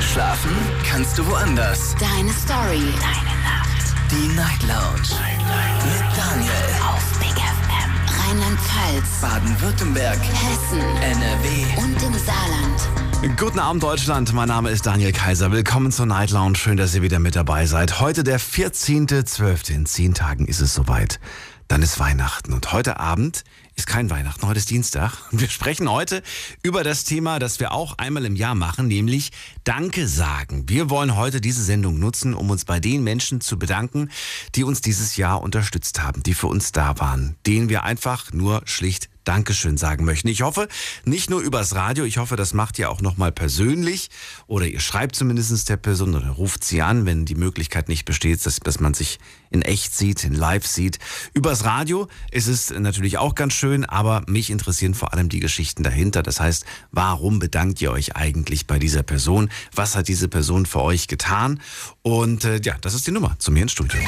Schlafen kannst du woanders. Deine Story. Deine Nacht. Die Night Lounge. Night, Night. Mit Daniel. Auf Big FM. Rheinland-Pfalz. Baden-Württemberg. Hessen. NRW. Und im Saarland. Guten Abend Deutschland, mein Name ist Daniel Kaiser. Willkommen zur Night Lounge. Schön, dass ihr wieder mit dabei seid. Heute der 14.12. In zehn Tagen ist es soweit. Dann ist Weihnachten und heute Abend ist kein Weihnachten, heute ist Dienstag. Und wir sprechen heute über das Thema, das wir auch einmal im Jahr machen, nämlich Danke sagen. Wir wollen heute diese Sendung nutzen, um uns bei den Menschen zu bedanken, die uns dieses Jahr unterstützt haben, die für uns da waren, denen wir einfach nur schlicht Dankeschön sagen möchten. Ich hoffe, nicht nur übers Radio, ich hoffe, das macht ihr auch nochmal persönlich oder ihr schreibt zumindest der Person oder ruft sie an, wenn die Möglichkeit nicht besteht, dass, dass man sich in echt sieht, in live sieht. Übers Radio ist es natürlich auch ganz schön, aber mich interessieren vor allem die Geschichten dahinter. Das heißt, warum bedankt ihr euch eigentlich bei dieser Person? Was hat diese Person für euch getan? Und äh, ja, das ist die Nummer zu mir ins Studio.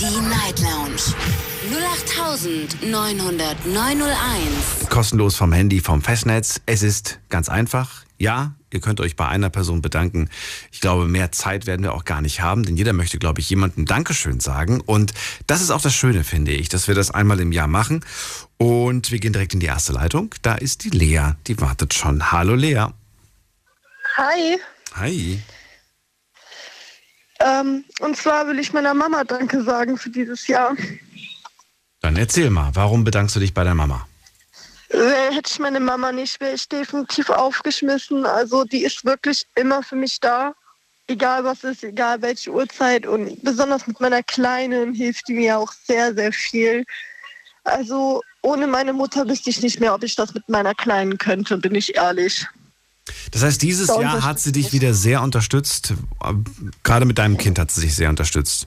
Die Night Lounge. 08900 Kostenlos vom Handy, vom Festnetz. Es ist ganz einfach. Ja, ihr könnt euch bei einer Person bedanken. Ich glaube, mehr Zeit werden wir auch gar nicht haben, denn jeder möchte, glaube ich, jemandem Dankeschön sagen. Und das ist auch das Schöne, finde ich, dass wir das einmal im Jahr machen. Und wir gehen direkt in die erste Leitung. Da ist die Lea, die wartet schon. Hallo Lea. Hi. Hi. Ähm, und zwar will ich meiner Mama Danke sagen für dieses Jahr. Dann erzähl mal, warum bedankst du dich bei deiner Mama? Äh, hätte ich meine Mama nicht, wäre ich definitiv aufgeschmissen. Also die ist wirklich immer für mich da. Egal was ist, egal welche Uhrzeit. Und besonders mit meiner Kleinen hilft die mir auch sehr, sehr viel. Also ohne meine Mutter wüsste ich nicht mehr, ob ich das mit meiner Kleinen könnte, bin ich ehrlich. Das heißt, dieses Jahr hat sie dich wieder sehr unterstützt. Gerade mit deinem Kind hat sie sich sehr unterstützt.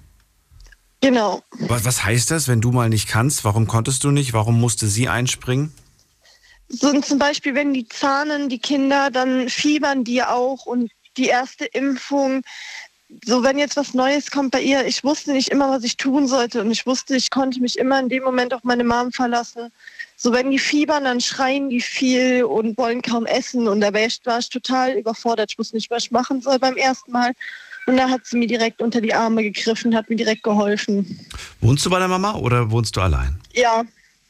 Genau. Was, was heißt das, wenn du mal nicht kannst? Warum konntest du nicht? Warum musste sie einspringen? So zum Beispiel, wenn die zahnen, die Kinder, dann fiebern die auch und die erste Impfung. So, wenn jetzt was Neues kommt bei ihr, ich wusste nicht immer, was ich tun sollte und ich wusste, ich konnte mich immer in dem Moment auf meine Mom verlassen. So, wenn die fiebern, dann schreien die viel und wollen kaum essen und da war ich, war ich total überfordert. Ich wusste nicht, was ich machen soll beim ersten Mal. Und da hat sie mir direkt unter die Arme gegriffen, hat mir direkt geholfen. Wohnst du bei der Mama oder wohnst du allein? Ja,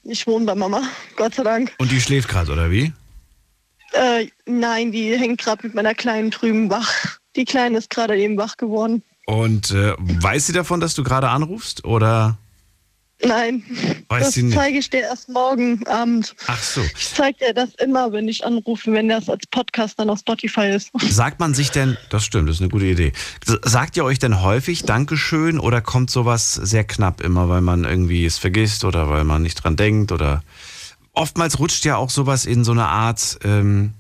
ich wohne bei Mama, Gott sei Dank. Und die schläft gerade, oder wie? Äh, nein, die hängt gerade mit meiner Kleinen drüben wach. Die Kleine ist gerade eben wach geworden. Und äh, weiß sie davon, dass du gerade anrufst? Oder? Nein, Weiß das sie nicht. zeige ich dir erst morgen Abend. Ach so. Ich zeige dir das immer, wenn ich anrufe, wenn das als Podcast dann auf Spotify ist. Sagt man sich denn, das stimmt, das ist eine gute Idee. Sagt ihr euch denn häufig Dankeschön oder kommt sowas sehr knapp immer, weil man irgendwie es vergisst oder weil man nicht dran denkt oder oftmals rutscht ja auch sowas in so eine Art ähm,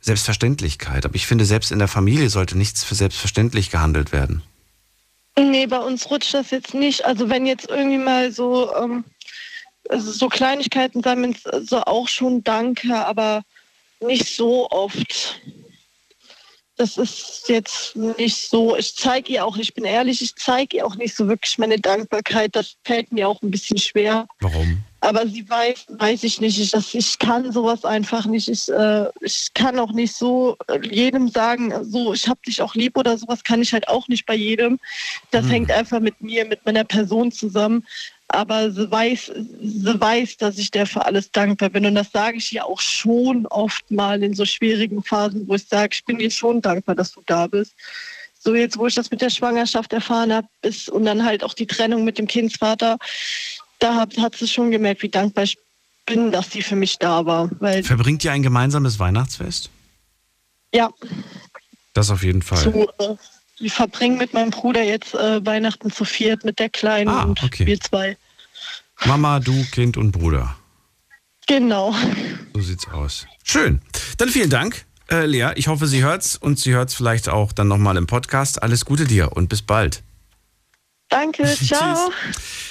Selbstverständlichkeit. Aber ich finde, selbst in der Familie sollte nichts für selbstverständlich gehandelt werden. Nee, bei uns rutscht das jetzt nicht. Also wenn jetzt irgendwie mal so, ähm, also so Kleinigkeiten sammeln, so auch schon Danke, aber nicht so oft. Das ist jetzt nicht so. Ich zeige ihr auch, ich bin ehrlich, ich zeige ihr auch nicht so wirklich meine Dankbarkeit. Das fällt mir auch ein bisschen schwer. Warum? Aber sie weiß, weiß ich nicht. Ich, das, ich kann sowas einfach nicht. Ich, äh, ich kann auch nicht so äh, jedem sagen, so ich hab dich auch lieb oder sowas kann ich halt auch nicht bei jedem. Das Hm. hängt einfach mit mir, mit meiner Person zusammen. Aber sie weiß, sie weiß, dass ich der für alles dankbar bin. Und das sage ich ihr auch schon oft mal in so schwierigen Phasen, wo ich sage, ich bin dir schon dankbar, dass du da bist. So jetzt, wo ich das mit der Schwangerschaft erfahren habe, und dann halt auch die Trennung mit dem Kindsvater, da hat, hat sie schon gemerkt, wie dankbar ich bin, dass sie für mich da war. Verbringt ihr ein gemeinsames Weihnachtsfest? ja, Das auf jeden Fall. so, äh, wir verbringen mit meinem Bruder jetzt äh, Weihnachten zu viert mit der Kleinen Ah, und okay. wir zwei. Mama, du, Kind und Bruder. Genau. So sieht's aus. Schön. Dann vielen Dank, äh, Lea. Ich hoffe, sie hört's und sie hört's vielleicht auch dann nochmal im Podcast. Alles Gute dir und bis bald. Danke, ciao.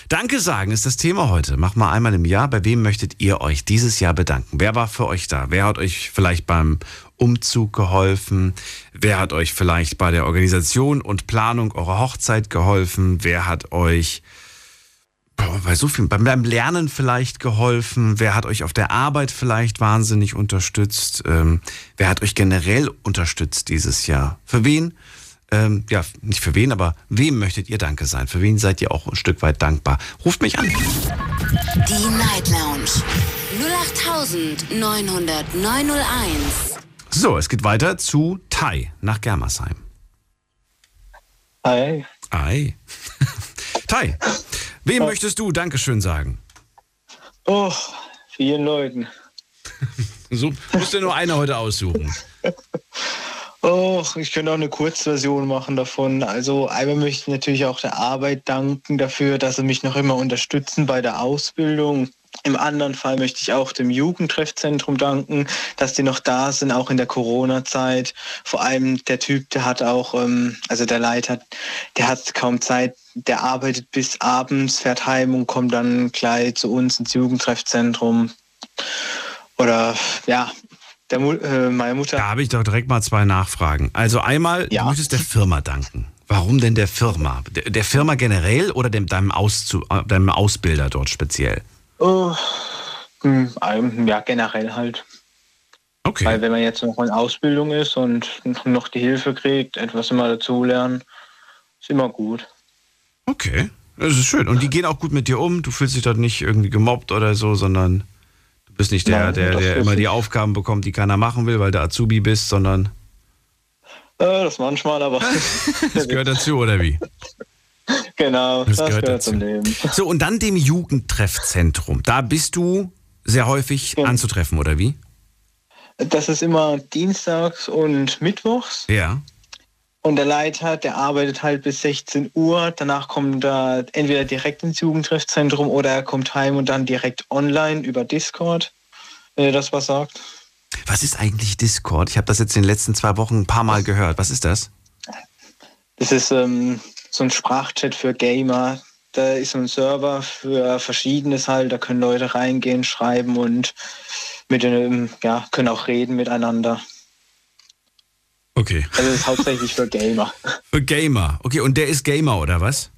Danke sagen ist das Thema heute. Mach mal einmal im Jahr. Bei wem möchtet ihr euch dieses Jahr bedanken? Wer war für euch da? Wer hat euch vielleicht beim Umzug geholfen? Wer hat euch vielleicht bei der Organisation und Planung eurer Hochzeit geholfen? Wer hat euch bei so viel, beim Lernen vielleicht geholfen? Wer hat euch auf der Arbeit vielleicht wahnsinnig unterstützt? Ähm, wer hat euch generell unterstützt dieses Jahr? Für wen? Ähm, ja, nicht für wen, aber wem möchtet ihr Danke sein? Für wen seid ihr auch ein Stück weit dankbar? Ruft mich an. Die Night Lounge 0890901. So, es geht weiter zu Tai nach Germersheim. Hi. Hi. Tai, wem oh. möchtest du Dankeschön sagen? Oh, vielen Leuten. so musst du nur eine heute aussuchen. Oh, ich könnte auch eine Kurzversion machen davon. Also einmal möchte ich natürlich auch der Arbeit danken dafür, dass sie mich noch immer unterstützen bei der Ausbildung. Im anderen Fall möchte ich auch dem Jugendtreffzentrum danken, dass die noch da sind, auch in der Corona-Zeit. Vor allem der Typ, der hat auch, ähm, also der Leiter, der hat kaum Zeit, der arbeitet bis abends, fährt heim und kommt dann gleich zu uns ins Jugendtreffzentrum. Oder ja, der, äh, meine Mutter. Da habe ich doch direkt mal zwei Nachfragen. Also einmal, ja. du möchtest der Firma danken. Warum denn der Firma? Der, der Firma generell oder dem, deinem, Auszu äh, deinem Ausbilder dort speziell? Oh, ja, generell halt. Okay. Weil wenn man jetzt noch in Ausbildung ist und noch die Hilfe kriegt, etwas immer dazulernen, ist immer gut. Okay, das ist schön. Und die gehen auch gut mit dir um. Du fühlst dich dort nicht irgendwie gemobbt oder so, sondern bist nicht der, Nein, der, der immer die Aufgaben bekommt, die keiner machen will, weil du Azubi bist, sondern. Äh, das manchmal, aber. das gehört dazu, oder wie? Genau, das, das gehört, gehört zum Leben. So, und dann dem Jugendtreffzentrum. Da bist du sehr häufig ja. anzutreffen, oder wie? Das ist immer dienstags und mittwochs. Ja. Und der Leiter, der arbeitet halt bis 16 Uhr. Danach kommt er entweder direkt ins Jugendtreffzentrum oder er kommt heim und dann direkt online über Discord, wenn er das was sagt. Was ist eigentlich Discord? Ich habe das jetzt in den letzten zwei Wochen ein paar Mal gehört. Was ist das? Das ist ähm, so ein Sprachchat für Gamer. Da ist so ein Server für Verschiedenes halt. Da können Leute reingehen, schreiben und mit ja, können auch reden miteinander. Okay. Also das ist hauptsächlich für Gamer. Für Gamer. Okay, und der ist Gamer oder was?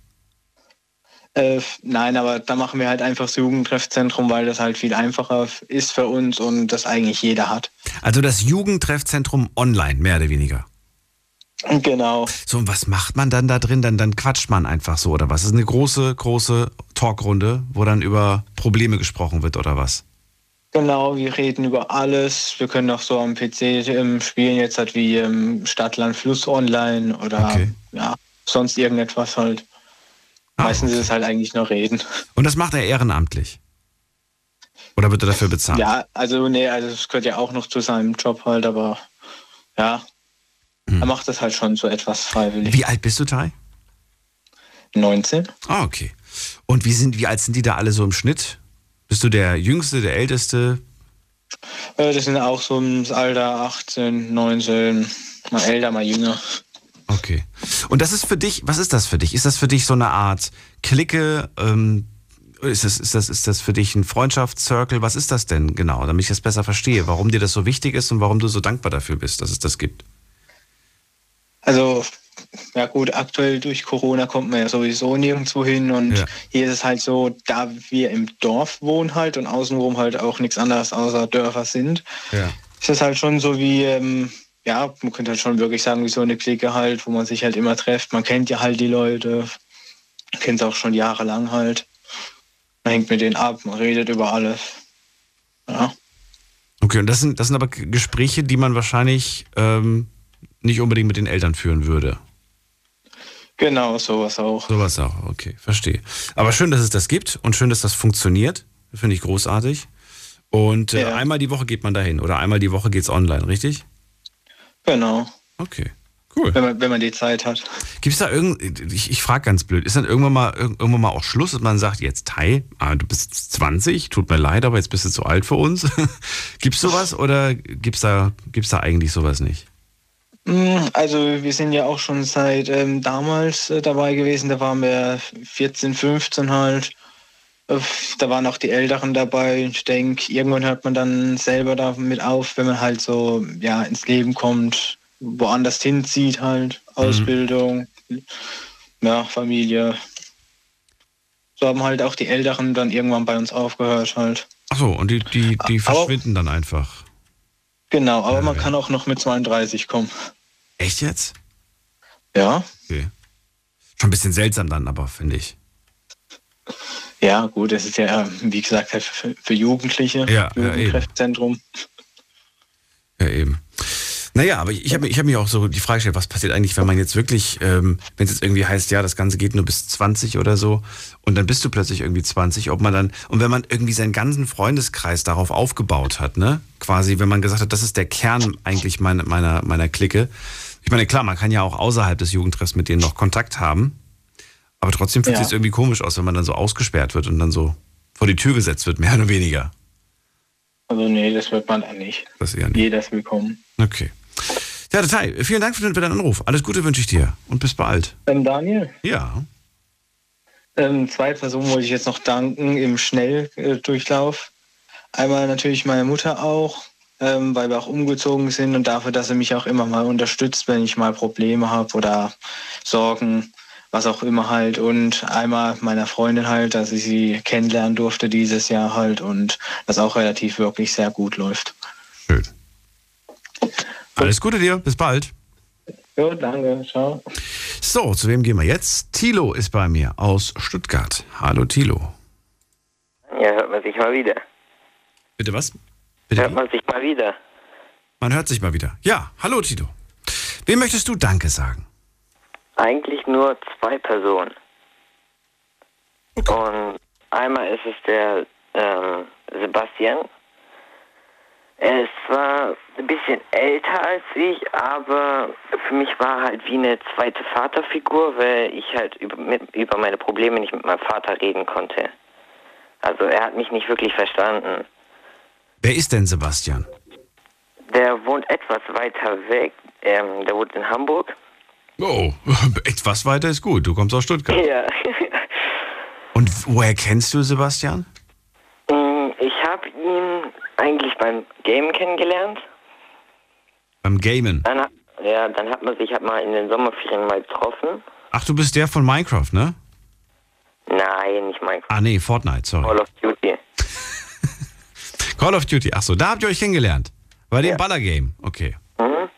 Äh, nein, aber da machen wir halt einfach das Jugendtreffzentrum, weil das halt viel einfacher ist für uns und das eigentlich jeder hat. Also das Jugendtreffzentrum online, mehr oder weniger. Genau. So, und was macht man dann da drin? Dann, dann quatscht man einfach so, oder was? Das ist eine große, große Talkrunde, wo dann über Probleme gesprochen wird, oder was? Genau, wir reden über alles. Wir können auch so am PC ähm, spielen, jetzt halt wie ähm, Stadt, Land, Fluss online oder okay. ja, sonst irgendetwas halt. Ah, Meistens okay. ist es halt eigentlich nur reden. Und das macht er ehrenamtlich? Oder wird er dafür bezahlt? Ja, also nee, also es gehört ja auch noch zu seinem Job halt, aber ja, hm. Er macht das halt schon so etwas freiwillig. Wie alt bist du, Tai? 19. Ah, okay. Und wie, sind, wie alt sind die da alle so im Schnitt? Bist du der Jüngste, der Älteste? Äh, das sind auch so im Alter 18, 19, mal älter, mal jünger. Okay. Und das ist für dich, was ist das für dich? Ist das für dich so eine Art Clique? Ähm, ist, das, ist, das, ist das für dich ein Freundschaftscircle? Was ist das denn genau, damit ich das besser verstehe? Warum dir das so wichtig ist und warum du so dankbar dafür bist, dass es das gibt? Also, ja gut, aktuell durch Corona kommt man ja sowieso nirgendwo hin und ja. hier ist es halt so, da wir im Dorf wohnen halt und außenrum halt auch nichts anderes außer Dörfer sind, ja. ist es halt schon so wie, ähm, ja, man könnte halt schon wirklich sagen, wie so eine Clique halt, wo man sich halt immer trifft. Man kennt ja halt die Leute, kennt es auch schon jahrelang halt. Man hängt mit denen ab, man redet über alles. Ja. Okay, und das sind, das sind aber Gespräche, die man wahrscheinlich ähm, nicht unbedingt mit den Eltern führen würde. Genau, sowas auch. Sowas auch, okay, verstehe. Aber schön, dass es das gibt und schön, dass das funktioniert. Finde ich großartig. Und äh, ja. einmal die Woche geht man dahin oder einmal die Woche geht es online, richtig? Genau. Okay. Cool. Wenn man, wenn man die Zeit hat. Gibt es da irgend, ich, ich frage ganz blöd, ist dann irgendwann mal, irgendwann mal auch Schluss, dass man sagt, jetzt Tai, ah, du bist 20, tut mir leid, aber jetzt bist du zu alt für uns? Gibt es sowas oder gibt es da, gibt's da eigentlich sowas nicht? Mm, also wir sind ja auch schon seit ähm, damals äh, dabei gewesen, da waren wir 14, 15 halt. Da waren auch die Älteren dabei. Ich denke, irgendwann hört man dann selber damit auf, wenn man halt so ja, ins Leben kommt, woanders hinzieht halt, mhm. Ausbildung, ja, Familie. so haben halt auch die Älteren dann irgendwann bei uns aufgehört halt. Ach so, und die, die, die Aber- verschwinden dann einfach. Genau, aber man Ja. kann auch noch mit 32 kommen. Echt jetzt? Ja, Okay. Schon ein bisschen seltsam dann, aber finde ich. ja, gut, es ist ja, wie gesagt, halt für, für Jugendliche, Ja, ja, eben. Jugendkräftezentrum. Ja, eben. Naja, aber ich habe mir- ich hab mir auch so die Frage gestellt, was passiert eigentlich, wenn man jetzt wirklich, ähm, wenn es jetzt irgendwie heißt, ja, das Ganze geht nur bis 20 oder so und dann bist du plötzlich irgendwie 20, ob man dann, und wenn man irgendwie seinen ganzen Freundeskreis darauf aufgebaut hat, ne? Quasi, wenn man gesagt hat, das ist der Kern eigentlich meiner, meiner, meiner Clique. Ich meine, klar, man kann ja auch außerhalb des Jugendtreffs mit denen noch Kontakt haben, aber trotzdem fühlt Ja. sich irgendwie komisch aus, wenn man dann so ausgesperrt wird und dann so vor die Tür gesetzt wird, mehr oder weniger. Also nee, das wird man dann nicht. Das eher nicht. Jeder ist willkommen. Okay. Ja, Datei, vielen Dank für den, für deinen Anruf. Alles Gute wünsche ich dir und bis bald. Ähm, Daniel, Ja. ähm, zwei Personen wollte ich jetzt noch danken im Schnelldurchlauf. Einmal natürlich meine Mutter auch, ähm, weil wir auch umgezogen sind und dafür, dass sie mich auch immer mal unterstützt, wenn ich mal Probleme habe oder Sorgen, was auch immer halt. Und einmal meiner Freundin halt, dass ich sie kennenlernen durfte dieses Jahr halt und das auch relativ wirklich sehr gut läuft. Schön. Alles Gute dir, bis bald. Jo, danke, ciao. So, zu wem gehen wir jetzt? Tilo ist bei mir aus Stuttgart. Hallo Tilo. Ja, hört man sich mal wieder. Bitte was? Bitte? Hört man sich mal wieder. Man hört sich mal wieder. Ja, hallo Tilo. Wem möchtest du Danke sagen? Eigentlich nur zwei Personen. Und einmal ist es der ähm, Sebastian. Er ist zwar ein bisschen älter als ich, aber für mich war er halt wie eine zweite Vaterfigur, weil ich halt über, mit, über meine Probleme nicht mit meinem Vater reden konnte. Also er hat mich nicht wirklich verstanden. Wer ist denn Sebastian? Der wohnt etwas weiter weg. Ähm, der wohnt in Hamburg. Oh, etwas weiter ist gut. Du kommst aus Stuttgart. Ja. Und woher kennst du Sebastian? Mm, Ich habe ihn eigentlich beim Game kennengelernt. Beim Gamen. Dann hat, ja, dann hat man sich halt mal in den Sommerferien mal getroffen. Ach, du bist der von Minecraft, ne? Nein, nicht mein Ah, nee, Fortnite, sorry. Call of Duty. Call of Duty. Ach so, da habt ihr euch kennengelernt. Bei dem Ja. Ballergame. Okay. Mhm.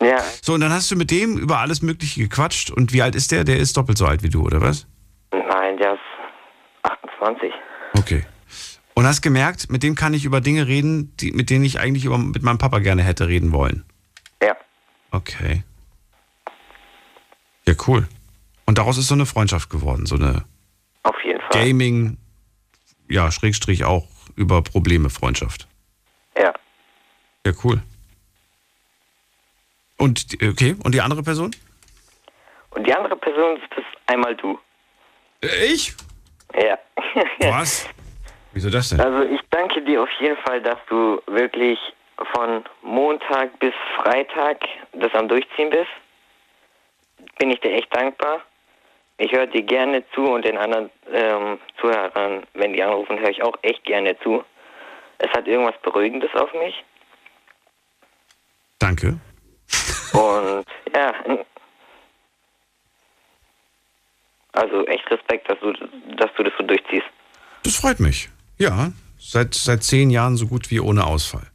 ja, So, und dann hast du mit dem über alles Mögliche gequatscht. Und wie alt ist der? Der ist doppelt so alt wie du, oder was? nein, der ist 28. Okay. Und hast gemerkt, mit dem kann ich über Dinge reden, die, mit denen ich eigentlich über, mit meinem Papa gerne hätte reden wollen. Ja, Okay. Ja, cool. Und daraus ist so eine Freundschaft geworden, so eine auf jeden Fall. Gaming, ja, Schrägstrich auch über Probleme Freundschaft. Ja. Ja, cool. Und, die- okay, und die andere Person? Und die andere Person ist das einmal du. Ich? Ja. Was? Wieso das denn? Also ich danke dir auf jeden Fall, dass du wirklich von Montag bis Freitag das am Durchziehen bist. Bin ich dir echt dankbar. Ich höre dir gerne zu und den anderen ähm, Zuhörern, wenn die anrufen, höre ich auch echt gerne zu. Es hat irgendwas Beruhigendes auf mich. Danke. Und ja, also echt Respekt, dass du, dass du das so durchziehst. Das freut mich. Ja, seit, seit zehn Jahren so gut wie ohne Ausfall.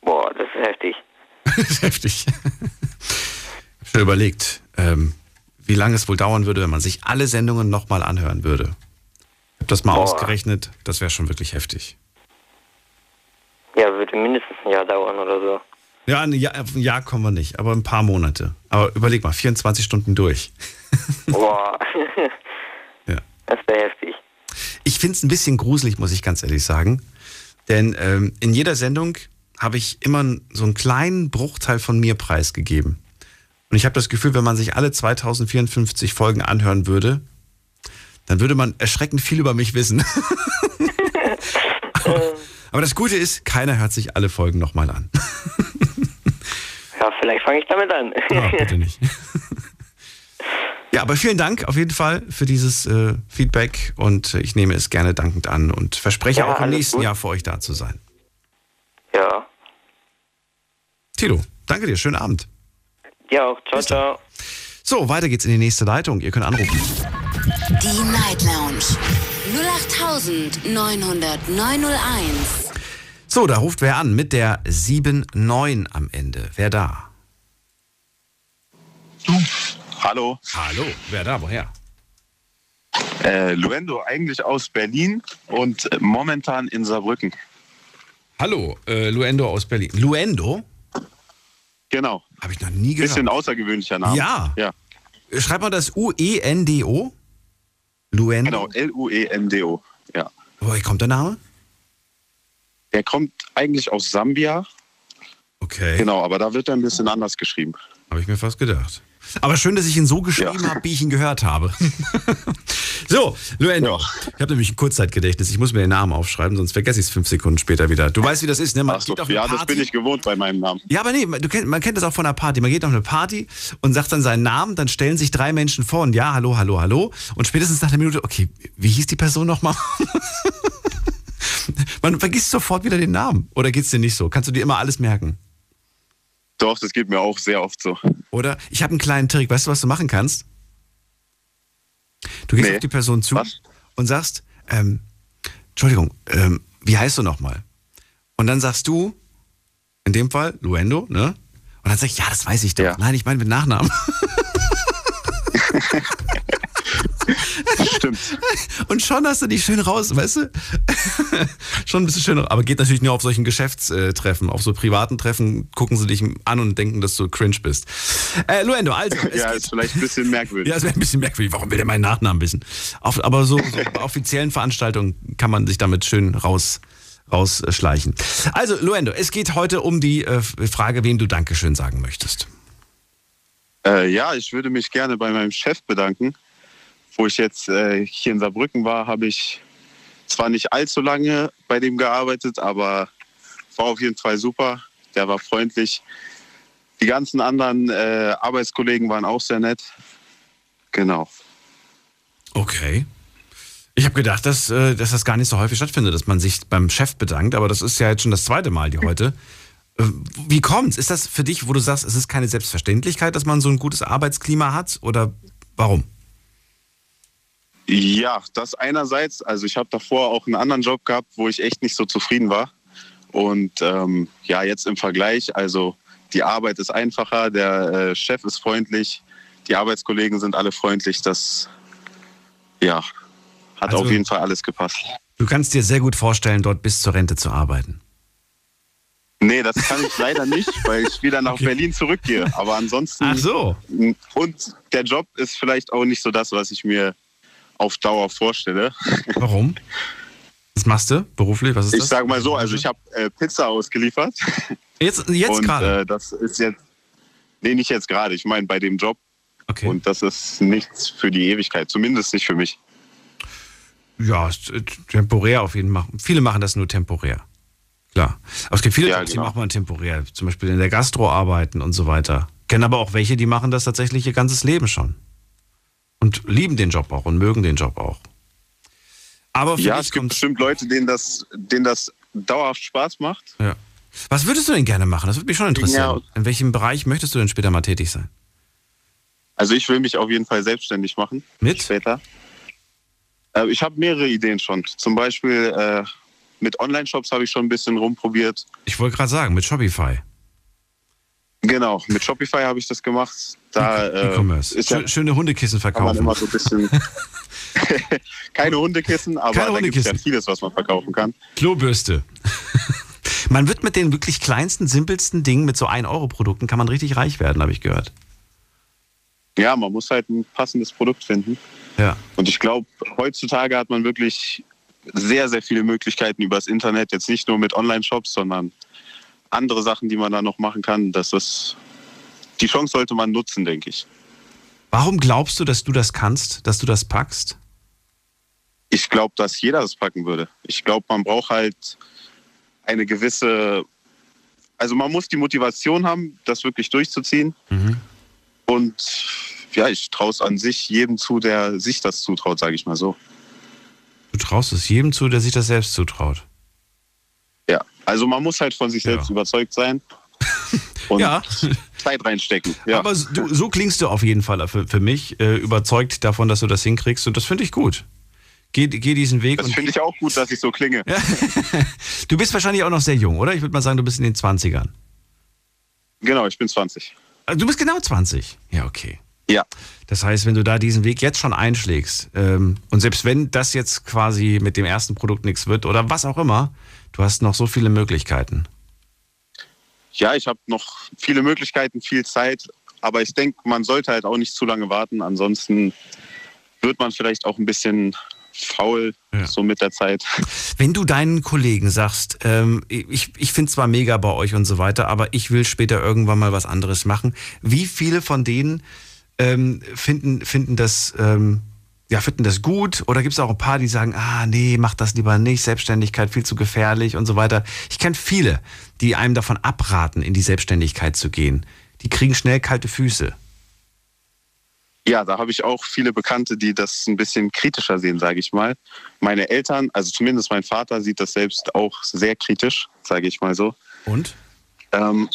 Boah, das ist heftig. Das ist heftig. Ich hab schon überlegt, ähm, wie lange es wohl dauern würde, wenn man sich alle Sendungen nochmal anhören würde. Ich habe das mal Boah. ausgerechnet. Das wäre schon wirklich heftig. Ja, würde mindestens ein Jahr dauern oder so. Ja, ein Jahr, ein Jahr kommen wir nicht, aber ein paar Monate. Aber überleg mal, 24 Stunden durch. Boah, Ja. das wäre heftig. Ich finde es ein bisschen gruselig, muss ich ganz ehrlich sagen. Denn ähm, in jeder Sendung habe ich immer so einen kleinen Bruchteil von mir preisgegeben. Und ich habe das Gefühl, wenn man sich alle 2054 Folgen anhören würde, dann würde man erschreckend viel über mich wissen. aber, aber das Gute ist, keiner hört sich alle Folgen nochmal an. Ja, vielleicht fange ich damit an. Ja, bitte nicht. Ja, aber vielen Dank auf jeden Fall für dieses äh, Feedback und ich nehme es gerne dankend an und verspreche Ja, auch im nächsten gut. Jahr für euch da zu sein. ja. Tilo, danke dir, schönen Abend. Ja, auch. Ciao, ciao. So, weiter geht's in die nächste Leitung. Ihr könnt anrufen. Die Night Lounge 08901. So, da ruft wer an mit der 79 am Ende. Wer da? Hallo, Hallo, wer da? Woher? äh, Luendo eigentlich aus Berlin und momentan in Saarbrücken. Hallo, äh, Luendo aus Berlin. Luendo? Genau, Habe ich noch nie gehört. bisschen außergewöhnlicher Name. Ja. Ja, Schreibt man das U-E-N-D-O? Luendo? genau, L-U-E-N-D-O. Ja. Woher kommt der Name? Der kommt eigentlich aus Sambia, Okay. genau, aber da wird er ein bisschen anders geschrieben. Habe ich mir fast gedacht. Aber schön, dass ich ihn so geschrieben Ja. habe, wie ich ihn gehört habe. so, Luendo. Ja. Ich habe nämlich ein Kurzzeitgedächtnis. Ich muss mir den Namen aufschreiben, sonst vergesse ich es fünf Sekunden später wieder. Du weißt, wie das ist, ne? Man Ach so, geht auf eine ja, Party. das bin ich gewohnt bei meinem Namen. Ja, aber nee, kennt, man kennt das auch von einer Party. Man geht auf eine Party und sagt dann seinen Namen, dann stellen sich drei Menschen vor und ja, hallo, hallo, hallo. Und spätestens nach einer Minute, okay, wie hieß die Person nochmal? man vergisst sofort wieder den Namen. Oder geht's dir nicht so? Kannst du dir immer alles merken? Doch, das geht mir auch sehr oft so. Oder? Ich habe einen kleinen Trick. Weißt du, was du machen kannst? Du gehst Nee. auf die Person zu Was? und sagst, ähm, Entschuldigung, ähm, wie heißt du nochmal? Und dann sagst du, in dem Fall, Luendo, ne? Und dann sag ich, ja, das weiß ich doch. Ja. Nein, ich meine mit Nachnamen. Stimmt. Und schon hast du dich schön raus, weißt du? schon ein bisschen schöner. Aber geht natürlich nur auf solchen Geschäftstreffen. Auf so privaten Treffen gucken sie dich an und denken, dass du cringe bist. Äh, Luendo, also. Ja, ist vielleicht ein bisschen merkwürdig. ja, es wäre ein bisschen merkwürdig. Warum will der meinen Nachnamen wissen? Auf, aber so, so bei offiziellen Veranstaltungen kann man sich damit schön raus rausschleichen. Also, Luendo, es geht heute um die äh, Frage, wem du Dankeschön sagen möchtest. Äh, ja, ich würde mich gerne bei meinem Chef bedanken. Wo ich jetzt äh, hier in Saarbrücken war, habe ich zwar nicht allzu lange bei dem gearbeitet, aber war auf jeden Fall super. Der war freundlich. Die ganzen anderen äh, Arbeitskollegen waren auch sehr nett. Genau. Okay. Ich habe gedacht, dass, äh, dass das gar nicht so häufig stattfindet, dass man sich beim Chef bedankt, aber das ist ja jetzt schon das zweite Mal die heute. Äh, Wie kommt's? Ist das für dich, wo du sagst, es ist keine Selbstverständlichkeit, dass man so ein gutes Arbeitsklima hat? Oder warum? Ja, das einerseits. Also ich habe davor auch einen anderen Job gehabt, wo ich echt nicht so zufrieden war. Und ähm, ja, jetzt im Vergleich, also die Arbeit ist einfacher, der äh, Chef ist freundlich, die Arbeitskollegen sind alle freundlich. Das ja, hat Also- auf jeden Fall alles gepasst. Du kannst dir sehr gut vorstellen, dort bis zur Rente zu arbeiten. Nee, das kann ich leider nicht, weil ich wieder nach Okay. Berlin zurückgehe. Aber ansonsten. Ach so. Und der Job ist vielleicht auch nicht so das, was ich mir auf Dauer vorstelle. Warum? Was machst du beruflich? Was ist Ich das? sage mal so, also ich habe äh, Pizza ausgeliefert. Jetzt, jetzt gerade. äh, das ist jetzt, nee, nicht jetzt gerade, ich meine bei dem Job. okay. Und das ist nichts für die Ewigkeit, zumindest nicht für mich. Ja, äh, temporär auf jeden Fall. Viele machen das nur temporär. Klar. Aber es gibt viele Ja, Jobs, die genau. macht man temporär. Zum Beispiel in der Gastro arbeiten und so weiter. Kennen aber auch welche, die machen das tatsächlich ihr ganzes Leben schon. Und lieben den Job auch und mögen den Job auch. Aber Ja, es gibt bestimmt Leute, denen das, denen das dauerhaft Spaß macht. Ja. Was würdest du denn gerne machen? Das würde mich schon interessieren. Ja. In welchem Bereich möchtest du denn später mal tätig sein? Also ich will mich auf jeden Fall selbstständig machen. Mit? Später. Äh, ich habe mehrere Ideen schon. Zum Beispiel äh, mit Online-Shops habe ich schon ein bisschen rumprobiert. Ich wollte gerade sagen, mit Shopify. Genau, mit Shopify habe ich das gemacht. Da äh, E-Commerce. ist ja, Schö- Schöne Hundekissen verkaufen. immer so ein bisschen... Keine Hundekissen, aber Keine da gibt ja Hundekissen. vieles, was man verkaufen kann. Klobürste. man wird mit den wirklich kleinsten, simpelsten Dingen, mit so 1-Euro-Produkten, kann man richtig reich werden, habe ich gehört. Ja, man muss halt ein passendes Produkt finden. Ja. Und ich glaube, heutzutage hat man wirklich sehr, sehr viele Möglichkeiten übers Internet. Jetzt nicht nur mit Online-Shops, sondern andere Sachen, die man da noch machen kann. Das ist, die Chance sollte man nutzen, denke ich. Warum glaubst du, dass du das kannst, dass du das packst? Ich glaube, dass jeder das packen würde. Ich glaube, man braucht halt eine gewisse, also man muss die Motivation haben, das wirklich durchzuziehen. Und ja, ich traue es an sich jedem zu, der sich das zutraut, sage ich mal so. Du traust es jedem zu, der sich das selbst zutraut. Ja, also man muss halt von sich Ja. selbst überzeugt sein. Und ja, Zeit reinstecken. Ja. Aber du, so klingst du auf jeden Fall für, für mich, äh, überzeugt davon, dass du das hinkriegst und das finde ich gut. Geh, geh diesen Weg. das finde ich auch gut, dass ich so klinge. du bist wahrscheinlich auch noch sehr jung, oder? Ich würde mal sagen, du bist in den 20ern. Genau, ich bin 20. Also, du bist genau 20? Ja, okay. Ja. Das heißt, wenn du da diesen Weg jetzt schon einschlägst ähm, und selbst wenn das jetzt quasi mit dem ersten Produkt nichts wird oder was auch immer, du hast noch so viele Möglichkeiten. Ja, ich habe noch viele Möglichkeiten, viel Zeit, aber ich denke, man sollte halt auch nicht zu lange warten. Ansonsten wird man vielleicht auch ein bisschen faul, ja. so mit der Zeit. Wenn du deinen Kollegen sagst, ähm, ich, ich finde zwar mega bei euch und so weiter, aber ich will später irgendwann mal was anderes machen, wie viele von denen ähm, finden, finden das... Ähm, ja, finden das gut oder gibt es auch ein paar, die sagen, ah nee, mach das lieber nicht, Selbstständigkeit viel zu gefährlich und so weiter. Ich kenne viele, die einem davon abraten, in die Selbstständigkeit zu gehen. Die kriegen schnell kalte Füße. Ja, da habe ich auch viele Bekannte, die das ein bisschen kritischer sehen, sage ich mal. Meine Eltern, also zumindest mein Vater, sieht das selbst auch sehr kritisch, sage ich mal so. Und? Ähm,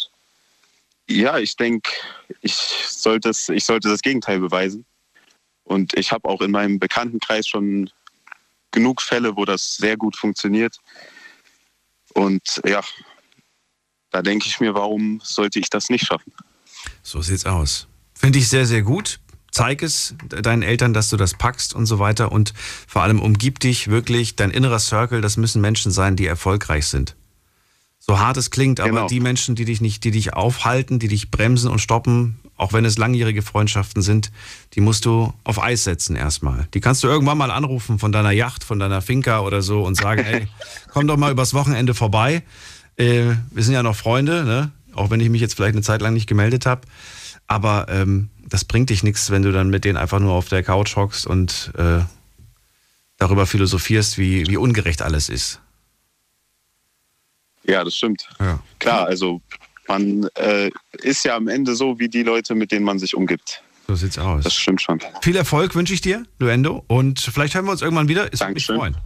ja, ich denke, ich sollte, ich sollte das Gegenteil beweisen. Und ich habe auch in meinem Bekanntenkreis schon genug Fälle, wo das sehr gut funktioniert. Und ja, da denke ich mir, warum sollte ich das nicht schaffen? So sieht's aus. Finde ich sehr, sehr gut zeig es deinen Eltern, dass du das packst und so weiter. Und vor allem umgib dich wirklich, dein innerer Circle, das müssen Menschen sein, die erfolgreich sind. So hart es klingt, aber genau. die Menschen, die dich nicht, die dich aufhalten, die dich bremsen und stoppen, auch wenn es langjährige Freundschaften sind, die musst du auf Eis setzen erstmal. Die kannst du irgendwann mal anrufen von deiner Yacht, von deiner Finca oder so und sagen, hey, komm doch mal übers Wochenende vorbei. Äh, wir sind ja noch Freunde, ne? auch wenn ich mich jetzt vielleicht eine Zeit lang nicht gemeldet habe. Aber ähm, das bringt dich nichts, wenn du dann mit denen einfach nur auf der Couch hockst und äh, darüber philosophierst, wie, wie ungerecht alles ist. Ja, das stimmt. Ja. Klar, also man äh, ist ja am Ende so wie die Leute, mit denen man sich umgibt. So sieht's aus. Das stimmt schon. Viel Erfolg wünsche ich dir, Luendo. Und vielleicht hören wir uns irgendwann wieder. Es würde mich freuen.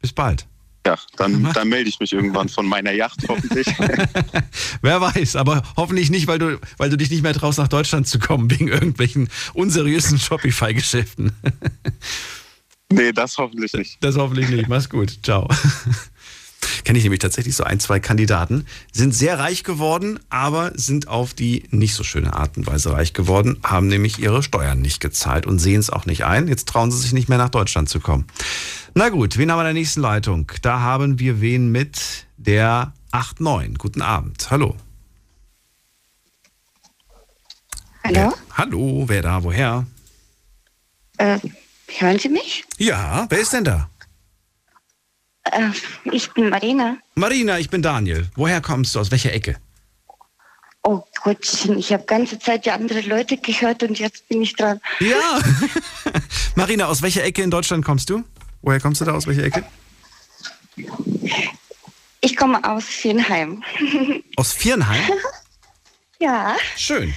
Bis bald. Ja, dann, dann melde ich mich irgendwann von meiner Yacht, hoffentlich. Wer weiß, aber hoffentlich nicht, weil du, weil du dich nicht mehr traust, nach Deutschland zu kommen, wegen irgendwelchen unseriösen Shopify-Geschäften. nee, das hoffentlich nicht. Das hoffentlich nicht. Mach's gut. Ciao. Kenne ich nämlich tatsächlich so ein, zwei Kandidaten, sind sehr reich geworden, aber sind auf die nicht so schöne Art und Weise reich geworden, haben nämlich ihre Steuern nicht gezahlt und sehen es auch nicht ein. Jetzt trauen sie sich nicht mehr nach Deutschland zu kommen. Na gut, wen haben wir in der nächsten Leitung? Da haben wir wen mit der 89. Guten Abend. Hallo. Hallo? Wer, hallo, wer da? Woher? Äh, hören Sie mich? Ja, wer ist denn da? Äh, ich bin Marina. Marina, ich bin Daniel. Woher kommst du? Aus welcher Ecke? Oh Gottchen, ich habe ganze Zeit die andere Leute gehört und jetzt bin ich dran. Ja. Marina, aus welcher Ecke in Deutschland kommst du? Woher kommst du da? Aus welcher Ecke? Ich komme aus Viernheim. Aus Viernheim? ja. Schön.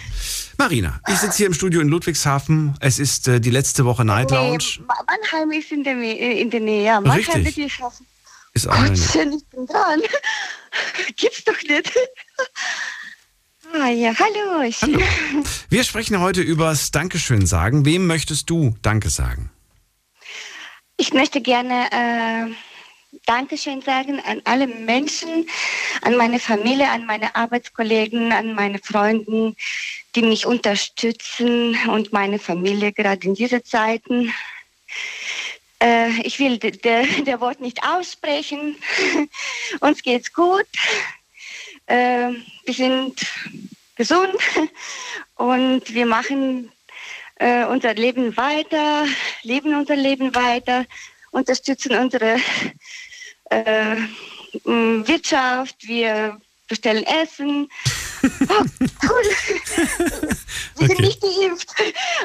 Marina, ich sitze hier im Studio in Ludwigshafen. Es ist äh, die letzte Woche Night Lounge. Nee, Mannheim ist in der, in der Nähe. Ja, Mannheim Richtig. wird schaffen. Ist auch Gottchen, ich bin dran. Gibt's doch nicht. Ah ja, hallo. hallo. Wir sprechen heute über das Dankeschön sagen. Wem möchtest du Danke sagen? Ich möchte gerne äh, Dankeschön sagen an alle Menschen, an meine Familie, an meine Arbeitskollegen, an meine Freunde, die mich unterstützen und meine Familie gerade in diesen Zeiten. Äh, ich will der, Wort nicht aussprechen. Uns geht's gut. Äh, wir sind gesund und wir machen äh, unser Leben weiter, leben unser Leben weiter, unterstützen unsere äh, Wirtschaft, wir bestellen Essen. Oh, cool. wir okay. sind nicht geimpft.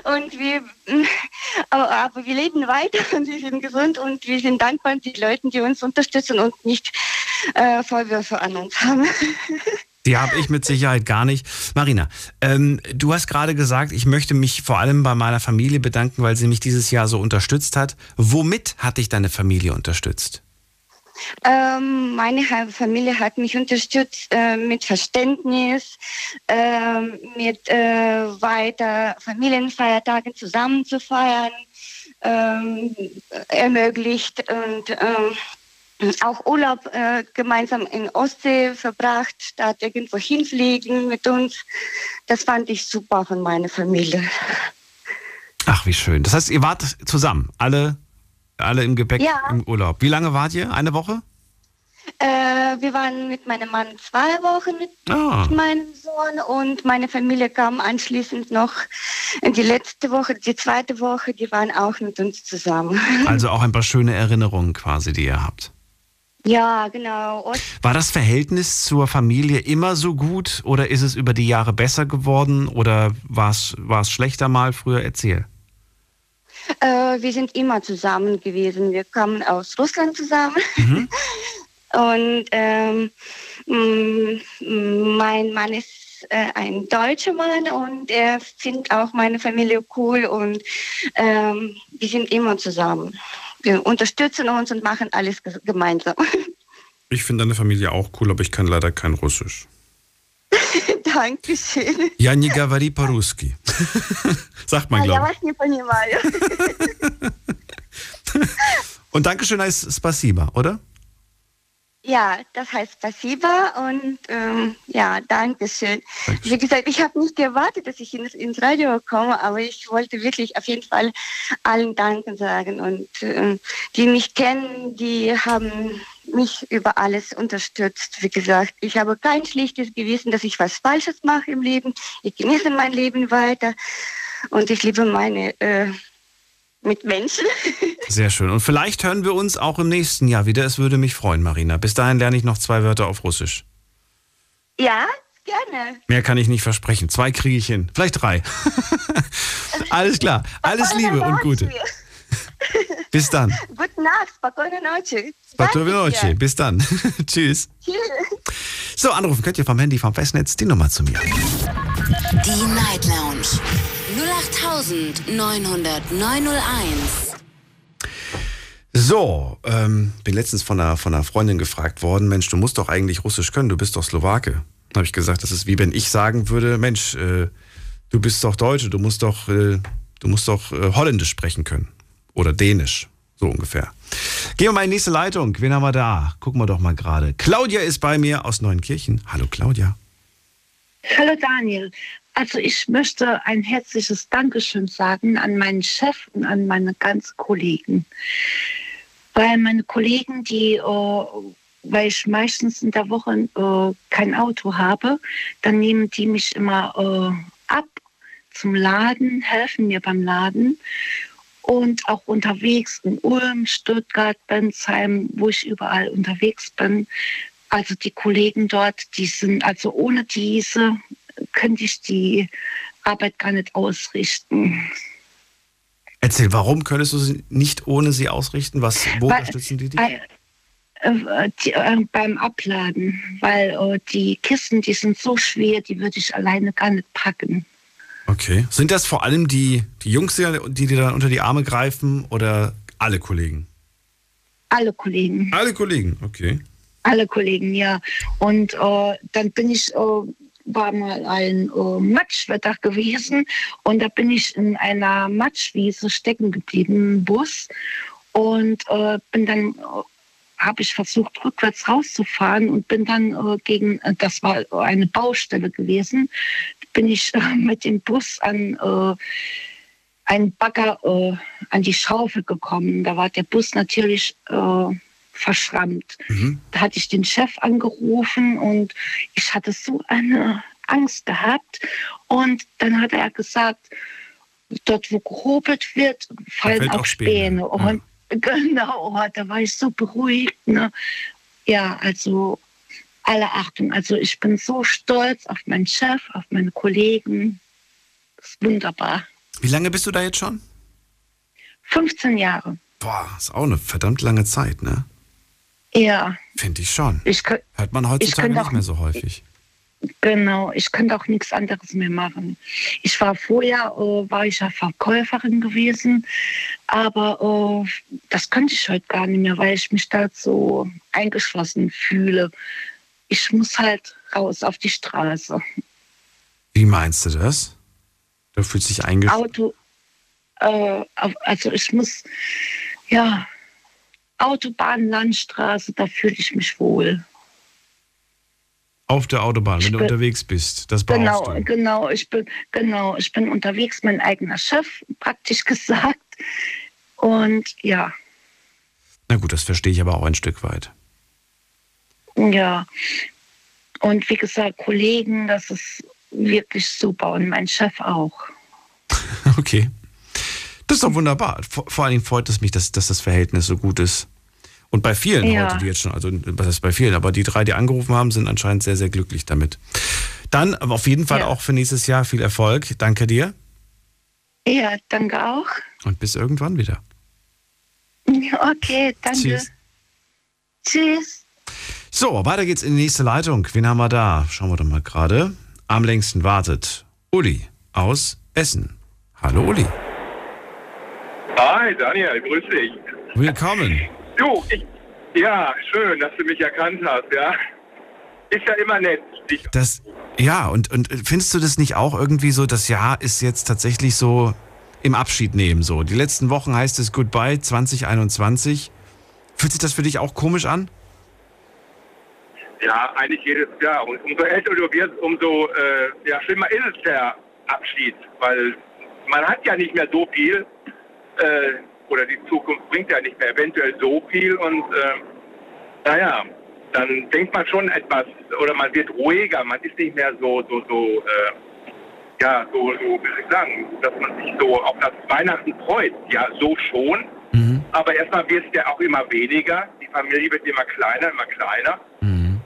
Und wir, aber, aber, wir leben weiter und wir sind gesund und wir sind dankbar den Leuten, die uns unterstützen und nicht äh, Vorwürfe an uns haben. Die habe ich mit Sicherheit gar nicht. Marina, ähm, du hast gerade gesagt, ich möchte mich vor allem bei meiner Familie bedanken, weil sie mich dieses Jahr so unterstützt hat. Womit hat dich deine Familie unterstützt? Ähm, meine Familie hat mich unterstützt äh, mit Verständnis, ähm, mit äh, weiter Familienfeiertagen zusammen zu feiern, ähm, ermöglicht und ähm, auch Urlaub äh, gemeinsam in Ostsee verbracht, statt irgendwo hinfliegen mit uns. Das fand ich super von meiner Familie. Ach, wie schön. Das heißt, ihr wart zusammen, alle, alle im Gepäck Ja. im Urlaub. Wie lange wart ihr? Eine Woche? Äh, wir waren mit meinem Mann zwei Wochen mit Ah. meinem Sohn und meine Familie kam anschließend noch in die letzte Woche, die zweite Woche, die waren auch mit uns zusammen. Also auch ein paar schöne Erinnerungen quasi, die ihr habt. Ja, genau. Und, War das Verhältnis zur Familie immer so gut oder ist es über die Jahre besser geworden oder war es, war es schlechter mal früher? Erzähl. Äh, wir sind immer zusammen gewesen. Wir kamen aus Russland zusammen. Und ähm, m- m- mein Mann ist äh, ein deutscher Mann und er findet auch meine Familie cool und ähm, wir sind immer zusammen. Wir unterstützen uns und machen alles ge- gemeinsam. Ich finde deine Familie auch cool, aber ich kann leider kein Russisch. Dankeschön. Ja, не говори по-русски. Sagt man, А я glaube вас не понимаю. ich. Und Dankeschön heißt Spasiba, oder? Ja, das heißt Spasiba und ähm, ja, danke schön. Wie gesagt, ich habe nicht gewartet, dass ich ins, ins Radio komme, aber ich wollte wirklich auf jeden Fall allen Danken sagen. Und ähm, die mich kennen, die haben mich über alles unterstützt. Wie gesagt, ich habe kein schlechtes Gewissen, dass ich was Falsches mache im Leben. Ich genieße mein Leben weiter und ich liebe meine äh, mit Menschen. Sehr schön. Und vielleicht hören wir uns auch im nächsten Jahr wieder. Es würde mich freuen, Marina. Bis dahin lerne ich noch zwei Wörter auf Russisch. Ja, gerne. Mehr kann ich nicht versprechen. Zwei kriege ich hin. Vielleicht drei. Alles klar. Alles Liebe und Gute. Bis dann. Gute Nacht, spokojne noche. Spokojne noche. Bis dann. Tschüss. Tschüss. So, anrufen könnt ihr vom Handy, vom Festnetz die Nummer zu mir. Die Night Lounge. 0890901. So, ähm, bin letztens von einer, von einer Freundin gefragt worden, Mensch, du musst doch eigentlich Russisch können, du bist doch Slowake. Dann habe ich gesagt, das ist wie wenn ich sagen würde, Mensch, äh, du bist doch Deutsche, du musst doch, äh, du musst doch äh, Holländisch sprechen können. Oder Dänisch, so ungefähr. Gehen wir mal in die nächste Leitung. Wen haben wir da? Gucken wir doch mal gerade. Claudia ist bei mir aus Neunkirchen. Hallo Claudia. Hallo Daniel. Also ich möchte ein herzliches Dankeschön sagen an meinen Chef und an meine ganzen Kollegen. Weil meine Kollegen, die, äh, weil ich meistens in der Woche äh, kein Auto habe, dann nehmen die mich immer äh, ab zum Laden, helfen mir beim Laden. Und auch unterwegs in Ulm, Stuttgart, Bensheim, wo ich überall unterwegs bin. Also die Kollegen dort, die sind, also ohne diese könnte ich die Arbeit gar nicht ausrichten. Erzähl, warum könntest du sie nicht ohne sie ausrichten? Was, wo Weil- unterstützen die dich? Äh, äh, die, äh, beim Abladen, weil äh, die Kisten, die sind so schwer, die würde ich alleine gar nicht packen. Okay. Sind das vor allem die, die Jungs, die, die dir dann unter die Arme greifen oder alle Kollegen? Alle Kollegen. Alle Kollegen, okay. Alle Kollegen, ja. Und äh, dann bin ich, äh, war mal ein äh, Matschwetter gewesen und da bin ich in einer Matschwiese stecken geblieben im Bus und äh, bin dann, äh, habe ich versucht, rückwärts rauszufahren und bin dann äh, gegen, äh, das war eine Baustelle gewesen, bin ich äh, mit dem Bus an äh, einen Bagger äh, an die Schaufel gekommen. Da war der Bus natürlich verschrammt. Da hatte ich den Chef angerufen und ich hatte so eine Angst gehabt. Und dann hat er gesagt, dort wo gehobelt wird, fallen auch, auch Späne. Späne. Und genau, oh, da war ich so beruhigt. Ne? Ja, also alle Achtung. Also ich bin so stolz auf meinen Chef, auf meine Kollegen. Das ist wunderbar. Wie lange bist du da jetzt schon? 15 Jahre. Boah, ist auch eine verdammt lange Zeit, ne? Ja. Finde ich schon. Ich, Hört man heutzutage nicht auch- mehr so häufig. Genau, ich könnte auch nichts anderes mehr machen. Ich war vorher, äh, war ich ja Verkäuferin gewesen, aber äh, das könnte ich heute gar nicht mehr, weil ich mich da so eingeschlossen fühle. Ich muss halt raus auf die Straße. Wie meinst du das? Du fühlst dich eingeschlossen? Auto, äh, also ich muss, ja, Autobahn, Landstraße, da fühle ich mich wohl. Auf der Autobahn, wenn bin, du unterwegs bist. Das genau, du. Genau, ich bin, genau, ich bin unterwegs, mein eigener Chef, praktisch gesagt. Und ja. Na gut, das verstehe ich aber auch ein Stück weit. Ja. Und wie gesagt, Kollegen, das ist wirklich super und mein Chef auch. okay. Das ist doch wunderbar. Vor, vor allen Dingen freut es mich, dass, dass das Verhältnis so gut ist. Und bei vielen ja. heute, die jetzt schon, also was heißt bei vielen, aber die drei, die angerufen haben, sind anscheinend sehr, sehr glücklich damit. Dann auf jeden Fall ja. auch für nächstes Jahr viel Erfolg. Danke dir. Ja, danke auch. Und bis irgendwann wieder. Okay, danke. Tschüss. Tschüss. So, weiter geht's in die nächste Leitung. Wen haben wir da? Schauen wir doch mal gerade. Am längsten wartet Uli aus Essen. Hallo Uli. Hi Daniel, grüß dich. Willkommen. Du, ich, ja, schön, dass du mich erkannt hast, ja. Ist ja immer nett. Dich das, ja, und, und findest du das nicht auch irgendwie so, das Jahr ist jetzt tatsächlich so im Abschied nehmen so? Die letzten Wochen heißt es Goodbye 2021. Fühlt sich das für dich auch komisch an? Ja, eigentlich jedes Jahr. Und umso älter du wirst, umso äh, ja, schlimmer ist es der Abschied, weil man hat ja nicht mehr so viel. Äh, oder die Zukunft bringt ja nicht mehr eventuell so viel und äh, naja, dann denkt man schon etwas oder man wird ruhiger, man ist nicht mehr so, so, so, äh, ja, so, so, wie soll ich sagen, dass man sich so auf das Weihnachten freut. Ja, so schon. Mhm. Aber erstmal wird es ja auch immer weniger. Die Familie wird immer kleiner, immer kleiner. Mhm.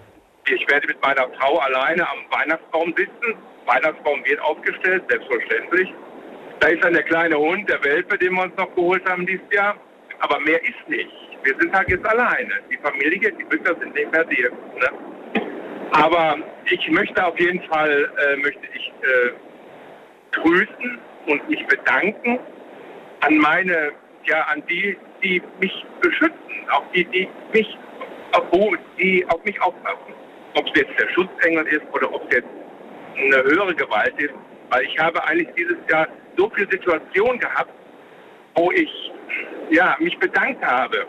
Ich werde mit meiner Frau alleine am Weihnachtsbaum sitzen. Weihnachtsbaum wird aufgestellt, selbstverständlich. Da ist dann der kleine Hund, der Welpe, den wir uns noch geholt haben dieses Jahr. Aber mehr ist nicht. Wir sind halt jetzt alleine. Die Familie, die Mütter sind nicht mehr dir. Ne? Aber ich möchte auf jeden Fall, äh, möchte ich äh, grüßen und mich bedanken an meine, ja, an die, die mich beschützen, auch die, die mich, die auf mich aufpassen. Ob es jetzt der Schutzengel ist oder ob es jetzt eine höhere Gewalt ist. Weil ich habe eigentlich dieses Jahr so viele Situationen gehabt, wo ich ja, mich bedankt habe,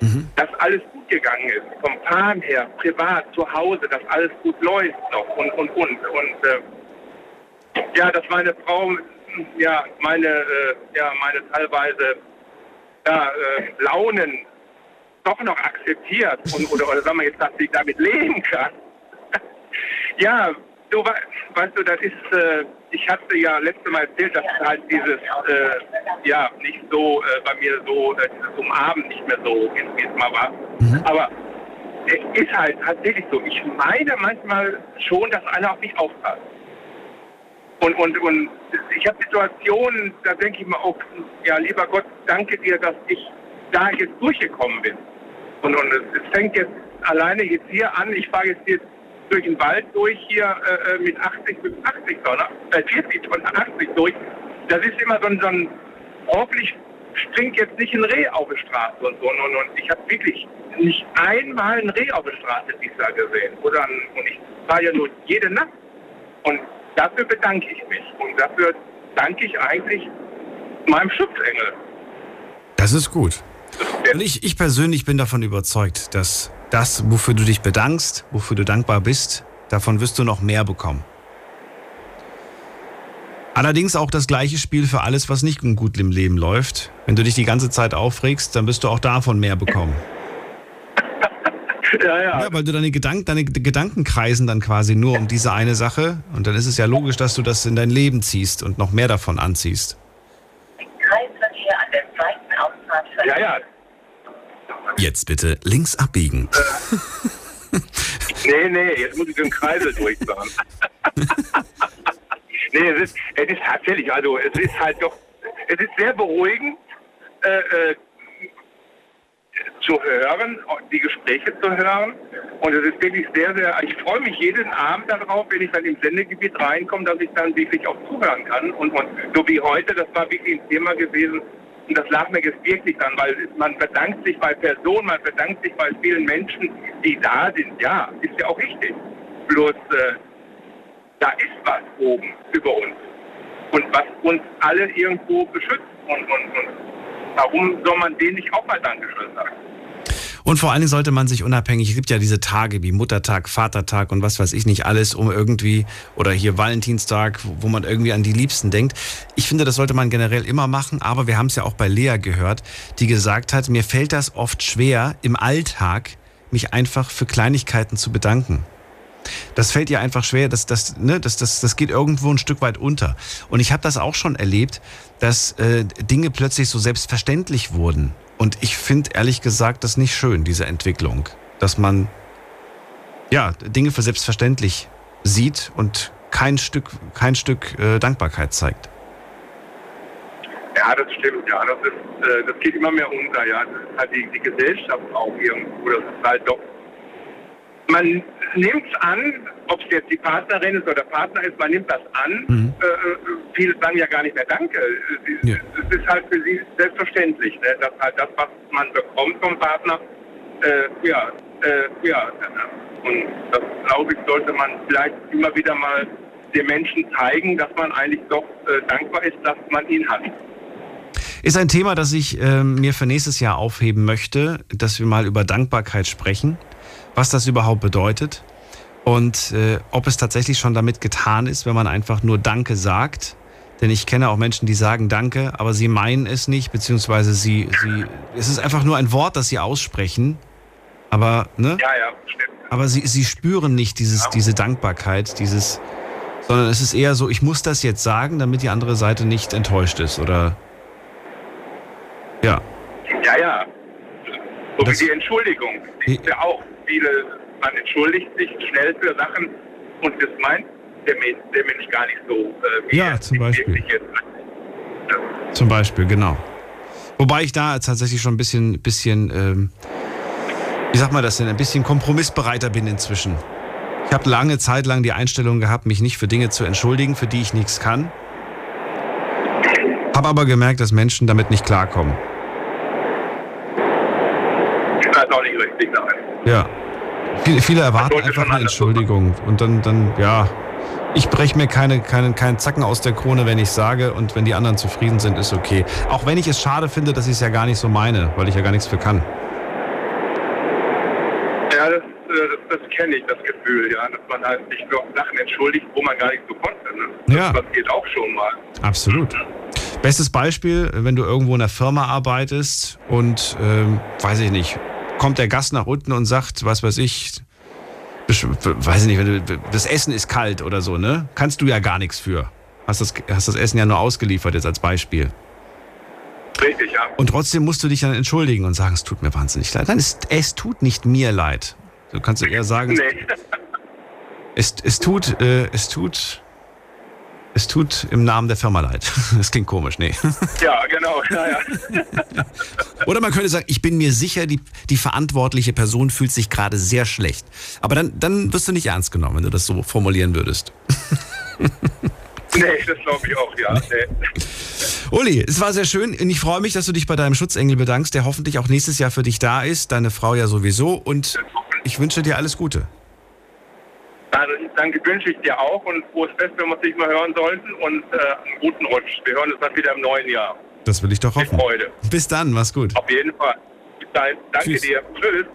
mhm. dass alles gut gegangen ist. Vom Fahren her, privat, zu Hause, dass alles gut läuft noch und, und, und. Und äh, ja, dass meine Frau, ja, meine, äh, ja, meine teilweise ja, äh, Launen doch noch akzeptiert und, oder, oder sagen wir jetzt, dass ich damit leben kann. ja, du weißt du, das ist, äh, ich hatte ja letztes Mal erzählt, dass halt dieses, äh, ja, nicht so äh, bei mir so, äh, dieses Umarmen nicht mehr so, wie es mal war. Mhm. Aber es ist halt tatsächlich so. Ich meine manchmal schon, dass einer auf mich aufpasst. Und, und, und ich habe Situationen, da denke ich mir auch, ja, lieber Gott, danke dir, dass ich da jetzt durchgekommen bin. Und, und es, es fängt jetzt alleine jetzt hier an. Ich fahre jetzt hier durch den Wald durch hier äh, äh mit 80 bis 80 Tonnen, äh, 40 Tonnen, 80 durch. Das ist immer so ein, so ein hoffentlich springt jetzt nicht ein Reh auf die Straße und so. Und, und ich habe wirklich nicht einmal ein Reh auf der Straße dieses Jahr gesehen. Oder ein, und ich fahre ja nur jede Nacht. Und dafür bedanke ich mich. Und dafür danke ich eigentlich meinem Schutzengel. Das ist gut. Und ich, ich persönlich bin davon überzeugt, dass das, wofür du dich bedankst, wofür du dankbar bist, davon wirst du noch mehr bekommen. Allerdings auch das gleiche Spiel für alles, was nicht gut im Leben läuft. Wenn du dich die ganze Zeit aufregst, dann wirst du auch davon mehr bekommen. Ja, ja. ja, weil du deine Gedanken, deine Gedanken kreisen dann quasi nur um diese eine Sache. Und dann ist es ja logisch, dass du das in dein Leben ziehst und noch mehr davon anziehst. Kreisverkehr an der zweiten Ausfahrt. Ja, ja, Jetzt bitte links abbiegen. nee, nee, jetzt muss ich den Kreisel durchfahren. nee, es ist, es ist tatsächlich, also es ist halt doch, es ist sehr beruhigend, äh, äh, zu hören, die Gespräche zu hören. Und es ist wirklich sehr, sehr, ich freue mich jeden Abend darauf, wenn ich dann im Sendegebiet reinkomme, dass ich dann wirklich auch zuhören kann. Und, und so wie heute, das war wirklich ein Thema gewesen, und das lag mir jetzt wirklich an, weil man bedankt sich bei Personen, man bedankt sich bei vielen Menschen, die da sind. Ja, ist ja auch richtig. Bloß, äh, da ist was oben über uns. Und was uns alle irgendwo beschützt. Und, und, und warum soll man denen nicht auch mal Dankeschön sagen? Und vor allen Dingen sollte man sich unabhängig, es gibt ja diese Tage wie Muttertag, Vatertag und was weiß ich nicht alles, um irgendwie, oder hier Valentinstag, wo man irgendwie an die Liebsten denkt. Ich finde, das sollte man generell immer machen, aber wir haben es ja auch bei Lea gehört, die gesagt hat, mir fällt das oft schwer, im Alltag mich einfach für Kleinigkeiten zu bedanken. Das fällt ihr einfach schwer, das, das, ne, das, das, das geht irgendwo ein Stück weit unter. Und ich habe das auch schon erlebt, dass äh, Dinge plötzlich so selbstverständlich wurden. Und ich finde ehrlich gesagt das nicht schön, diese Entwicklung. Dass man ja Dinge für selbstverständlich sieht und kein Stück, kein Stück äh, Dankbarkeit zeigt. Ja, das stimmt, ja. Das, ist, äh, das geht immer mehr unter, ja. Das ist halt die, die Gesellschaft auch irgendwo. Das ist halt doch. Man nimmt es an, ob es jetzt die Partnerin ist oder der Partner ist, man nimmt das an. Mhm. Äh, äh viele sagen ja gar nicht mehr Danke. Es ja. ist halt für sie selbstverständlich, ne? dass halt das, was man bekommt vom Partner, äh, ja, äh, ja. Und das, glaube ich, sollte man vielleicht immer wieder mal den Menschen zeigen, dass man eigentlich doch äh, dankbar ist, dass man ihn hat. Ist ein Thema, das ich äh, mir für nächstes Jahr aufheben möchte, dass wir mal über Dankbarkeit sprechen, was das überhaupt bedeutet und äh, ob es tatsächlich schon damit getan ist, wenn man einfach nur Danke sagt. Denn ich kenne auch Menschen, die sagen Danke, aber sie meinen es nicht, beziehungsweise sie, sie, es ist einfach nur ein Wort, das sie aussprechen. Aber, ne? Ja, ja, stimmt. Aber sie, sie spüren nicht dieses, ja. diese Dankbarkeit, dieses, sondern es ist eher so, ich muss das jetzt sagen, damit die andere Seite nicht enttäuscht ist, oder? Ja. Ja, ja. So das, wie die Entschuldigung. Die ist ja auch viele man entschuldigt sich schnell für Sachen und das meint der Mensch, der Mensch gar nicht so, äh, wie ja, zum Beispiel. Ja. Zum Beispiel, genau. Wobei ich da tatsächlich schon ein bisschen, bisschen ähm, wie sagt man das denn, ein bisschen kompromissbereiter bin inzwischen. Ich habe lange Zeit lang die Einstellung gehabt, mich nicht für Dinge zu entschuldigen, für die ich nichts kann. Habe aber gemerkt, dass Menschen damit nicht klarkommen. Das ist auch nicht richtig, nein. Ja. Viele, viele erwarten einfach eine Entschuldigung. Und dann, dann ja, ich breche mir keine, keine, keinen Zacken aus der Krone, wenn ich sage. Und wenn die anderen zufrieden sind, ist okay. Auch wenn ich es schade finde, dass ich es ja gar nicht so meine, weil ich ja gar nichts für kann. Ja, das, äh, das, das kenne ich, das Gefühl, ja, dass man halt sich für Sachen entschuldigt, wo man gar nicht so konnte. Ne? Das ja. passiert auch schon mal. Absolut. Bestes Beispiel, wenn du irgendwo in einer Firma arbeitest und, ähm, weiß ich nicht, kommt der Gast nach unten und sagt, was weiß ich, weiß ich nicht, wenn du, das Essen ist kalt oder so, ne? Kannst du ja gar nichts für. Hast das, hast das Essen ja nur ausgeliefert jetzt als Beispiel. Richtig, ja. Und trotzdem musst du dich dann entschuldigen und sagen, es tut mir wahnsinnig leid. Nein, es, es tut nicht mir leid. Du kannst eher sagen, nee. es, es, tut, äh, es tut es tut im Namen der Firma leid. Das klingt komisch, nee. Ja, genau. Ja, ja. Oder man könnte sagen, ich bin mir sicher, die, die verantwortliche Person fühlt sich gerade sehr schlecht. Aber dann, dann wirst du nicht ernst genommen, wenn du das so formulieren würdest. Nee, das glaube ich auch, ja. Nee. Uli, es war sehr schön und ich freue mich, dass du dich bei deinem Schutzengel bedankst, der hoffentlich auch nächstes Jahr für dich da ist, deine Frau ja sowieso und ich wünsche dir alles Gute. Also danke wünsche ich dir auch und frohes Fest, wenn wir uns nicht mal hören sollten und äh, einen guten Rutsch. Wir hören uns dann wieder im neuen Jahr. Das will ich doch hoffen. Mit Freude. Bis dann, mach's gut. Auf jeden Fall. Bis dahin. Danke Tschüss. dir. Tschüss.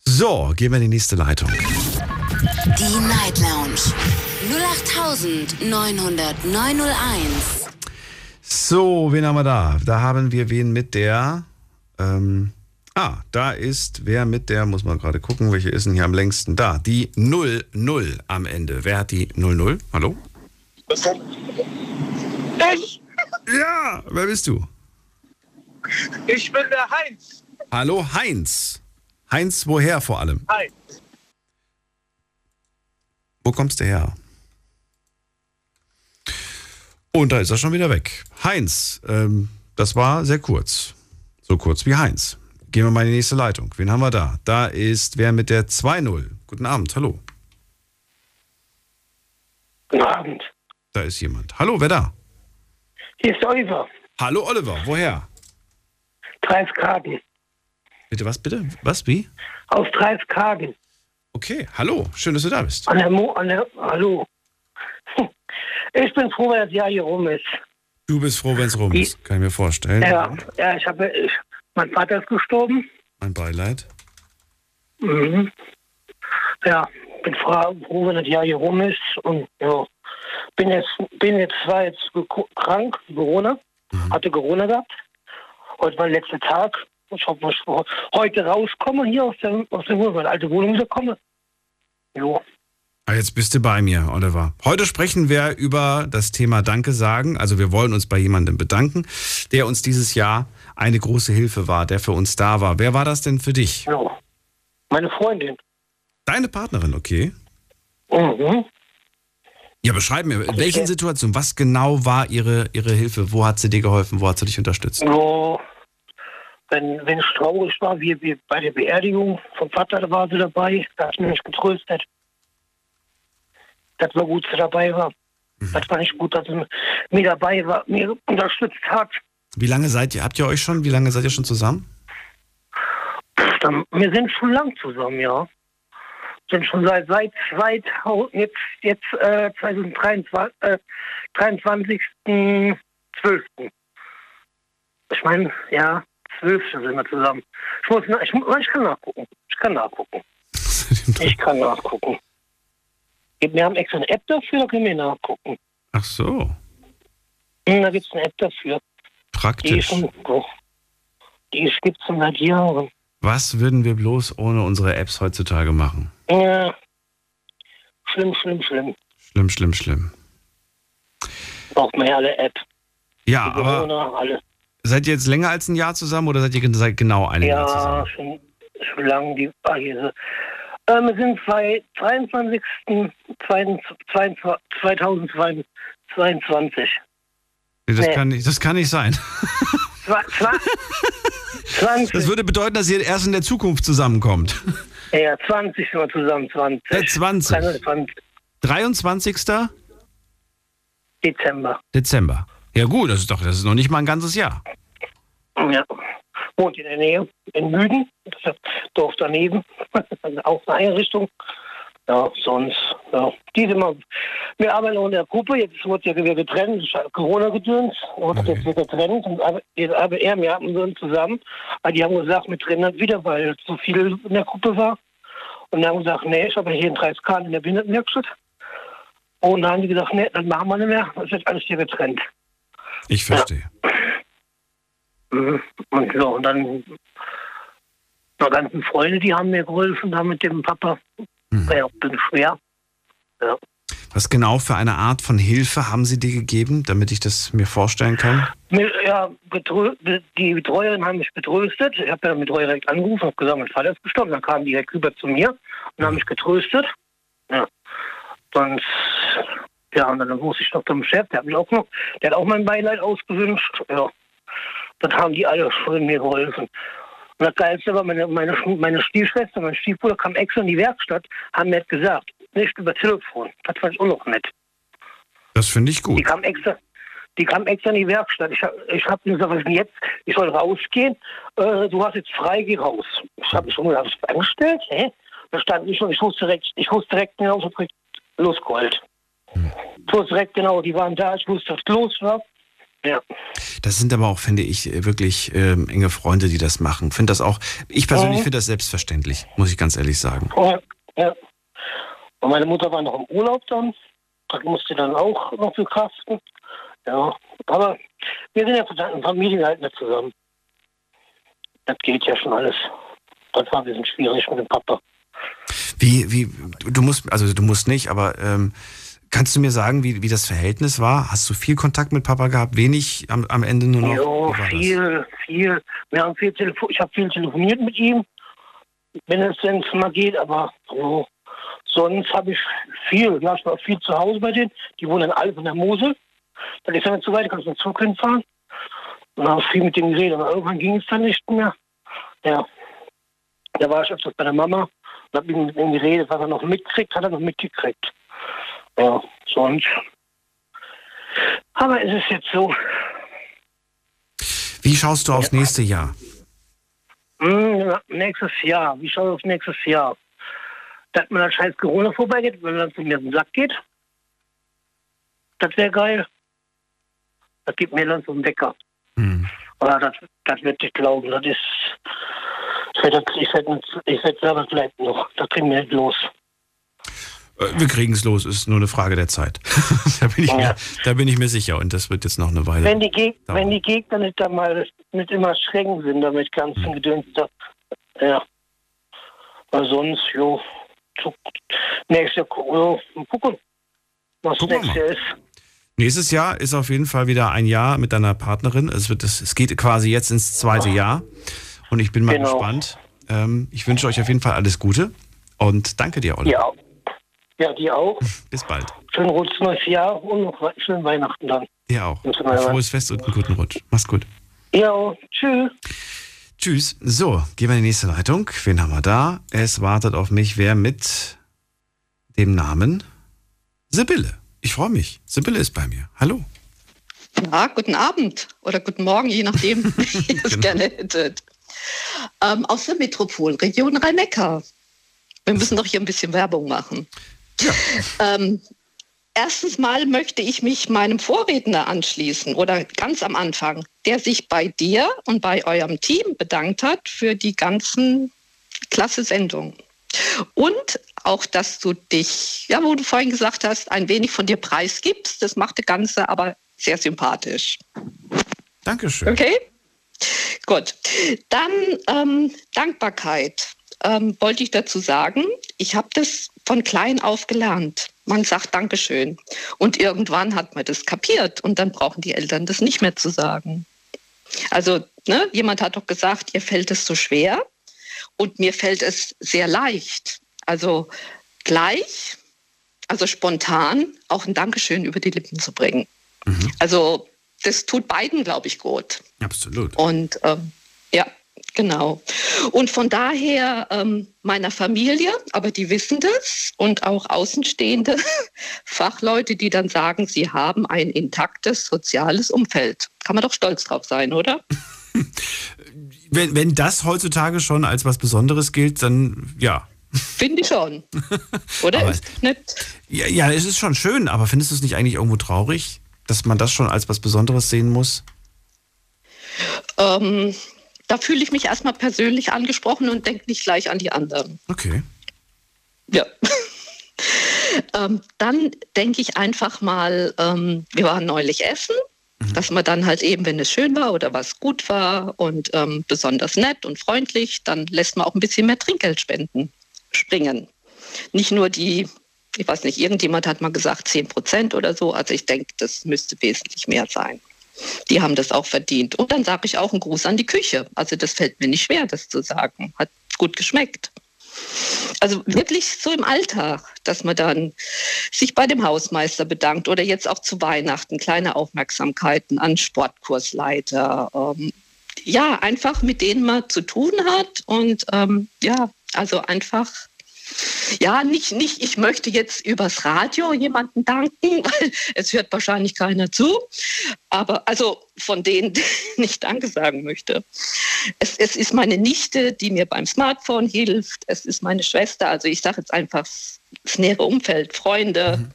So, gehen wir in die nächste Leitung. Die Night Lounge 0890901. So, wen haben wir da? Da haben wir wen mit der ähm, Ah, da ist wer mit der, muss man gerade gucken, welche ist denn hier am längsten? Da, die 00 am Ende. Wer hat die 00? Hallo? Ich. Ja, wer bist du? Ich bin der Heinz. Hallo Heinz. Heinz, woher vor allem? Heinz. Wo kommst du her? Und da ist er schon wieder weg. Heinz, ähm, das war sehr kurz. So kurz wie Heinz. Gehen wir mal in die nächste Leitung. Wen haben wir da? Da ist wer mit der 2-0. Guten Abend, hallo. Guten Abend. Da ist jemand. Hallo, wer da? Hier ist Oliver. Hallo Oliver, woher? Dreifkagen. Bitte was, bitte? Was, wie? Aus Dreifkagen. Okay, hallo, schön, dass du da bist. An der Mo an der, hallo. Ich bin froh, wenn das Jahr hier rum ist. Du bist froh, wenn es rum ist, kann ich mir vorstellen. Ja, ja ich habe, ich, mein Vater ist gestorben. Mein Beileid. Mhm. Ja, bin froh, wenn das Jahr hier rum ist. Und ja, bin jetzt, bin jetzt zwar jetzt krank, Corona, hatte Corona gehabt. Heute war der letzte Tag. Ich hoffe, dass ich heute rauskomme hier aus der, aus der Wohnung, meine alte Wohnung wieder komme. Jo. Ah, jetzt bist du bei mir, Oliver. Heute sprechen wir über das Thema Danke sagen. Also wir wollen uns bei jemandem bedanken, der uns dieses Jahr eine große Hilfe war, der für uns da war. Wer war das denn für dich? Ja. Meine Freundin. Deine Partnerin, okay. Mhm. Ja, beschreib mir, in welchen Situationen, was genau war ihre, ihre Hilfe? Wo hat sie dir geholfen? Wo hat sie dich unterstützt? So, wenn, wenn es traurig war, wie, wie bei der Beerdigung vom Vater, da war sie dabei, da hat sie mich getröstet. Das war gut, dass sie dabei war. Das war nicht gut, dass sie mir dabei war, mir unterstützt hat. Wie lange seid ihr, habt ihr euch schon, wie lange seid ihr schon zusammen? Wir sind schon lang zusammen, ja. Sind schon seit, seit 2000, jetzt, jetzt äh, 2023, äh, 23.12. Ich meine, ja, 12. sind wir zusammen. Ich, muss, ich, ich kann nachgucken. Ich kann nachgucken. Ich kann nachgucken. Wir haben extra eine App dafür, da können wir nachgucken. Ach so, Hm, Da gibt es eine App dafür. Die ist praktisch. die gibt es schon seit Jahren. Was würden wir bloß ohne unsere Apps heutzutage machen? Ja. Schlimm, schlimm, schlimm. Schlimm, schlimm, schlimm. Braucht man ja alle App. Ja, Die aber alle. seid ihr jetzt länger als ein Jahr zusammen oder seid ihr seit genau einem Jahr Ja, zusammen? schon, schon lange die ah, hier so. äh, Wir sind bei 23. 2022. Nee, das, Nee. kann nicht, das kann nicht sein. Zwa- zwa- 20. Das würde bedeuten, dass ihr erst in der Zukunft zusammenkommt. Ja, 20 sind wir zusammen, 20. Der 20. 23. 23. Dezember. Dezember. Ja gut, das ist doch, das ist noch nicht mal ein ganzes Jahr. Ja. Wohnt in der Nähe, in Müden, das ist das Dorf daneben, auch eine Einrichtung. Ja, sonst, ja. Die sind immer, wir arbeiten auch in der Gruppe, jetzt wird ja wieder getrennt, ist Corona-Gedöns, wird jetzt wieder getrennt, und aber arbeiten er, wir hatten so zusammen, aber die haben gesagt, wir trennen das wieder, weil zu viel in der Gruppe war. Und dann haben gesagt, nee, ich habe hier in Dreiskal in der Behindertenwerkstatt. Und dann haben die gesagt, nee, das machen wir nicht mehr, das wird alles hier getrennt. Ich verstehe. Mhm. Und so, und dann meine ganzen Freunde, die haben mir geholfen, da mit dem Papa. Ein bisschen schwer. Ja. Was genau für eine Art von Hilfe haben sie dir gegeben, damit ich das mir vorstellen kann? Ja, die Betreuerin haben mich betröstet. Ich habe ja mit Betreuer direkt angerufen und gesagt, mein Vater ist gestorben. Dann kamen die direkt rüber zu mir und haben mich getröstet. Ja. Sonst, ja, und dann wusste ich noch zum Chef, der hat mich auch noch, der hat auch mein Beileid ausgewünscht. Ja. Das haben die alle schon mir geholfen. Und das Geilste war, meine, meine, meine Stiefschwester, mein Stiefbruder kam extra in die Werkstatt, haben mir gesagt, nicht über Telefon. Das fand ich auch noch nett. Das finde ich Die gut. kam extra, die kam extra in die Werkstatt. Ich habe ich hab gesagt, was jetzt? Ich soll rausgehen. Äh, du hast jetzt frei, geh raus. Ich habe mich schon gedacht, was angestellt? Hä? Da stand ich schon, ich wusste direkt, ich wusste direkt genau, direkt losgeholt. Ich wusste direkt genau, die waren da, ich wusste, was los war. Ja. Das sind aber auch, finde ich, wirklich ähm, enge Freunde, die das machen. Finde das auch, ich persönlich Mhm. finde das selbstverständlich, muss ich ganz ehrlich sagen. Und, ja. Und meine Mutter war noch im Urlaub dann. Das musste dann auch noch verkraften. Ja. Aber wir sind ja in Familie halt nicht zusammen. Das geht ja schon alles. Das war ein bisschen schwierig mit dem Papa. Wie, wie, du du musst, also du musst nicht, aber ähm, kannst du mir sagen, wie, wie das Verhältnis war? Hast du viel Kontakt mit Papa gehabt? Wenig am, am Ende nur noch? Jo, das? viel, viel. Wir haben viel Telefo ich habe viel telefoniert mit ihm, wenn es denn mal geht, aber so. sonst habe ich viel. Ja, ich war viel zu Hause bei denen. Die wohnen in Alp in der Mosel. Dann ist er nicht zu weit, kannst du mit Zug hinfahren. Und dann habe viel mit denen geredet, aber irgendwann ging es dann nicht mehr. Ja. Da war ich öfters bei der Mama und hab ihm mit ihm geredet, was er noch mitkriegt, hat er noch mitgekriegt. Ja, sonst. Aber es ist jetzt so. Wie schaust du aufs nächste Jahr? Hm, nächstes Jahr. Wie schaut es aufs nächstes Jahr? Dass mir das scheiß Corona vorbeigeht, wenn dann zu mir den Sack geht. Das wäre geil. Das gibt mir dann zum Wecker. Hm. Aber das, das wird ich glauben. Das ist. Ich werde, ich werde, ich werde selber bleiben noch. Das kriegen wir nicht los. Äh, Wir kriegen es los, ist nur eine Frage der Zeit. da, bin ich mir, da bin ich mir sicher und das wird jetzt noch eine Weile. Wenn die, Geg dauern. wenn die Gegner nicht, da mal, nicht immer streng sind, damit ganzen Hm. Gedöns. Ja. Weil sonst, jo. zu- Nächstes Jahr gucken, was Gucken nächstes. Jahr ist. Nächstes Jahr ist auf jeden Fall wieder ein Jahr mit deiner Partnerin. Es, wird, es, es geht quasi jetzt ins zweite Jahr und ich bin mal Genau. gespannt. Ähm, ich wünsche euch auf jeden Fall alles Gute und danke dir, Olli. Ja. Ja, die auch. Bis bald. Schönen Rutsch neues Jahr und noch schönen Weihnachten dann. Ihr auch. Frohes Fest und einen guten Rutsch. Mach's gut. Ja, tschüss. Tschüss. So, gehen wir in die nächste Leitung. Wen haben wir da? Es wartet auf mich wer mit dem Namen Sibylle. Ich freue mich. Sibylle ist bei mir. Hallo. Ja, guten Abend oder guten Morgen, je nachdem, wie ihr es Genau. gerne hättet. Ähm, aus der Metropolregion Rhein-Neckar. Wir müssen doch hier ein bisschen Werbung machen. Ähm, erstens mal möchte ich mich meinem Vorredner anschließen oder ganz am Anfang, der sich bei dir und bei eurem Team bedankt hat für die ganzen klasse Sendungen. Und auch, dass du dich, ja, wo du vorhin gesagt hast, ein wenig von dir preisgibst. Das macht das Ganze aber sehr sympathisch. Dankeschön. Okay? Gut. Dann ähm, Dankbarkeit. Ähm, wollte ich dazu sagen, ich habe das von klein auf gelernt. Man sagt Dankeschön. Und irgendwann hat man das kapiert und dann brauchen die Eltern das nicht mehr zu sagen. Also, ne, jemand hat doch gesagt, ihr fällt es so schwer und mir fällt es sehr leicht. Also gleich, also spontan auch ein Dankeschön über die Lippen zu bringen. Also das tut beiden, glaube ich, gut. Absolut. Und ähm, ja, genau. Und von daher ähm, meiner Familie, aber die wissen das und auch Außenstehende Fachleute, die dann sagen, sie haben ein intaktes soziales Umfeld. Kann man doch stolz drauf sein, oder? Wenn, wenn das heutzutage schon als was Besonderes gilt, dann ja. Finde ich schon. Oder? Aber- Ist nicht, ja. Ja, es ist schon schön, aber findest du es nicht eigentlich irgendwo traurig, dass man das schon als was Besonderes sehen muss? ähm, da fühle ich mich erstmal persönlich angesprochen und denke nicht gleich an die anderen. Okay. Ja. ähm, dann denke ich einfach mal, ähm, wir waren neulich essen, dass man dann halt eben, wenn es schön war oder was gut war und ähm, besonders nett und freundlich, dann lässt man auch ein bisschen mehr Trinkgeld spenden, springen. Nicht nur die, ich weiß nicht, irgendjemand hat mal gesagt 10 Prozent oder so. Also ich denke, das müsste wesentlich mehr sein. Die haben das auch verdient. Und dann sage ich auch einen Gruß an die Küche. Also das fällt mir nicht schwer, das zu sagen. Hat gut geschmeckt. Also wirklich so im Alltag, dass man dann sich bei dem Hausmeister bedankt oder jetzt auch zu Weihnachten kleine Aufmerksamkeiten an Sportkursleiter. Ähm, ja, einfach mit denen man zu tun hat und ähm, ja, also einfach ja, nicht, nicht, ich möchte jetzt übers Radio jemanden danken, weil es hört wahrscheinlich keiner zu. Aber also von denen, denen ich Danke sagen möchte. Es, es ist meine Nichte, die mir beim Smartphone hilft. Es ist meine Schwester. Also ich sage jetzt einfach das nähere Umfeld, Freunde.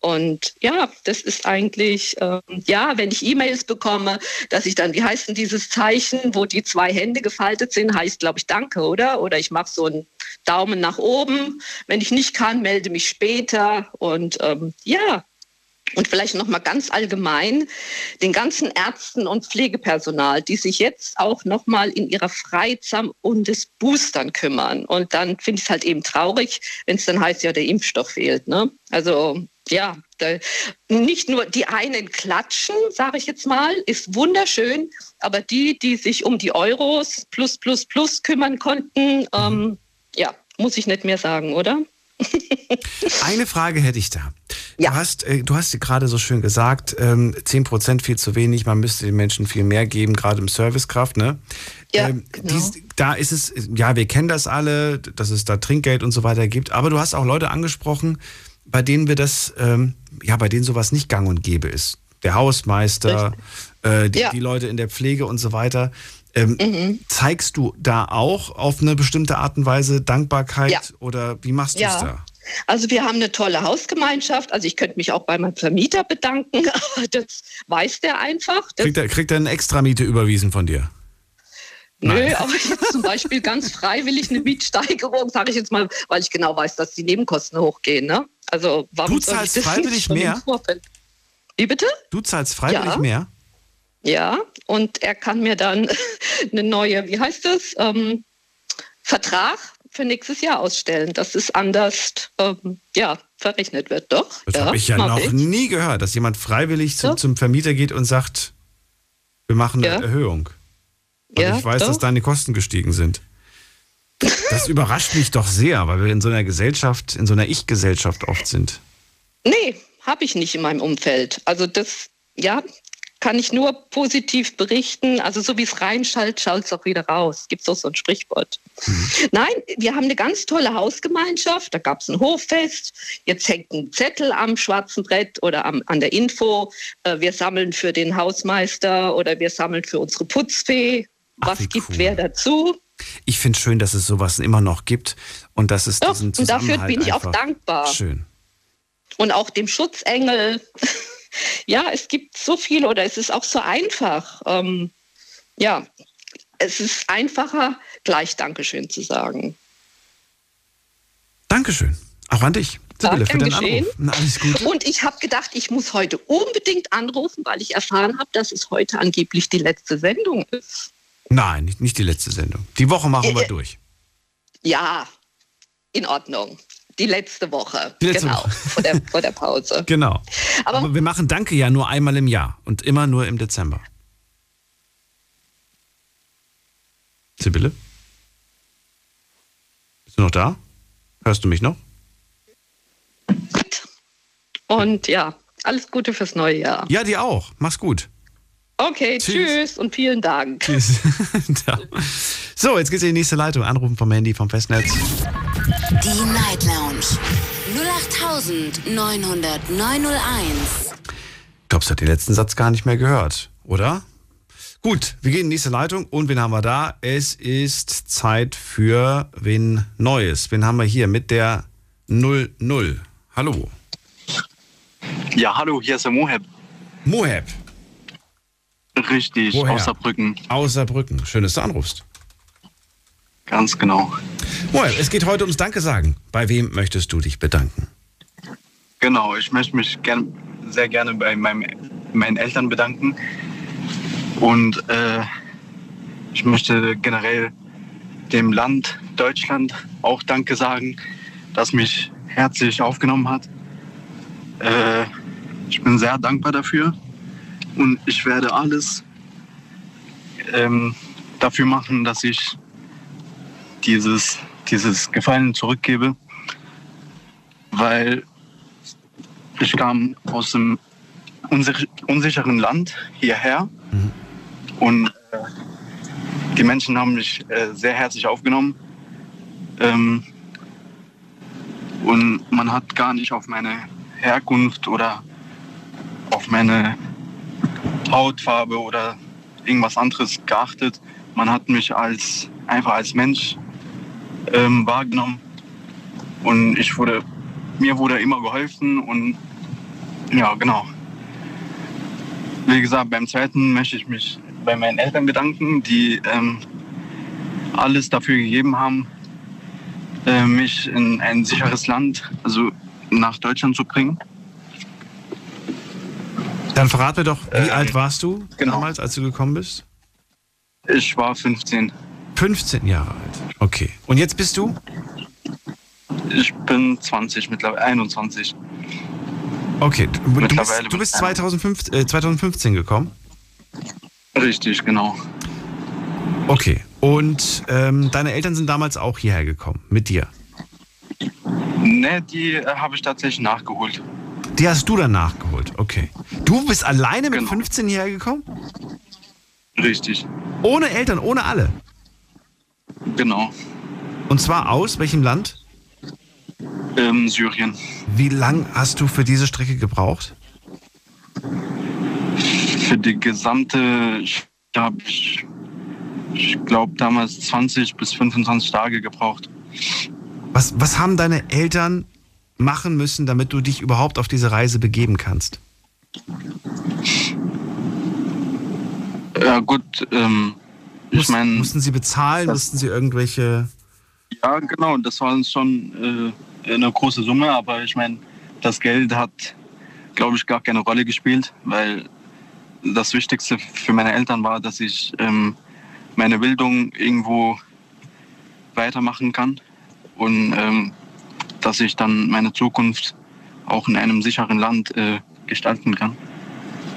Und ja, das ist eigentlich, ähm, ja, wenn ich E-Mails bekomme, dass ich dann, wie heißt denn dieses Zeichen, wo die zwei Hände gefaltet sind, heißt, glaube ich, Danke, oder? Oder ich mache so einen Daumen nach oben. Wenn ich nicht kann, melde mich später. Und ähm, ja, und vielleicht noch mal ganz allgemein den ganzen Ärzten und Pflegepersonal, die sich jetzt auch noch mal in ihrer Freizeit um das Boostern kümmern. Und dann finde ich es halt eben traurig, wenn es dann heißt, ja, der Impfstoff fehlt. Ne? Also ja, da, nicht nur die einen klatschen, sage ich jetzt mal, ist wunderschön, aber die, die sich um die Euros plus plus plus kümmern konnten, ähm, ja, muss ich nicht mehr sagen, oder? Eine Frage hätte ich da. Du hast, äh, du hast gerade so schön gesagt, ähm, 10% viel zu wenig, man müsste den Menschen viel mehr geben, gerade im Servicekraft, ne? Ja, ähm, genau. dies, da ist es, ja, wir kennen das alle, dass es da Trinkgeld und so weiter gibt, aber du hast auch Leute angesprochen, bei denen wir das, ähm, ja, bei denen sowas nicht gang und gäbe ist. Der Hausmeister, äh, die, Ja. die Leute in der Pflege und so weiter. Ähm, Mhm. Zeigst du da auch auf eine bestimmte Art und Weise Dankbarkeit Ja. oder wie machst du es Ja. da? Also wir haben eine tolle Hausgemeinschaft. Also ich könnte mich auch bei meinem Vermieter bedanken. aber Das weiß der einfach. Das, Kriegt er, kriegt er eine Extramiete überwiesen von dir? nö, Nein. aber jetzt zum Beispiel ganz freiwillig eine Mietsteigerung, sage ich jetzt mal, weil ich genau weiß, dass die Nebenkosten hochgehen. Ne? Also warum Du soll ich zahlst das freiwillig mehr? Wie bitte? Du zahlst freiwillig Ja. mehr? Ja, und er kann mir dann eine neue, wie heißt das, ähm, Vertrag für nächstes Jahr ausstellen, dass es anders ähm, ja, verrechnet wird. Doch. Das ja, habe ich ja noch ich. nie gehört, dass jemand freiwillig zum, Ja. zum Vermieter geht und sagt, wir machen eine. Erhöhung. Weil ich weiß, dass deine Kosten gestiegen sind. Das überrascht mich doch sehr, weil wir in so einer Gesellschaft, in so einer Ich-Gesellschaft oft sind. Nee, habe ich nicht in meinem Umfeld. Also das, ja, kann ich nur positiv berichten. Also so wie es reinschallt, schallt es auch wieder raus. Gibt es auch so ein Sprichwort. Nein, wir haben eine ganz tolle Hausgemeinschaft. Da gab es ein Hoffest. Jetzt hängt ein Zettel am schwarzen Brett oder am, an der Info. Äh, wir sammeln für den Hausmeister oder wir sammeln für unsere Putzfee. Was gibt wer dazu? Ich finde schön, dass es sowas immer noch gibt und dass es Doch, diesen und dafür bin ich auch dankbar. Schön. und auch dem Schutzengel. ja, es gibt so viel oder es ist auch so einfach. Ähm, ja, es ist einfacher, gleich Dankeschön zu sagen. Dankeschön. Auch an dich. Sibylle, für gern den geschehen. Anruf. Alles Gute. Und ich habe gedacht, ich muss heute unbedingt anrufen, weil ich erfahren habe, dass es heute angeblich die letzte Sendung ist. Nein, nicht, nicht die letzte Sendung. Die Woche machen wir Äh, äh, durch. Ja, in Ordnung. Die letzte Woche. Die letzte genau, Woche. Vor, der, vor der Pause. Genau. Aber- Aber wir machen Danke ja nur einmal im Jahr und immer nur im Dezember. Sibylle? Bist du noch da? Hörst du mich noch? Und ja, alles Gute fürs neue Jahr. Ja, dir auch. Mach's gut. Okay, Tschüss. tschüss und vielen Dank. Tschüss. So, jetzt geht's in die nächste Leitung. Anrufen vom Handy, vom Festnetz. Die Night Lounge 0890901. Glaubst du, hat den letzten Satz gar nicht mehr gehört, oder? Gut, wir gehen in die nächste Leitung und wen haben wir da? Es ist Zeit für wen Neues. Wen haben wir hier mit der 00? Hallo. Ja, hallo, hier ist der Moheb. Moheb. Richtig, Woher? aus Saarbrücken. Aus Saarbrücken. Schön, dass du anrufst. Ganz genau. Moheb, es geht heute ums Danke sagen. Bei wem möchtest du dich bedanken? Genau, ich möchte mich gern, sehr gerne bei meinem, meinen Eltern bedanken. Und äh, ich möchte generell dem Land Deutschland auch Danke sagen, das mich herzlich aufgenommen hat. Äh, ich bin sehr dankbar dafür und ich werde alles ähm, dafür machen, dass ich dieses, dieses Gefallen zurückgebe, weil ich kam aus einem unsich- unsicheren Land hierher und äh, die Menschen haben mich äh, sehr herzlich aufgenommen. Ähm, und man hat gar nicht auf meine Herkunft oder auf meine Hautfarbe oder irgendwas anderes geachtet. Man hat mich als einfach als Mensch ähm, wahrgenommen und ich wurde mir wurde immer geholfen und ja genau. Wie gesagt, beim zweiten möchte ich mich bei meinen Eltern bedanken, die ähm, alles dafür gegeben haben, äh, mich in ein sicheres Land, also nach Deutschland zu bringen. Dann verrat mir doch, wie Ähm, alt warst du genau. damals, als du gekommen bist? Ich war 15. 15 Jahre alt. Okay. Und jetzt bist du? Ich bin 20 mittlerweile, 21. Okay. Du, du bist, du bist ich 2015, äh, 2015 gekommen? Richtig, genau. Okay. Und ähm, deine Eltern sind damals auch hierher gekommen, mit dir. Ne, die äh, habe ich tatsächlich nachgeholt. Die hast du dann nachgeholt, okay. Du bist alleine mit Genau. 15 hierher gekommen? Richtig, Ohne Eltern, ohne alle? genau. Und zwar aus welchem Land? Ähm, Syrien. Wie lang hast du für diese Strecke gebraucht? Für die gesamte habe ich, ich glaube, damals 20 bis 25 Tage gebraucht. Was, was haben deine Eltern machen müssen, damit du dich überhaupt auf diese Reise begeben kannst? Ja gut, ähm, ich meine... Mussten sie bezahlen? Mussten sie irgendwelche... Ja, genau, das war schon äh, eine große Summe, aber ich meine, das Geld hat, glaube ich, gar keine Rolle gespielt, weil das Wichtigste für meine Eltern war, dass ich ähm, meine Bildung irgendwo weitermachen kann und ähm, dass ich dann meine Zukunft auch in einem sicheren Land äh, gestalten kann.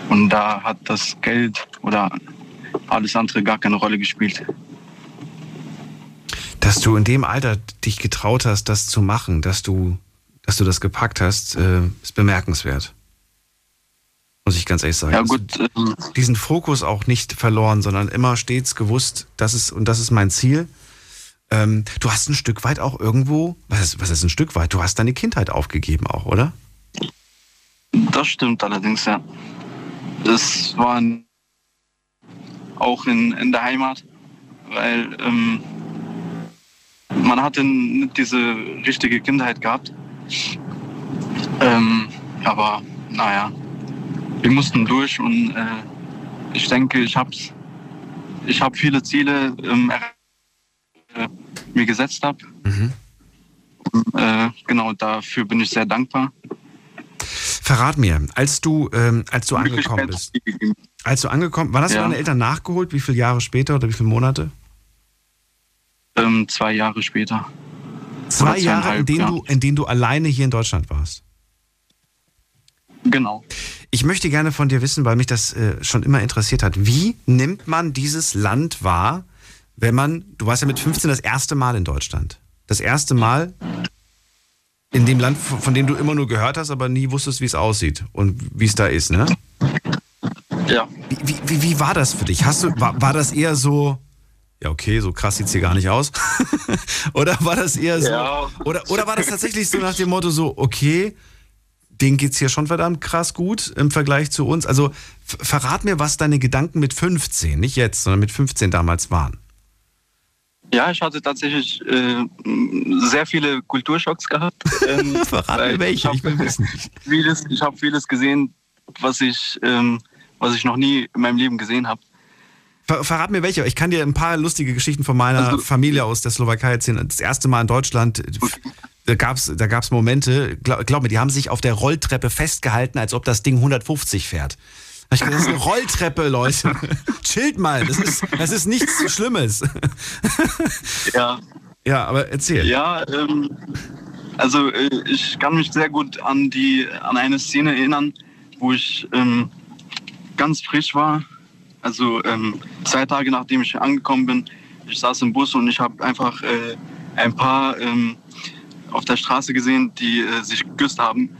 Und da hat das Geld oder alles andere gar keine Rolle gespielt. Dass du in dem Alter dich getraut hast, das zu machen, dass du, dass du das gepackt hast, äh, ist bemerkenswert. Muss ich ganz ehrlich sagen. Ja, gut, ähm, Diesen Fokus auch nicht verloren, sondern immer stets gewusst, das ist, und das ist mein Ziel. Ähm, du hast ein Stück weit auch irgendwo, was ist, was ist ein Stück weit? Du hast deine Kindheit aufgegeben auch, oder? Das stimmt allerdings, ja. Das war ein- auch in, in der Heimat, weil ähm, man hatte nicht diese richtige Kindheit gehabt. Ähm, aber naja, wir mussten durch und äh, ich denke, ich habe ich hab viele Ziele ähm, er- äh, mir gesetzt habe. Äh, genau, dafür bin ich sehr dankbar. Verrat mir, als du, ähm, als du angekommen bist, als du angekommen, wann hast du Ja. deine Eltern nachgeholt? Wie viele Jahre später oder wie viele Monate? Ähm, zwei Jahre später. Zwei Jahre, in denen, ja. du, in denen du alleine hier in Deutschland warst. Genau. Ich möchte gerne von dir wissen, weil mich das äh, schon immer interessiert hat. Wie nimmt man dieses Land wahr, wenn man, du warst ja mit 15 das erste Mal in Deutschland. Das erste Mal in dem Land, von dem du immer nur gehört hast, aber nie wusstest, wie es aussieht und wie es da ist, ne? Ja. Wie, wie, wie, war das für dich? Hast du, war, war das eher so, ja okay, so krass sieht's hier gar nicht aus? oder war das eher so, Ja. oder, oder war das tatsächlich so nach dem Motto so, okay, denen geht's hier schon verdammt krass gut im Vergleich zu uns? Also verrat mir, was deine Gedanken mit 15, nicht jetzt, sondern mit 15 damals waren. Ja, ich hatte tatsächlich äh, sehr viele Kulturschocks gehabt. Ähm, Verrat weil mir welche, hab ich will wissen. Vieles, ich habe vieles gesehen, was ich, ähm, was ich noch nie in meinem Leben gesehen habe. Ver verrat mir welche. Ich kann dir ein paar lustige Geschichten von meiner Also Familie aus der Slowakei erzählen. Das erste Mal in Deutschland, da gab's da gab's Momente, glaub, glaub mir, die haben sich auf der Rolltreppe festgehalten, als ob das Ding 150 fährt. Hab Ich gedacht, das ist eine Rolltreppe, Leute. Chillt mal, das ist, das ist nichts Schlimmes. Ja. Ja, aber erzähl. Ja, ähm, also äh, ich kann mich sehr gut an die an eine Szene erinnern, wo ich ähm, ganz frisch war. Also ähm, zwei Tage nachdem ich angekommen bin, ich saß im Bus und ich habe einfach äh, ein paar ähm, auf der Straße gesehen, die äh, sich geküsst haben,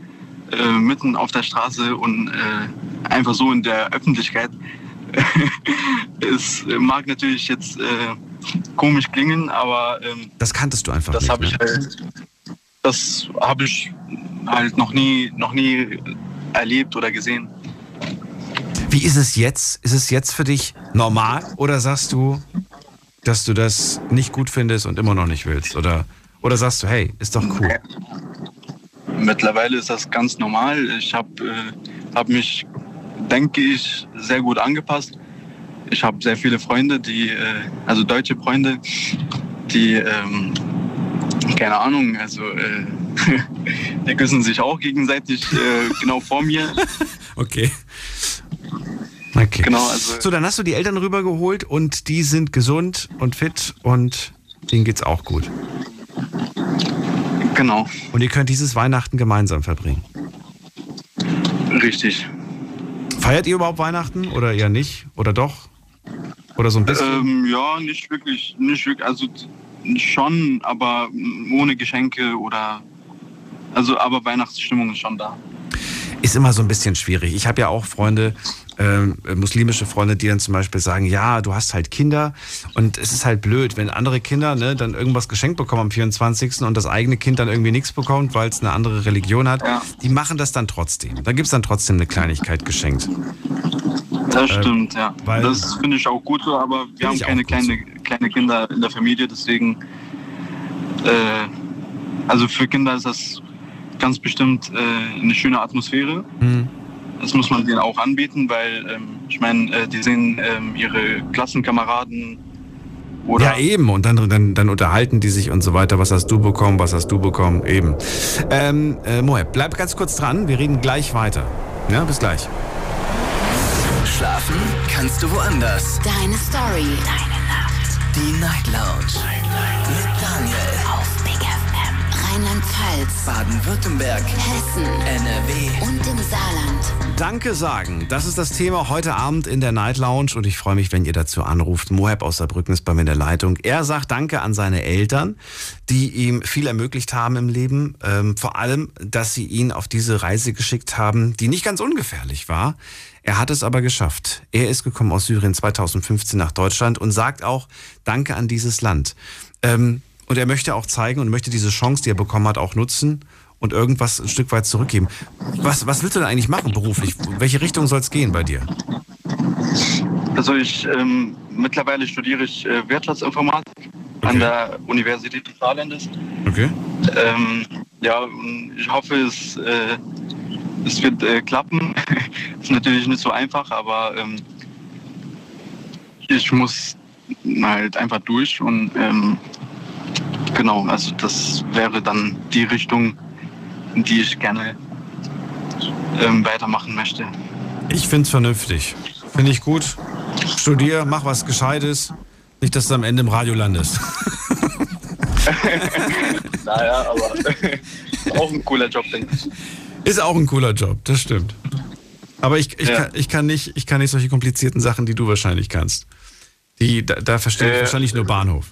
äh, mitten auf der Straße und äh, einfach so in der Öffentlichkeit. es mag natürlich jetzt äh, komisch klingen, aber ähm, Das kanntest du einfach das nicht. habe ich ne? halt, das habe ich halt noch nie, noch nie erlebt oder gesehen. Wie ist es jetzt? Ist es jetzt für dich normal oder sagst du, dass du das nicht gut findest und immer noch nicht willst? Oder, oder sagst du, hey, ist doch cool? Mittlerweile ist das ganz normal. Ich habe äh, hab mich, denke ich, sehr gut angepasst. Ich habe sehr viele Freunde, die, äh, also deutsche Freunde, die, ähm, keine Ahnung, also äh, die küssen sich auch gegenseitig äh, genau vor mir. Okay. Okay. Genau, also So, dann hast du die Eltern rübergeholt und die sind gesund und fit und denen geht's auch gut. Genau. Und ihr könnt dieses Weihnachten gemeinsam verbringen. Richtig. Feiert ihr überhaupt Weihnachten oder eher nicht? Oder doch? Oder so ein bisschen? Ähm, ja, nicht wirklich, nicht wirklich, also schon, aber ohne Geschenke oder, also aber Weihnachtsstimmung ist schon da. ist immer so ein bisschen schwierig. Ich habe ja auch Freunde, äh, muslimische Freunde, die dann zum Beispiel sagen, ja, du hast halt Kinder und es ist halt blöd, wenn andere Kinder ne, dann irgendwas geschenkt bekommen am 24. und das eigene Kind dann irgendwie nichts bekommt, weil es eine andere Religion hat. Ja. Die machen das dann trotzdem. Da gibt es dann trotzdem eine Kleinigkeit geschenkt. Das äh, stimmt, ja. das finde ich auch gut so, aber wir haben keine kleine, kleine Kinder in der Familie, deswegen, äh, also für Kinder ist das ganz bestimmt äh, eine schöne Atmosphäre. Mhm. Das muss man denen auch anbieten, weil ähm, ich meine, äh, die sehen ähm, ihre Klassenkameraden oder ja, eben. Und dann, dann, dann unterhalten die sich und so weiter. Was hast du bekommen? Was hast du bekommen? Eben. Ähm, äh, Moeb, bleib ganz kurz dran. Wir reden gleich weiter. Ja, bis gleich. Schlafen kannst du woanders. Deine Story. Deine Nacht. Die Night Lounge. Rheinland-Pfalz. Baden-Württemberg. Hessen. NRW. Und im Saarland. Danke sagen. Das ist das Thema heute Abend in der Night Lounge und ich freue mich, wenn ihr dazu anruft. Mohab aus Saarbrücken ist bei mir in der Leitung. Er sagt Danke an seine Eltern, die ihm viel ermöglicht haben im Leben. Ähm, vor allem, dass sie ihn auf diese Reise geschickt haben, die nicht ganz ungefährlich war. Er hat es aber geschafft. Er ist gekommen aus Syrien 2015 nach Deutschland und sagt auch Danke an dieses Land. Ähm, und er möchte auch zeigen und möchte diese Chance, die er bekommen hat, auch nutzen und irgendwas ein Stück weit zurückgeben. Was, was willst du denn eigentlich machen beruflich? Welche Richtung soll es gehen bei dir? Also ich ähm, mittlerweile studiere ich äh, Wirtschaftsinformatik okay. an der Universität des Saarlandes. Okay. Ähm, ja, ich hoffe, es, äh, es wird äh, klappen. ist natürlich nicht so einfach, aber ähm, ich muss halt einfach durch und ähm, genau, also das wäre dann die Richtung, die ich gerne ähm, weitermachen möchte. Ich finde es vernünftig. Finde ich gut. Studier, mach was Gescheites. Nicht, dass du am Ende im Radio landest. naja, aber auch ein cooler Job, denke ich. Ist auch ein cooler Job, das stimmt. Aber ich, ich, ja. kann, ich, kann nicht, ich kann nicht solche komplizierten Sachen, die du wahrscheinlich kannst. Die, da, da verstehe ich äh, wahrscheinlich nur Bahnhof.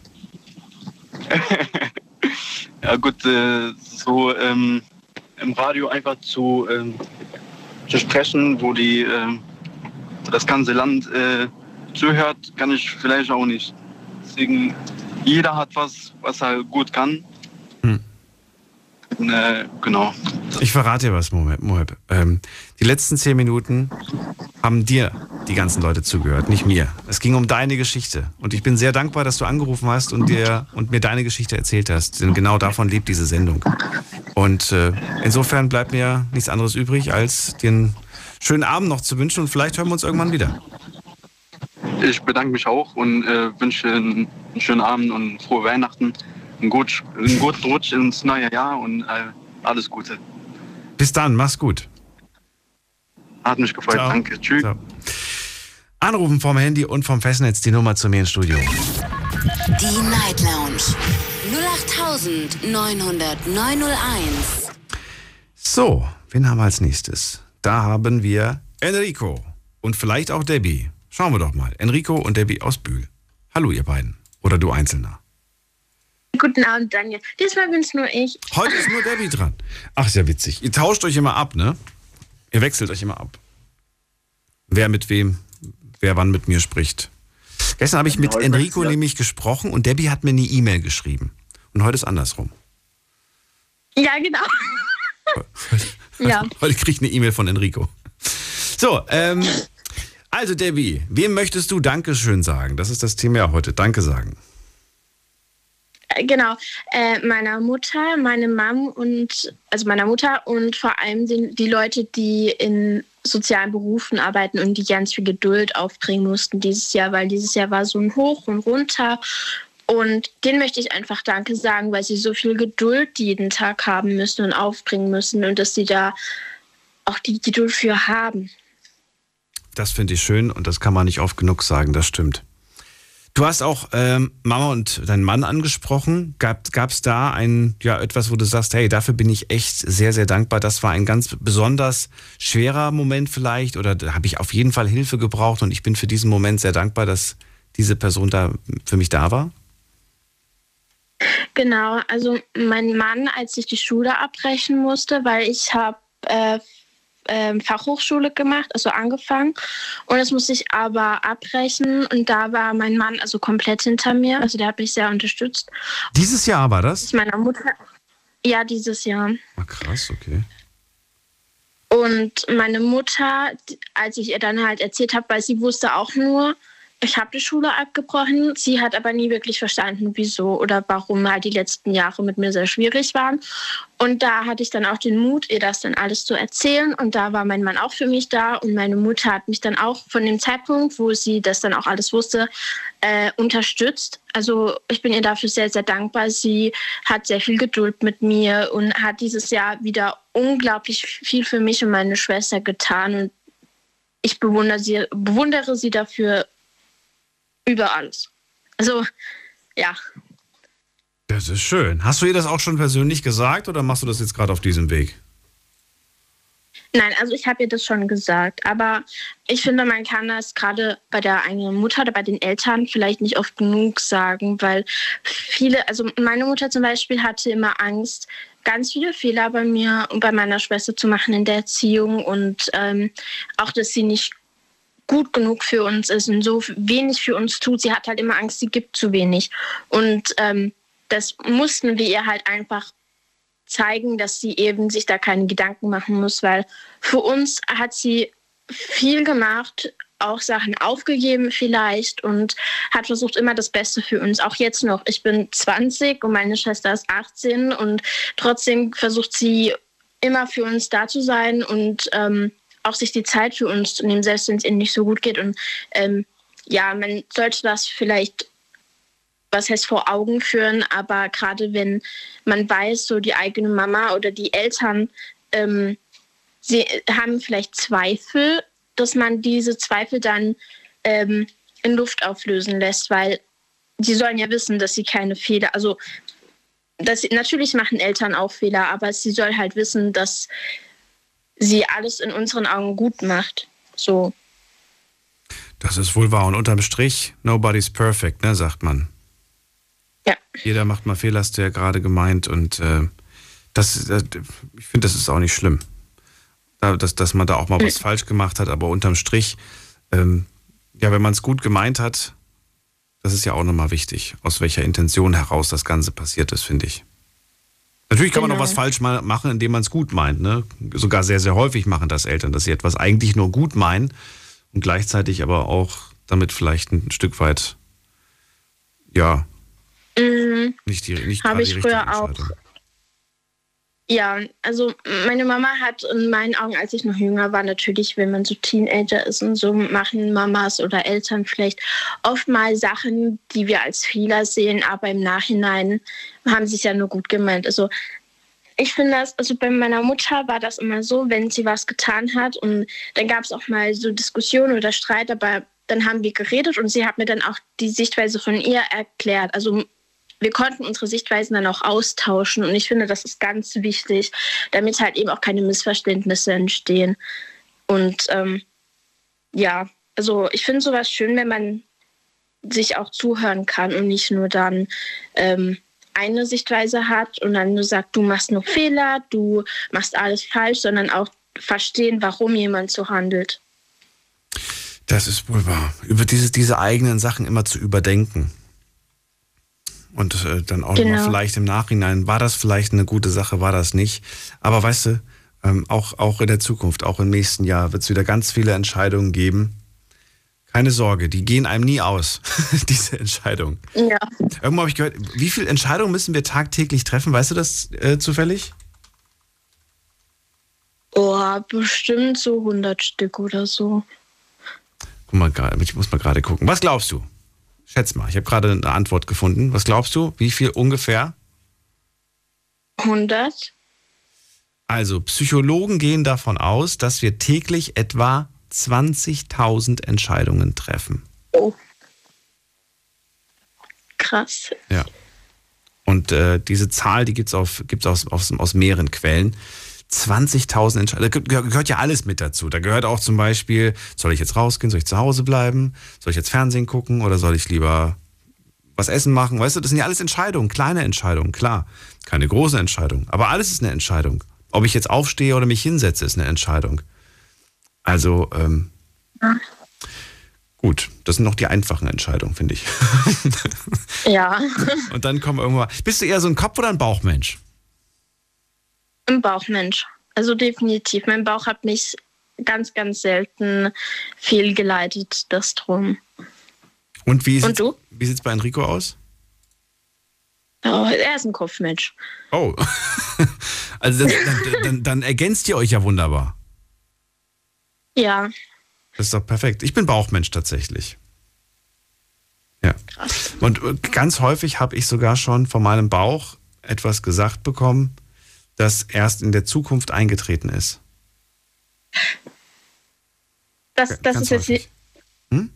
ja gut, äh, so ähm, im Radio einfach zu, ähm, zu sprechen, wo die äh, das ganze Land äh, zuhört, kann ich vielleicht auch nicht. Deswegen, jeder hat was, was er gut kann. Hm. äh, genau. Ich verrate dir was, Moheb. Ähm, die letzten zehn Minuten haben dir die ganzen Leute zugehört, nicht mir. Es ging um deine Geschichte. Und ich bin sehr dankbar, dass du angerufen hast und, dir, und mir deine Geschichte erzählt hast. Denn genau davon lebt diese Sendung. Und äh, insofern bleibt mir nichts anderes übrig, als dir einen schönen Abend noch zu wünschen. Und vielleicht hören wir uns irgendwann wieder. Ich bedanke mich auch und äh, wünsche einen schönen Abend und frohe Weihnachten. Einen, gut, einen guten Rutsch ins neue Jahr und äh, alles Gute. Bis dann, mach's gut. Hat mich gefreut, Ciao. danke. Tschüss. Ciao. Anrufen vom Handy und vom Festnetz die Nummer zu mir ins Studio. Die Night Lounge 0890901. So, wen haben wir als nächstes? Da haben wir Enrico und vielleicht auch Debbie. Schauen wir doch mal. Enrico und Debbie aus Bühl. Hallo, ihr beiden. Oder du Einzelner. Guten Abend, Daniel. Diesmal bin es nur ich. Heute ist nur Debbie dran. Ach, ist ja witzig. Ihr tauscht euch immer ab, ne? Ihr wechselt euch immer ab. Wer mit wem, wer wann mit mir spricht. Gestern habe ich mit Enrico nämlich gesprochen und Debbie hat mir eine E-Mail geschrieben. Und heute ist andersrum. Ja, genau. ja. Heute kriege ich eine E-Mail von Enrico. So, ähm, also Debbie, wem möchtest du Dankeschön sagen? Das ist das Thema ja heute. Danke sagen. Äh, genau, äh, meiner Mutter, meine Mom und also meiner Mutter und vor allem den, die Leute, die in sozialen Berufen arbeiten und die ganz viel Geduld aufbringen mussten dieses Jahr, weil dieses Jahr war so ein Hoch und runter. Und denen möchte ich einfach Danke sagen, weil sie so viel Geduld jeden Tag haben müssen und aufbringen müssen und dass sie da auch die Geduld für haben. Das finde ich schön und das kann man nicht oft genug sagen, das stimmt. Du hast auch ähm, Mama und deinen Mann angesprochen. Gab es da ein, ja, etwas, wo du sagst, hey, dafür bin ich echt sehr, sehr dankbar. Das war ein ganz besonders schwerer Moment vielleicht oder da habe ich auf jeden Fall Hilfe gebraucht und ich bin für diesen Moment sehr dankbar, dass diese Person da für mich da war? Genau, also mein Mann, als ich die Schule abbrechen musste, weil ich habe äh, ähm, Fachhochschule gemacht, also angefangen. Und das musste ich aber abbrechen. Und da war mein Mann also komplett hinter mir. Also der hat mich sehr unterstützt. Dieses Jahr war das? Meiner Mutter. Ja, dieses Jahr. Ah, krass, okay. Und meine Mutter, als ich ihr dann halt erzählt habe, weil sie wusste auch nur, ich habe die Schule abgebrochen. Sie hat aber nie wirklich verstanden, wieso oder warum halt die letzten Jahre mit mir sehr schwierig waren. Und da hatte ich dann auch den Mut, ihr das dann alles zu erzählen. Und da war mein Mann auch für mich da. Und meine Mutter hat mich dann auch von dem Zeitpunkt, wo sie das dann auch alles wusste, äh, unterstützt. Also ich bin ihr dafür sehr, sehr dankbar. Sie hat sehr viel Geduld mit mir und hat dieses Jahr wieder unglaublich viel für mich und meine Schwester getan. Und ich bewundere sie, bewundere sie dafür über alles. Also, ja. Das ist schön. Hast du ihr das auch schon persönlich gesagt oder machst du das jetzt gerade auf diesem Weg? Nein, also ich habe ihr das schon gesagt, aber ich finde, man kann das gerade bei der eigenen Mutter oder bei den Eltern vielleicht nicht oft genug sagen, weil viele, also meine Mutter zum Beispiel hatte immer Angst, ganz viele Fehler bei mir und bei meiner Schwester zu machen in der Erziehung und ähm, auch, dass sie nicht gut genug für uns ist und so wenig für uns tut. Sie hat halt immer Angst, sie gibt zu wenig. Und ähm, das mussten wir ihr halt einfach zeigen, dass sie eben sich da keine Gedanken machen muss, weil für uns hat sie viel gemacht, auch Sachen aufgegeben vielleicht und hat versucht immer das Beste für uns. Auch jetzt noch. Ich bin 20 und meine Schwester ist 18 und trotzdem versucht sie immer für uns da zu sein und ähm, auch sich die Zeit für uns zu nehmen, selbst wenn es ihnen nicht so gut geht. Und ähm, ja, man sollte das vielleicht, was heißt vor Augen führen, aber gerade wenn man weiß, so die eigene Mama oder die Eltern, ähm, sie haben vielleicht Zweifel, dass man diese Zweifel dann ähm, in Luft auflösen lässt, weil sie sollen ja wissen, dass sie keine Fehler, also sie, natürlich machen Eltern auch Fehler, aber sie soll halt wissen, dass sie alles in unseren Augen gut macht. So. Das ist wohl wahr. Und unterm Strich, nobody's perfect, ne, sagt man. Ja. Jeder macht mal Fehler, hast du ja gerade gemeint. Und äh, das, äh, ich finde, das ist auch nicht schlimm. Dass, dass man da auch mal was mhm. falsch gemacht hat, aber unterm Strich, ähm, ja, wenn man es gut gemeint hat, das ist ja auch nochmal wichtig, aus welcher Intention heraus das Ganze passiert ist, finde ich. Natürlich kann genau. man noch was falsch machen, indem man es gut meint. Ne? Sogar sehr, sehr häufig machen das Eltern, dass sie etwas eigentlich nur gut meinen und gleichzeitig aber auch damit vielleicht ein Stück weit, ja, mhm. nicht die, nicht Habe ich früher auch. Ja, also meine Mama hat in meinen Augen, als ich noch jünger war, natürlich, wenn man so Teenager ist und so, machen Mamas oder Eltern vielleicht oft mal Sachen, die wir als Fehler sehen, aber im Nachhinein haben sie es ja nur gut gemeint. Also ich finde das, also bei meiner Mutter war das immer so, wenn sie was getan hat und dann gab es auch mal so Diskussionen oder Streit, aber dann haben wir geredet und sie hat mir dann auch die Sichtweise von ihr erklärt. Also wir konnten unsere Sichtweisen dann auch austauschen. Und ich finde, das ist ganz wichtig, damit halt eben auch keine Missverständnisse entstehen. Und ähm, ja, also ich finde sowas schön, wenn man sich auch zuhören kann und nicht nur dann ähm, eine Sichtweise hat und dann nur sagt, du machst nur Fehler, du machst alles falsch, sondern auch verstehen, warum jemand so handelt. Das ist wohl wahr. Über diese, diese eigenen Sachen immer zu überdenken. Und äh, dann auch genau. vielleicht im Nachhinein, war das vielleicht eine gute Sache, war das nicht. Aber weißt du, ähm, auch, auch in der Zukunft, auch im nächsten Jahr wird es wieder ganz viele Entscheidungen geben. Keine Sorge, die gehen einem nie aus, diese Entscheidung. Ja. Irgendwo habe ich gehört, wie viele Entscheidungen müssen wir tagtäglich treffen? Weißt du das äh, zufällig? Oh, bestimmt so 100 Stück oder so. Guck mal, ich muss mal gerade gucken. Was glaubst du? Schätz mal, ich habe gerade eine Antwort gefunden. Was glaubst du? Wie viel ungefähr? 100. Also, Psychologen gehen davon aus, dass wir täglich etwa 20.000 Entscheidungen treffen. Oh. Krass. Ja. Und äh, diese Zahl, die gibt es gibt's aus, aus, aus mehreren Quellen. 20.000 Entscheidungen. Da gehört ja alles mit dazu. Da gehört auch zum Beispiel, soll ich jetzt rausgehen, soll ich zu Hause bleiben, soll ich jetzt Fernsehen gucken oder soll ich lieber was essen machen? Weißt du, das sind ja alles Entscheidungen, kleine Entscheidungen, klar. Keine große Entscheidung, aber alles ist eine Entscheidung. Ob ich jetzt aufstehe oder mich hinsetze, ist eine Entscheidung. Also, ähm, gut, das sind noch die einfachen Entscheidungen, finde ich. Ja, Und dann kommen irgendwann. Bist du eher so ein Kopf- oder ein Bauchmensch? ein Bauchmensch. Also definitiv. Mein Bauch hat mich ganz, ganz selten fehlgeleitet, das drum. Und wie wie sieht's bei Enrico aus? Oh, er ist ein Kopfmensch. Oh. also das, dann, dann, dann ergänzt ihr euch ja wunderbar. Ja, Das ist doch perfekt. Ich bin Bauchmensch tatsächlich. Ja. Und äh, ganz häufig habe ich sogar schon von meinem Bauch etwas gesagt bekommen, das erst in der Zukunft eingetreten ist. das, das ist jetzt nicht. Hm?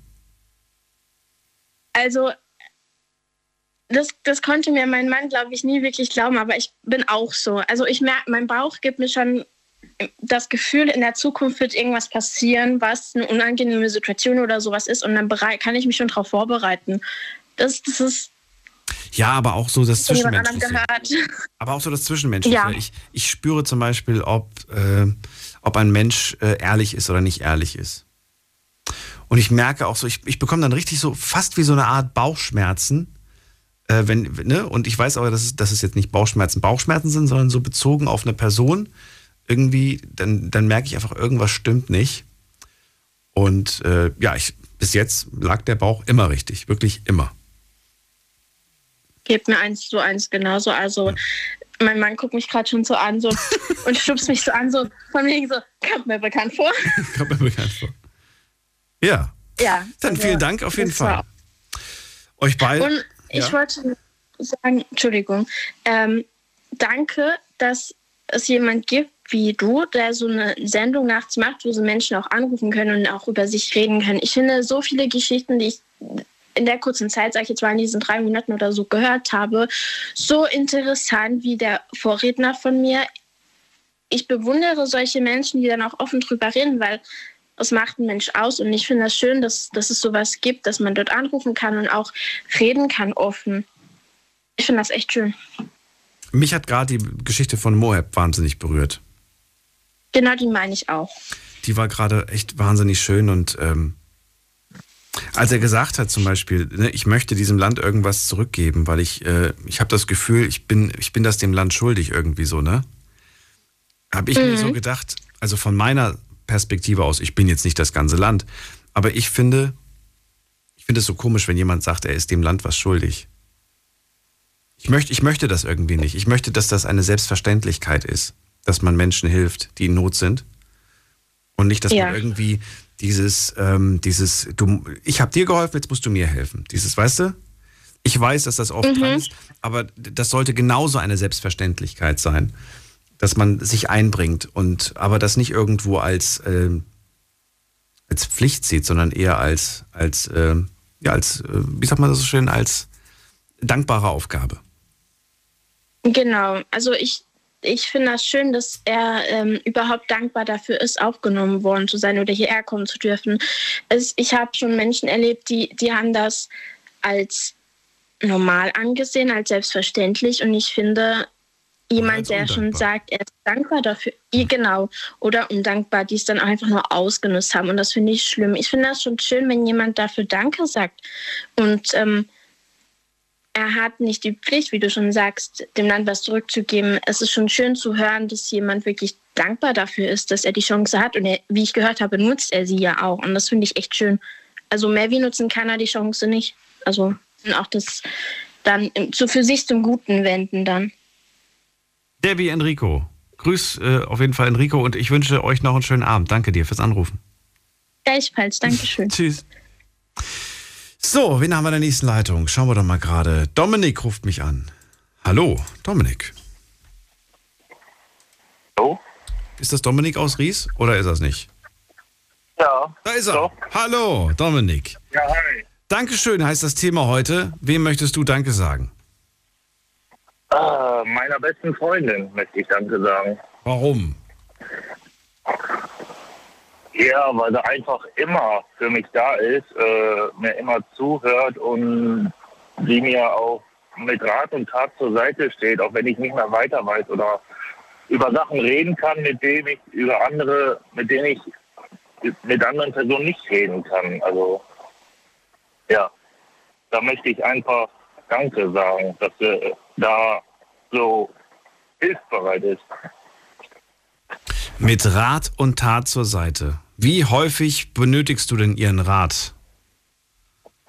Also, das, das konnte mir mein Mann, glaube ich, nie wirklich glauben, aber ich bin auch so. Also, ich merke, mein Bauch gibt mir schon das Gefühl, in der Zukunft wird irgendwas passieren, was eine unangenehme Situation oder sowas ist und dann kann ich mich schon darauf vorbereiten. Das, das ist Ja, aber auch so das Zwischenmenschliche. Aber auch so das Zwischenmenschliche. Ja. Ich, ich spüre zum Beispiel, ob, äh, ob ein Mensch äh, ehrlich ist oder nicht ehrlich ist. Und ich merke auch so, ich, ich bekomme dann richtig so fast wie so eine Art Bauchschmerzen. Äh, wenn, ne? Und ich weiß aber, dass es, dass es jetzt nicht Bauchschmerzen Bauchschmerzen sind, sondern so bezogen auf eine Person. Irgendwie, dann, dann merke ich einfach, irgendwas stimmt nicht. Und äh, ja, ich, bis jetzt lag der Bauch immer richtig, wirklich immer. Geht mir eins zu eins genauso. Also, mein Mann guckt mich gerade schon so an so, und stupst mich so an, so von wegen so, kommt mir bekannt vor. Kommt mir bekannt vor. Ja, Ja. dann also, vielen Dank auf jeden Fall. Euch beide. Und ich ja. wollte sagen, Entschuldigung, ähm, danke, dass es jemand gibt wie du, der so eine Sendung nachts macht, wo so Menschen auch anrufen können und auch über sich reden können. Ich finde so viele Geschichten, die ich in der kurzen Zeit, sage ich jetzt mal in diesen drei Monaten oder so gehört habe, so interessant wie der Vorredner von mir. Ich bewundere solche Menschen, die dann auch offen drüber reden, weil es macht ein Mensch aus und ich finde das schön, dass, dass es sowas gibt, dass man dort anrufen kann und auch reden kann offen. Ich finde das echt schön. Mich hat gerade die Geschichte von Moab wahnsinnig berührt. Genau die meine ich auch. Die war gerade echt wahnsinnig schön und ähm, als er gesagt hat zum Beispiel, ne, ich möchte diesem Land irgendwas zurückgeben, weil ich, äh, ich habe das Gefühl, ich bin, ich bin das dem Land schuldig irgendwie so, ne? Habe ich mir Mhm. so gedacht, also von meiner Perspektive aus, ich bin jetzt nicht das ganze Land, aber ich finde, ich finde es so komisch, wenn jemand sagt, er ist dem Land was schuldig. Ich möchte, ich möchte das irgendwie nicht. Ich möchte, dass das eine Selbstverständlichkeit ist, dass man Menschen hilft, die in Not sind. Und nicht, dass Ja. man irgendwie dieses, ähm, dieses, du, ich habe dir geholfen, jetzt musst du mir helfen. Dieses, weißt du? Ich weiß, dass das oft Mhm. dran ist, aber das sollte genauso eine Selbstverständlichkeit sein, dass man sich einbringt und aber das nicht irgendwo als, ähm, als Pflicht sieht, sondern eher als, als, ähm, ja, als, äh, wie sagt man das so schön, als dankbare Aufgabe. Genau, also ich, ich finde das schön, dass er ähm, überhaupt dankbar dafür ist, aufgenommen worden zu sein oder hierher kommen zu dürfen. Es, ich habe schon Menschen erlebt, die, die haben das als normal angesehen, als selbstverständlich und ich finde, jemand, der schon sagt, er ist dankbar dafür, genau, oder undankbar, die es dann einfach nur ausgenutzt haben und das finde ich schlimm. Ich finde das schon schön, wenn jemand dafür Danke sagt und ähm, er hat nicht die Pflicht, wie du schon sagst, dem Land was zurückzugeben. Es ist schon schön zu hören, dass jemand wirklich dankbar dafür ist, dass er die Chance hat. Und er, wie ich gehört habe, nutzt er sie ja auch. Und das finde ich echt schön. Also mehr wie nutzen kann er die Chance nicht. Also auch das dann zu, für sich zum Guten wenden dann. Debbie Enrico. Grüß äh, auf jeden Fall Enrico und ich wünsche euch noch einen schönen Abend. Danke dir fürs Anrufen. Gleichfalls, Dankeschön. Tschüss. So, wen haben wir in der nächsten Leitung? Schauen wir doch mal gerade. Dominik ruft mich an. Hallo, Dominik. Hallo? Ist das Dominik aus Ries oder ist das nicht? Ja. Da ist er. Hallo, Dominik. Ja, hi. Dankeschön heißt das Thema heute. Wem möchtest du Danke sagen? Äh, meiner besten Freundin möchte ich Danke sagen. Warum? Ja, weil sie einfach immer für mich da ist, äh, mir immer zuhört und die mir auch mit Rat und Tat zur Seite steht, auch wenn ich nicht mehr weiter weiß oder über Sachen reden kann, mit denen ich, über andere, mit denen ich mit anderen Personen nicht reden kann. Also ja, da möchte ich einfach Danke sagen, dass er da so hilfsbereit ist. Mit Rat und Tat zur Seite. Wie häufig benötigst du denn ihren Rat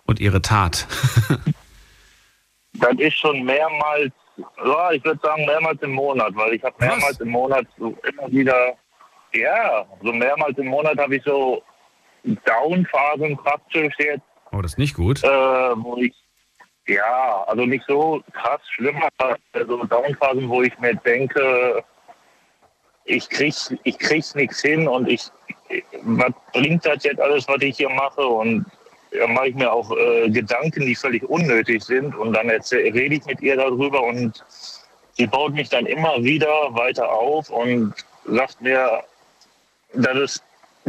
und ihre Tat? das ist schon mehrmals, ja, ich würde sagen mehrmals im Monat, weil ich habe mehrmals im Monat so immer wieder, ja, so mehrmals im Monat habe ich so Downphasen praktisch jetzt. Oh, das ist nicht gut. Äh, wo ich, ja, also nicht so krass schlimm, aber so Downphasen, wo ich mir denke, ich krieg, ich krieg's nichts hin und ich, was bringt das jetzt alles, was ich hier mache? Und da mache ich mir auch äh, Gedanken, die völlig unnötig sind. Und dann rede ich mit ihr darüber und sie baut mich dann immer wieder weiter auf und sagt mir, dass es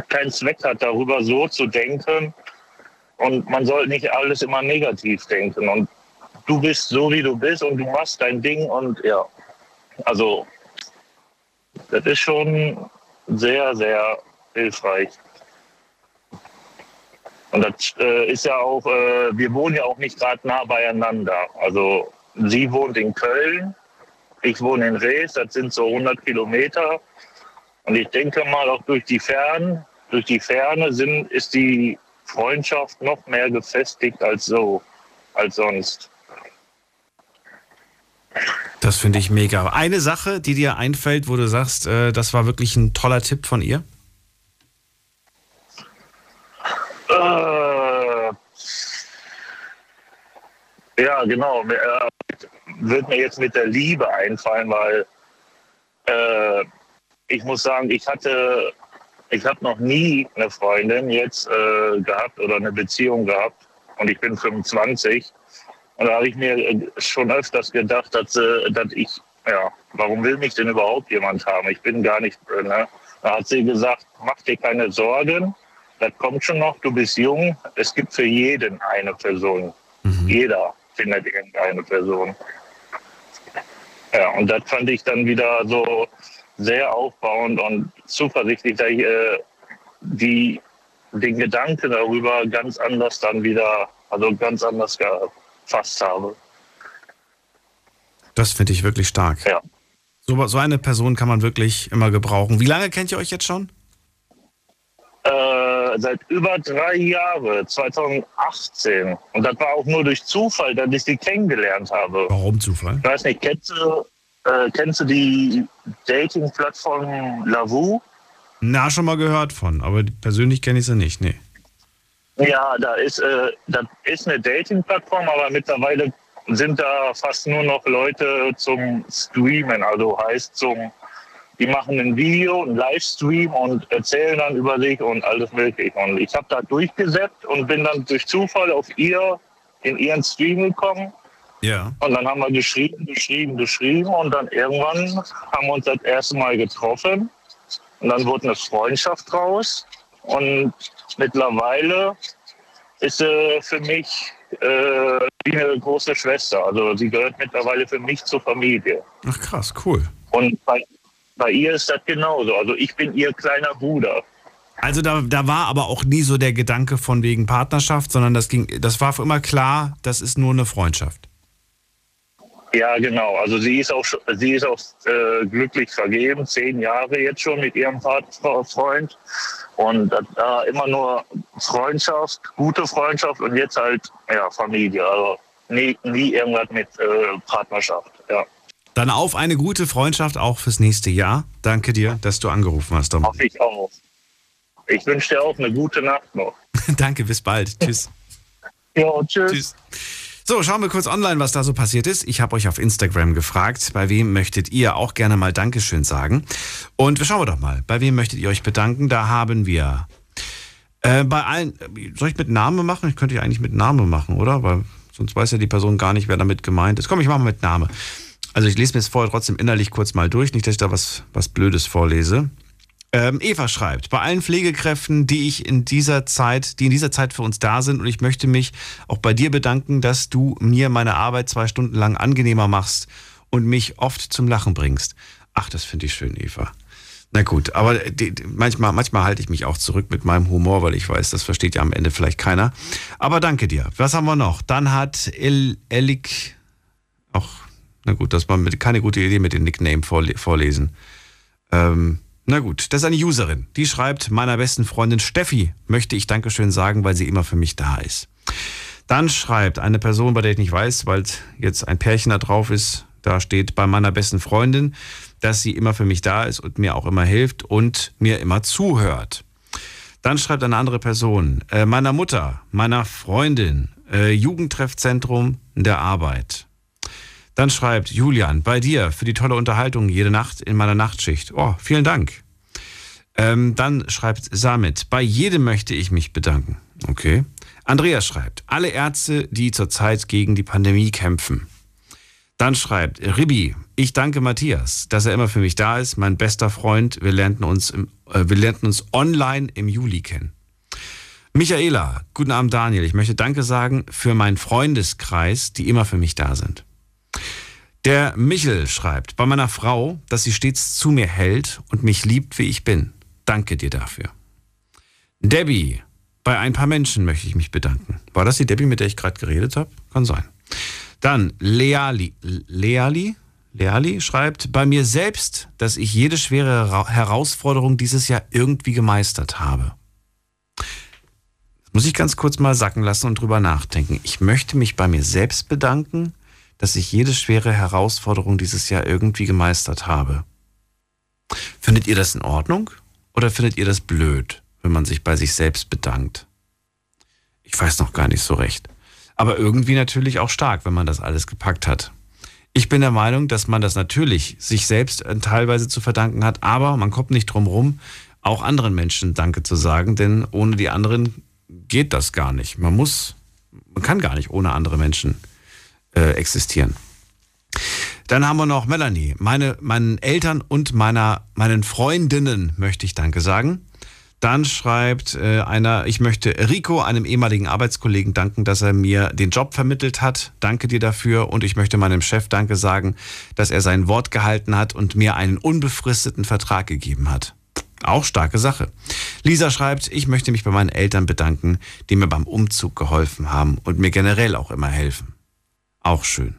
keinen Zweck hat, darüber so zu denken. Und man soll nicht alles immer negativ denken. Und du bist so, wie du bist und du machst dein Ding. Und ja, also das ist schon sehr, sehr hilfreich. Und das äh, ist ja auch, äh, wir wohnen ja auch nicht gerade nah beieinander. Also sie wohnt in Köln, ich wohne in Rees, das sind so 100 Kilometer. Und ich denke mal, auch durch die Ferne, durch die Ferne sind, ist die Freundschaft noch mehr gefestigt als so, als sonst. Das finde ich mega. Eine Sache, die dir einfällt, wo du sagst, äh, das war wirklich ein toller Tipp von ihr? Äh, ja, genau. Äh, wird mir jetzt mit der Liebe einfallen, weil äh, ich muss sagen, ich hatte, ich habe noch nie eine Freundin jetzt äh, gehabt oder eine Beziehung gehabt und ich bin 25. Und da habe ich mir äh, schon öfters gedacht, dass, äh, dass ich, ja, warum will mich denn überhaupt jemand haben? Ich bin gar nicht, ne? Da hat sie gesagt, mach dir keine Sorgen, das kommt schon noch, du bist jung, es gibt für jeden eine Person. Jeder findet irgendeine Person. Ja, und das fand ich dann wieder so sehr aufbauend und zuversichtlich, dass ich äh, die, den Gedanken darüber ganz anders dann wieder, also ganz anders gefasst habe. Das finde ich wirklich stark. Ja. So, so eine Person kann man wirklich immer gebrauchen. Wie lange kennt ihr euch jetzt schon? Äh, seit über drei Jahren, 2018. Und das war auch nur durch Zufall, dass ich sie kennengelernt habe. Warum Zufall? Ich weiß nicht, kennst du, äh, kennst du die Dating-Plattform Lavu? Na, schon mal gehört von, aber persönlich kenne ich sie nicht, nee. Ja, da ist, äh, das ist eine Dating-Plattform, aber mittlerweile sind da fast nur noch Leute zum Streamen, also heißt zum, die machen ein Video, ein Livestream und erzählen dann über sich und alles mögliche. Und ich habe da durchgesetzt und bin dann durch Zufall auf ihr, in ihren Stream gekommen. Ja. Und dann haben wir geschrieben, geschrieben, geschrieben und dann irgendwann haben wir uns das erste Mal getroffen. Und dann wurde eine Freundschaft raus. Und mittlerweile ist sie für mich äh, wie eine große Schwester. Also sie gehört mittlerweile für mich zur Familie. Ach krass, cool. Und bei, bei ihr ist das genauso. Also ich bin ihr kleiner Bruder. Also da, da war aber auch nie so der Gedanke von wegen Partnerschaft, sondern das ging, das war immer klar, das ist nur eine Freundschaft. Ja, genau. Also sie ist auch, sie ist auch äh, glücklich vergeben, zehn Jahre jetzt schon mit ihrem Freund. Und das war immer nur Freundschaft, gute Freundschaft und jetzt halt ja, Familie. Also nie, nie irgendwas mit äh, Partnerschaft. Dann auf eine gute Freundschaft auch fürs nächste Jahr. Danke dir, dass du angerufen hast, Dominik. Hoffe ich auch. Ich wünsche dir auch eine gute Nacht noch. Danke, bis bald. Tschüss. Ja, tschüss. Tschüss. So, schauen wir kurz online, was da so passiert ist. Ich habe euch auf Instagram gefragt, bei wem möchtet ihr auch gerne mal Dankeschön sagen. Und schauen wir doch mal, bei wem möchtet ihr euch bedanken? Da haben wir äh, bei allen, soll ich mit Name machen? Ich könnte ja eigentlich mit Name machen, oder? Weil sonst weiß ja die Person gar nicht, wer damit gemeint ist. Komm, ich mache mal mit Name. Also ich lese mir es vorher trotzdem innerlich kurz mal durch, nicht, dass ich da was, was Blödes vorlese. Ähm, Eva schreibt, bei allen Pflegekräften, die ich in dieser Zeit, die in dieser Zeit für uns da sind, und ich möchte mich auch bei dir bedanken, dass du mir meine Arbeit zwei Stunden lang angenehmer machst und mich oft zum Lachen bringst. Ach, das finde ich schön, Eva. Na gut, aber die, die, manchmal, manchmal halte ich mich auch zurück mit meinem Humor, weil ich weiß, das versteht ja am Ende vielleicht keiner. Aber danke dir. Was haben wir noch? Dann hat El, Elik, auch, na gut, das war keine gute Idee mit dem Nickname vorle vorlesen. Ähm, na gut, das ist eine Userin. Die schreibt, meiner besten Freundin Steffi möchte ich Dankeschön sagen, weil sie immer für mich da ist. Dann schreibt eine Person, bei der ich nicht weiß, weil jetzt ein Pärchen da drauf ist, da steht bei meiner besten Freundin, dass sie immer für mich da ist und mir auch immer hilft und mir immer zuhört. Dann schreibt eine andere Person, äh, meiner Mutter, meiner Freundin, äh, Jugendtreffzentrum der Arbeit. Dann schreibt Julian, bei dir für die tolle Unterhaltung jede Nacht in meiner Nachtschicht. Oh, vielen Dank. Ähm, dann schreibt Samit, bei jedem möchte ich mich bedanken. Okay. Andreas schreibt, alle Ärzte, die zurzeit gegen die Pandemie kämpfen. Dann schreibt Ribi, ich danke Matthias, dass er immer für mich da ist, mein bester Freund. Wir lernten uns, im, äh, wir lernten uns online im Juli kennen. Michaela, guten Abend Daniel. Ich möchte Danke sagen für meinen Freundeskreis, die immer für mich da sind. Der Michel schreibt, bei meiner Frau, dass sie stets zu mir hält und mich liebt, wie ich bin. Danke dir dafür. Debbie, bei ein paar Menschen möchte ich mich bedanken. War das die Debbie, mit der ich gerade geredet habe? Kann sein. Dann Leali, Leali, Leali schreibt, bei mir selbst, dass ich jede schwere Herausforderung dieses Jahr irgendwie gemeistert habe. Das muss ich ganz kurz mal sacken lassen und drüber nachdenken. Ich möchte mich bei mir selbst bedanken, dass ich jede schwere Herausforderung dieses Jahr irgendwie gemeistert habe. Findet ihr das in Ordnung oder findet ihr das blöd, wenn man sich bei sich selbst bedankt? Ich weiß noch gar nicht so recht. Aber irgendwie natürlich auch stark, wenn man das alles gepackt hat. Ich bin der Meinung, dass man das natürlich sich selbst äh, teilweise zu verdanken hat, aber man kommt nicht drum rum, auch anderen Menschen Danke zu sagen, denn ohne die anderen geht das gar nicht. Man muss, man kann gar nicht ohne andere Menschen äh, existieren. Dann haben wir noch Melanie. Meine, meinen Eltern und meiner, meinen Freundinnen möchte ich Danke sagen. Dann schreibt äh, einer, ich möchte Rico, einem ehemaligen Arbeitskollegen, danken, dass er mir den Job vermittelt hat. Danke dir dafür. Und ich möchte meinem Chef Danke sagen, dass er sein Wort gehalten hat und mir einen unbefristeten Vertrag gegeben hat. Auch starke Sache. Lisa schreibt, ich möchte mich bei meinen Eltern bedanken, die mir beim Umzug geholfen haben und mir generell auch immer helfen. Auch schön.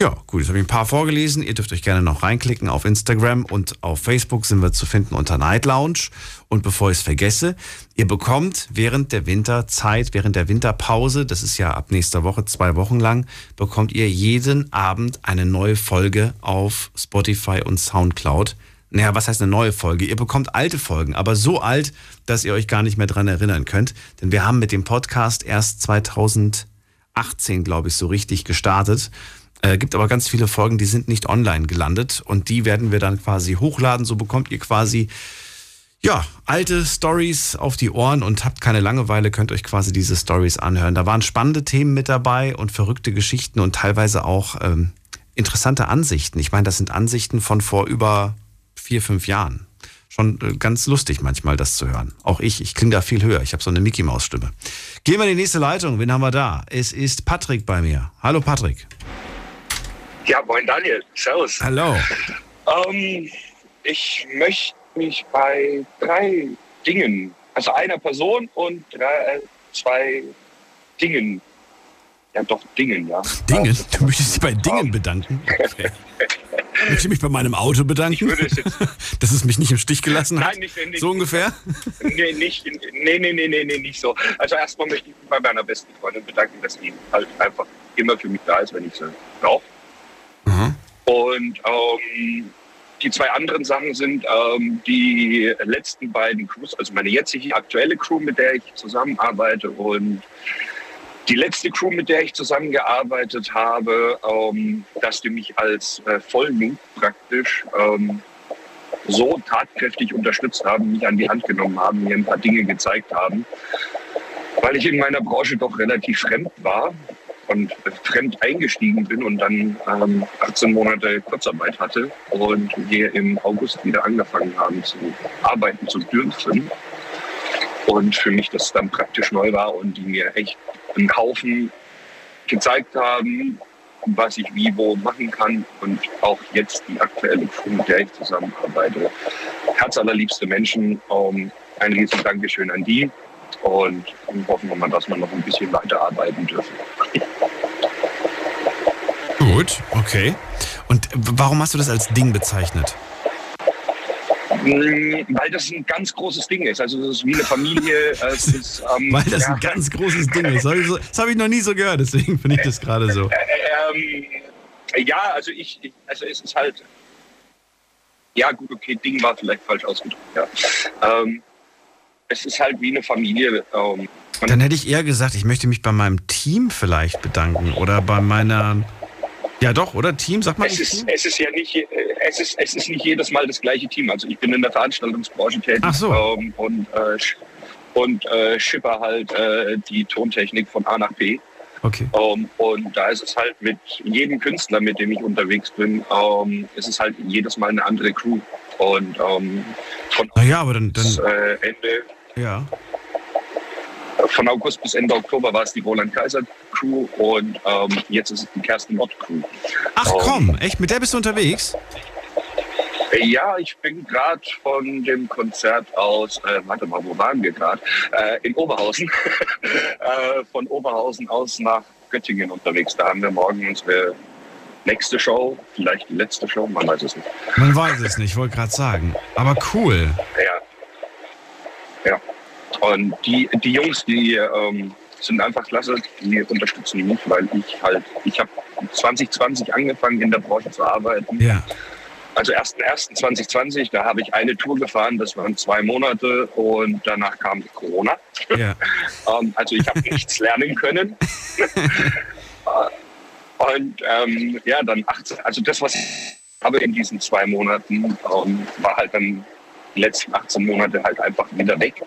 Ja, gut, jetzt habe ich ein paar vorgelesen. Ihr dürft euch gerne noch reinklicken. Auf Instagram und auf Facebook sind wir zu finden unter Night Lounge. Und bevor ich es vergesse, ihr bekommt während der Winterzeit, während der Winterpause, das ist ja ab nächster Woche zwei Wochen lang, bekommt ihr jeden Abend eine neue Folge auf Spotify und Soundcloud. Naja, was heißt eine neue Folge? Ihr bekommt alte Folgen, aber so alt, dass ihr euch gar nicht mehr dran erinnern könnt. Denn wir haben mit dem Podcast erst 2000 18, glaube ich, so richtig gestartet. Äh, gibt aber ganz viele Folgen, die sind nicht online gelandet und die werden wir dann quasi hochladen. So bekommt ihr quasi ja, alte Stories auf die Ohren und habt keine Langeweile, könnt euch quasi diese Stories anhören. Da waren spannende Themen mit dabei und verrückte Geschichten und teilweise auch ähm, interessante Ansichten. Ich meine, das sind Ansichten von vor über vier, fünf Jahren schon äh, ganz lustig manchmal, das zu hören. Auch ich, ich klinge da viel höher. Ich habe so eine Mickey-Maus-Stimme. Gehen wir in die nächste Leitung. Wen haben wir da? Es ist Patrick bei mir. Hallo Patrick. Ja, moin Daniel. Servus. Hallo. Ähm, ich möchte mich bei drei Dingen, also einer Person und drei, äh, zwei Dingen ja, doch, Dingen, ja. Dingen? Du möchtest dich bei Dingen bedanken? Okay. Ich möchte mich bei meinem Auto bedanken, dass es mich nicht im Stich gelassen hat. Nein, nicht, nicht, so ungefähr? Nee, nicht, nee, nee, nee, nee, nee, nicht so. Also erstmal möchte ich mich bei meiner besten Freundin bedanken, dass sie halt einfach immer für mich da ist, wenn ich sie brauche. Mhm. Und ähm, die zwei anderen Sachen sind ähm, die letzten beiden Crews, also meine jetzige aktuelle Crew, mit der ich zusammenarbeite und die letzte Crew, mit der ich zusammengearbeitet habe, ähm, dass die mich als äh, Vollmut praktisch ähm, so tatkräftig unterstützt haben, mich an die Hand genommen haben, mir ein paar Dinge gezeigt haben, weil ich in meiner Branche doch relativ fremd war und fremd eingestiegen bin und dann ähm, 18 Monate Kurzarbeit hatte und wir im August wieder angefangen haben zu arbeiten zu dürfen. Und für mich das dann praktisch neu war und die mir echt einen Haufen gezeigt haben, was ich wie wo machen kann und auch jetzt die aktuelle Crew, mit der ich zusammenarbeite. Herzallerliebste Menschen, ähm, ein riesen Dankeschön an die und hoffen wir mal, dass wir noch ein bisschen weiterarbeiten dürfen. Gut, okay. Und warum hast du das als Ding bezeichnet? Mm, Weil das ein ganz großes Ding ist. Also das ist wie eine Familie. äh, ist, ähm, Weil das ja, ein ganz großes Ding ist. Das habe ich, noch nie so gehört, deswegen finde ich das gerade so. ähm, ja, also ich, ich, also es ist halt, ja gut, okay, Ding war vielleicht falsch ausgedrückt. Ja. Ähm, es ist halt wie eine Familie. Ähm, Dann hätte ich eher gesagt, ich möchte mich bei meinem Team vielleicht bedanken oder bei meiner. Ja, doch, oder? Team, sag mal. es, ist, es ist ja nicht, äh, es ist, es ist nicht jedes Mal das gleiche Team. Also ich bin in der Veranstaltungsbranche tätig Ach so. ähm, und, äh, und äh, schipper halt äh, die Tontechnik von A nach B. Okay. Ähm, und da ist es halt mit jedem Künstler, mit dem ich unterwegs bin, ähm, ist es halt jedes Mal eine andere Crew. Und ähm, von Naja, aber dann. dann äh, Ende, ja. Von August bis Ende Oktober war es die Roland Kaiser Crew und ähm, jetzt ist es die Kerstin Mott Crew. Ach Ähm, komm, echt? Mit der bist du unterwegs? Ja, ich bin gerade von dem Konzert aus, äh, warte mal, wo waren wir gerade? Äh, in Oberhausen. äh, von Oberhausen aus nach Göttingen unterwegs. Da haben wir morgen unsere nächste Show, vielleicht die letzte Show, man weiß es nicht. Man weiß es nicht, wollte gerade sagen. Aber cool. Ja. Ja. Und die, die Jungs, die ähm, sind einfach klasse, die unterstützen mich, weil ich halt, ich habe 2020 angefangen in der Branche zu arbeiten. Ja. Also 1.1.2020, da habe ich eine Tour gefahren, das waren zwei Monate und danach kam Corona. Ja. Ähm, also ich habe nichts lernen können. Und ähm, ja, dann 18, also das, was ich habe in diesen zwei Monaten, ähm, war halt dann die letzten 18 Monate halt einfach wieder weg.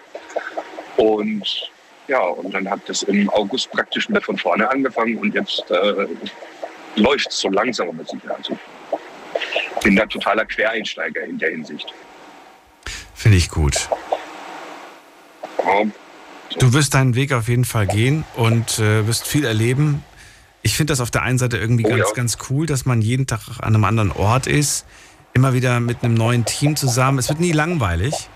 Und ja, und dann hat das im August praktisch wieder von vorne angefangen und jetzt äh, läuft es so langsam aber sicher. Also ich bin da totaler Quereinsteiger in der Hinsicht. Finde ich gut. Ja, Du wirst deinen Weg auf jeden Fall gehen und äh, wirst viel erleben. Ich finde das auf der einen Seite irgendwie Oh ganz, ja. ganz cool, dass man jeden Tag an einem anderen Ort ist, immer wieder mit einem neuen Team zusammen. Es wird nie langweilig.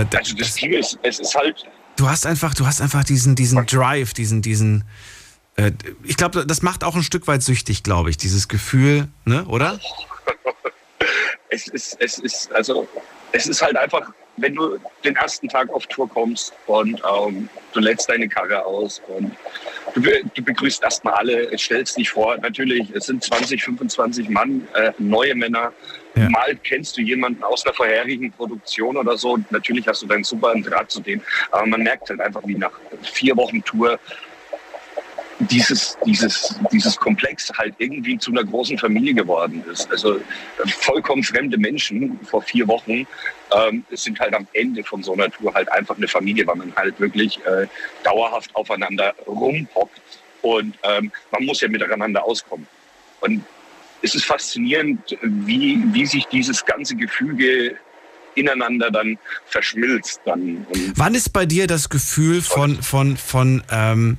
Äh, da- also das Team ist, es ist halt, du hast einfach, du hast einfach diesen, diesen Drive, diesen, diesen. Äh, ich glaube, das macht auch ein Stück weit süchtig, glaube ich, dieses Gefühl, ne, oder? es ist, es ist, also, es ist halt einfach, wenn du den ersten Tag auf Tour kommst und ähm, du lädst deine Karre aus und du, du begrüßt erstmal alle, stellst dich vor, natürlich, es sind 20, 25 Mann, äh, neue Männer. Mal kennst du jemanden aus einer vorherigen Produktion oder so. Natürlich hast du deinen super Draht zu denen. Aber man merkt halt einfach, wie nach vier Wochen Tour dieses, dieses, dieses Komplex halt irgendwie zu einer großen Familie geworden ist. Also äh, vollkommen fremde Menschen vor vier Wochen ähm, sind halt am Ende von so einer Tour halt einfach eine Familie, weil man halt wirklich äh, dauerhaft aufeinander rumhockt und ähm, man muss ja miteinander auskommen. Und es ist faszinierend, wie, wie sich dieses ganze Gefüge ineinander dann verschmilzt. Dann. Wann ist bei dir das Gefühl von, von, von ähm,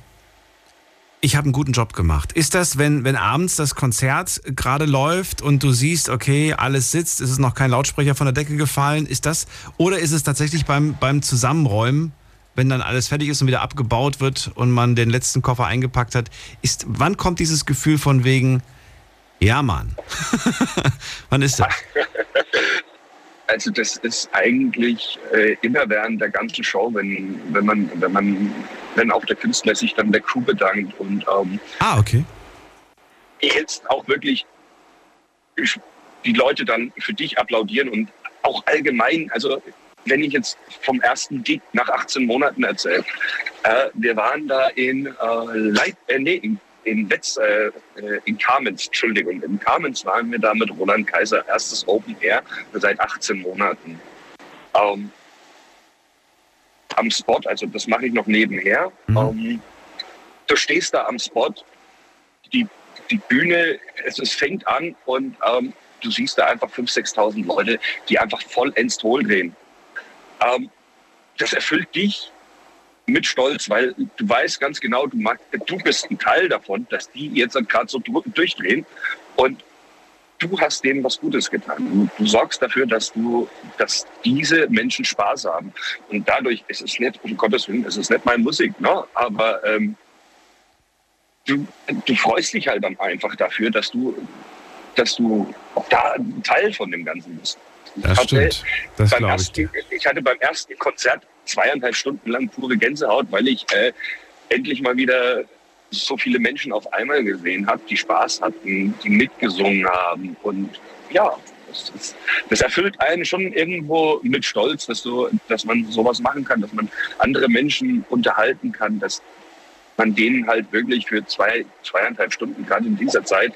ich habe einen guten Job gemacht? Ist das, wenn, wenn abends das Konzert gerade läuft und du siehst, okay, alles sitzt, ist es noch kein Lautsprecher von der Decke gefallen? Ist das, oder ist es tatsächlich beim, beim Zusammenräumen, wenn dann alles fertig ist und wieder abgebaut wird und man den letzten Koffer eingepackt hat, ist, wann kommt dieses Gefühl von wegen, ja Mann, wann ist das? Also das ist eigentlich äh, immer während der ganzen Show, wenn, wenn man, wenn man, wenn auch der Künstler sich dann der Crew bedankt und ähm, Ah, okay. jetzt auch wirklich ich- die Leute dann für dich applaudieren und auch allgemein, also wenn ich jetzt vom ersten Gig nach 18 Monaten erzähle, äh, wir waren da in äh, Leit, äh, nee, in, in Wetz, äh, äh, in Kamenz, Entschuldigung, in Kamenz waren wir da mit Roland Kaiser, erstes Open Air seit 18 Monaten. Ähm, am Spot, also das mache ich noch nebenher. Ähm, du stehst da am Spot, die, die Bühne, es, es fängt an und ähm, du siehst da einfach 5.000, 6.000 Leute, die einfach vollends hohl drehen. Das erfüllt dich mit Stolz, weil du weißt ganz genau, du, mag, du bist ein Teil davon, dass die jetzt gerade so durchdrehen und du hast denen was Gutes getan. Du, du, sorgst dafür, dass du, dass diese Menschen Spaß haben. Und dadurch ist es nicht, um Gottes Willen, es ist nicht meine Musik, ne? aber ähm, du, du freust dich halt dann einfach dafür, dass du, dass du da ein Teil von dem Ganzen bist. Das hatte stimmt. Das glaube ich ersten, ich hatte beim ersten Konzert zweieinhalb Stunden lang pure Gänsehaut, weil ich äh, endlich mal wieder so viele Menschen auf einmal gesehen habe, die Spaß hatten, die mitgesungen haben. Und ja, das, das, das erfüllt einen schon irgendwo mit Stolz, dass, du, dass man sowas machen kann, dass man andere Menschen unterhalten kann, dass man denen halt wirklich für zwei, zweieinhalb Stunden, gerade in dieser Zeit,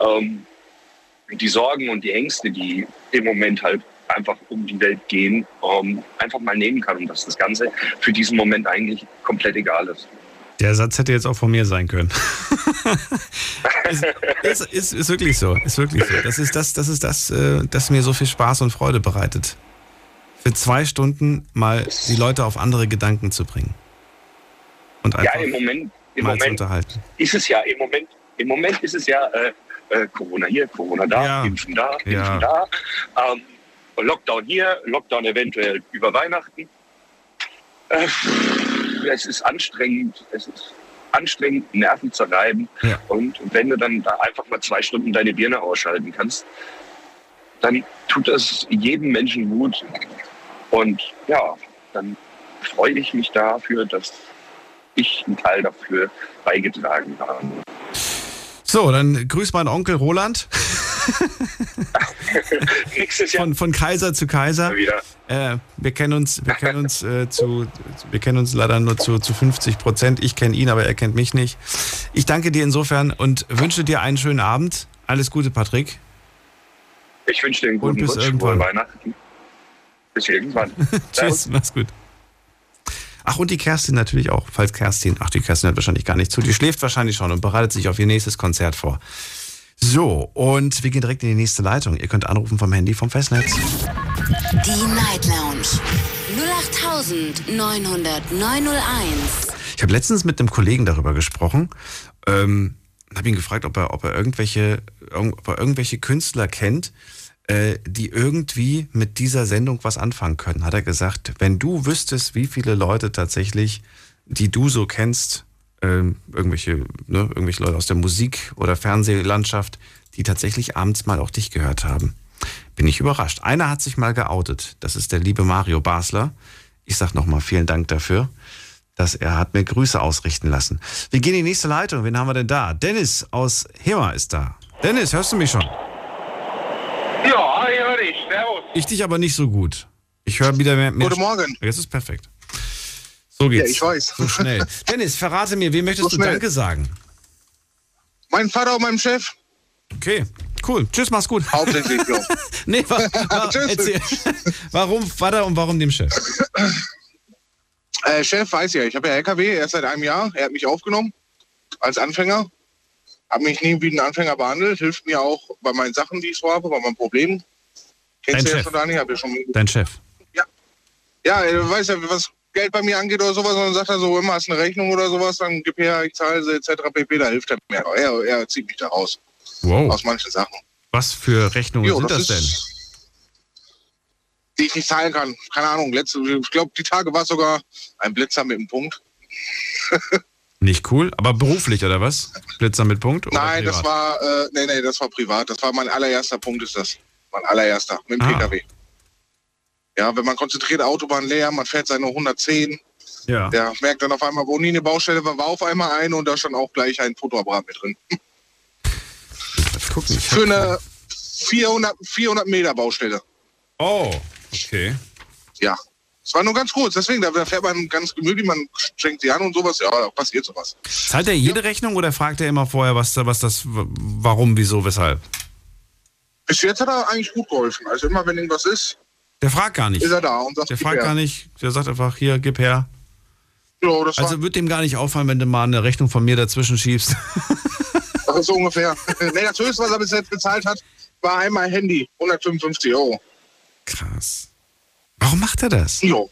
ähm, die Sorgen und die Ängste, die im Moment halt einfach um die Welt gehen, ähm, einfach mal nehmen kann und dass das Ganze für diesen Moment eigentlich komplett egal ist. Der Satz hätte jetzt auch von mir sein können. ist, ist, ist, ist, wirklich so. Ist wirklich so. Das ist das, das ist das, äh, das mir so viel Spaß und Freude bereitet. Für zwei Stunden mal die Leute auf andere Gedanken zu bringen. Und einfach ja, im Moment, im mal zu Moment unterhalten. ist es ja, im Moment, im Moment ist es ja äh, äh, Corona hier, Corona da, Ja. Impfen da, Impfen Ja. da. Ähm, Lockdown hier, Lockdown eventuell über Weihnachten. Äh, es ist anstrengend, es ist anstrengend, Nerven zerreiben. Ja. Und wenn du dann da einfach mal zwei Stunden deine Birne ausschalten kannst, dann tut das jedem Menschen gut. Und ja, dann freue ich mich dafür, dass ich einen Teil dafür beigetragen habe. So, dann grüß meinen Onkel Roland. Nächstes Jahr Von, von Kaiser zu Kaiser. wieder. Äh, wir kennen uns, wir kennen uns äh, zu, wir kennen uns leider nur zu, zu 50 Prozent. Ich kenne ihn, aber er kennt mich nicht. Ich danke dir insofern und wünsche dir einen schönen Abend. Alles Gute, Patrick. Ich wünsche dir einen Und guten bis Rutsch, irgendwann. frohe Weihnachten. Bis irgendwann. Tschüss, mach's gut. Ach, und die Kerstin natürlich auch, falls Kerstin, ach, die Kerstin hört wahrscheinlich gar nicht zu, die schläft wahrscheinlich schon und bereitet sich auf ihr nächstes Konzert vor. So, und wir gehen direkt in die nächste Leitung. Ihr könnt anrufen vom Handy vom Festnetz. Die Night Lounge 0890901. Ich habe letztens mit einem Kollegen darüber gesprochen, ähm, habe ihn gefragt, ob er, ob er irgendwelche, irg- ob er irgendwelche Künstler kennt, äh, die irgendwie mit dieser Sendung was anfangen können. Hat er gesagt, wenn du wüsstest, wie viele Leute tatsächlich, die du so kennst, ähm, irgendwelche, ne, irgendwelche Leute aus der Musik- oder Fernsehlandschaft, die tatsächlich abends mal auch dich gehört haben. Bin ich überrascht. Einer hat sich mal geoutet. Das ist der liebe Mario Basler. Ich sag nochmal vielen Dank dafür, dass er hat mir Grüße ausrichten lassen. Wir gehen in die nächste Leitung. Wen haben wir denn da? Dennis aus Hema ist da. Dennis, hörst du mich schon? Ja, ich höre dich. Servus. Ich dich aber nicht so gut. Ich höre wieder mehr. mehr Guten Morgen. Jetzt ist perfekt. So geht's. Ja, ich weiß. So schnell. Dennis, verrate mir, wem möchtest So du. Danke sagen? Mein Vater und meinem Chef. Okay, cool. Tschüss, mach's gut. Hauptsächlich, ja. nee, wa wa erzähl. warum Vater und warum dem Chef? Äh, Chef weiß ja, ich habe ja LKW erst seit einem Jahr. Er hat mich aufgenommen als Anfänger. Hat mich nie wie ein Anfänger behandelt. Hilft mir auch bei meinen Sachen, die ich so habe, bei meinen Problemen. Kennst Dein du ja Chef. schon, Dani? Hab ja schon Dein Chef. Ja, er weiß ja, was Geld bei mir angeht oder sowas, und dann sagt er so, immer hast du eine Rechnung oder sowas, dann gib her, ich zahle sie, etc. pp. Da hilft er mir. Er, er zieht mich da raus. Wow. Aus manchen Sachen. Was für Rechnungen Jo, sind das, das denn? Die ich nicht zahlen kann. Keine Ahnung. Letzte, ich glaube, die Tage war sogar ein Blitzer mit einem Punkt. Nicht cool, aber beruflich oder was? Blitzer mit Punkt? Oder Nein, das privat? war, äh, nee, nee, das war privat. Das war mein allererster Punkt, ist das. Mein allererster, mit dem Ah. PKW. Ja, wenn man konzentriert, Autobahn leer, man fährt seine 110, Ja. der merkt dann auf einmal, wo nie eine Baustelle war, war auf einmal eine und da stand auch gleich ein Fotoapparat mit drin. Gucken, ich Für eine 400, 400 Meter Baustelle. Oh, okay. Ja. Es war nur ganz kurz, deswegen, da fährt man ganz gemütlich, man schenkt sie an und sowas, ja, da passiert sowas. Zahlt er jede Rechnung oder fragt er immer vorher, was, was das, warum, wieso, weshalb? Bis jetzt hat er eigentlich gut geholfen. Also immer, wenn irgendwas ist, Der fragt gar nicht. ist er da und sagt, Der fragt her. gar nicht, der sagt einfach, hier, gib her. Ja, Also wird dem gar nicht auffallen, wenn du mal eine Rechnung von mir dazwischen schiebst. so ungefähr. nee, das höchste, was er bis jetzt bezahlt hat, war einmal Handy, 155 Euro. Krass. Warum macht er das? Jo.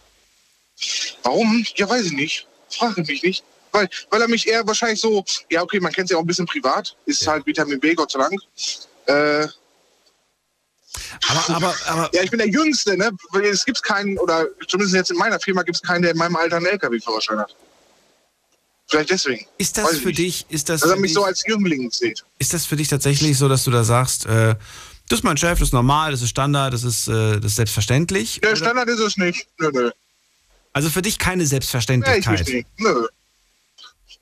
Warum? Ja, weiß ich nicht. Frage mich nicht. Weil, weil er mich eher wahrscheinlich so, ja okay, man kennt es ja auch ein bisschen privat, ist halt Vitamin B, Gott sei Dank. Äh, aber, aber, aber. Ja, ich bin der Jüngste, ne? Es gibt keinen, oder zumindest jetzt in meiner Firma gibt es keinen, der in meinem Alter einen LKW-Führerschein hat. Vielleicht deswegen. Ist das Weiß für dich, ist das Dass er mich dich, so als Jüngling sieht. ist das für dich tatsächlich so, dass du da sagst, äh, das ist mein Chef, das ist normal, das ist Standard, das ist, äh, das ist selbstverständlich? Der Oder- Standard ist es nicht. Nö, nö. Also für dich keine Nee, ich Selbstverständlichkeit. Nö.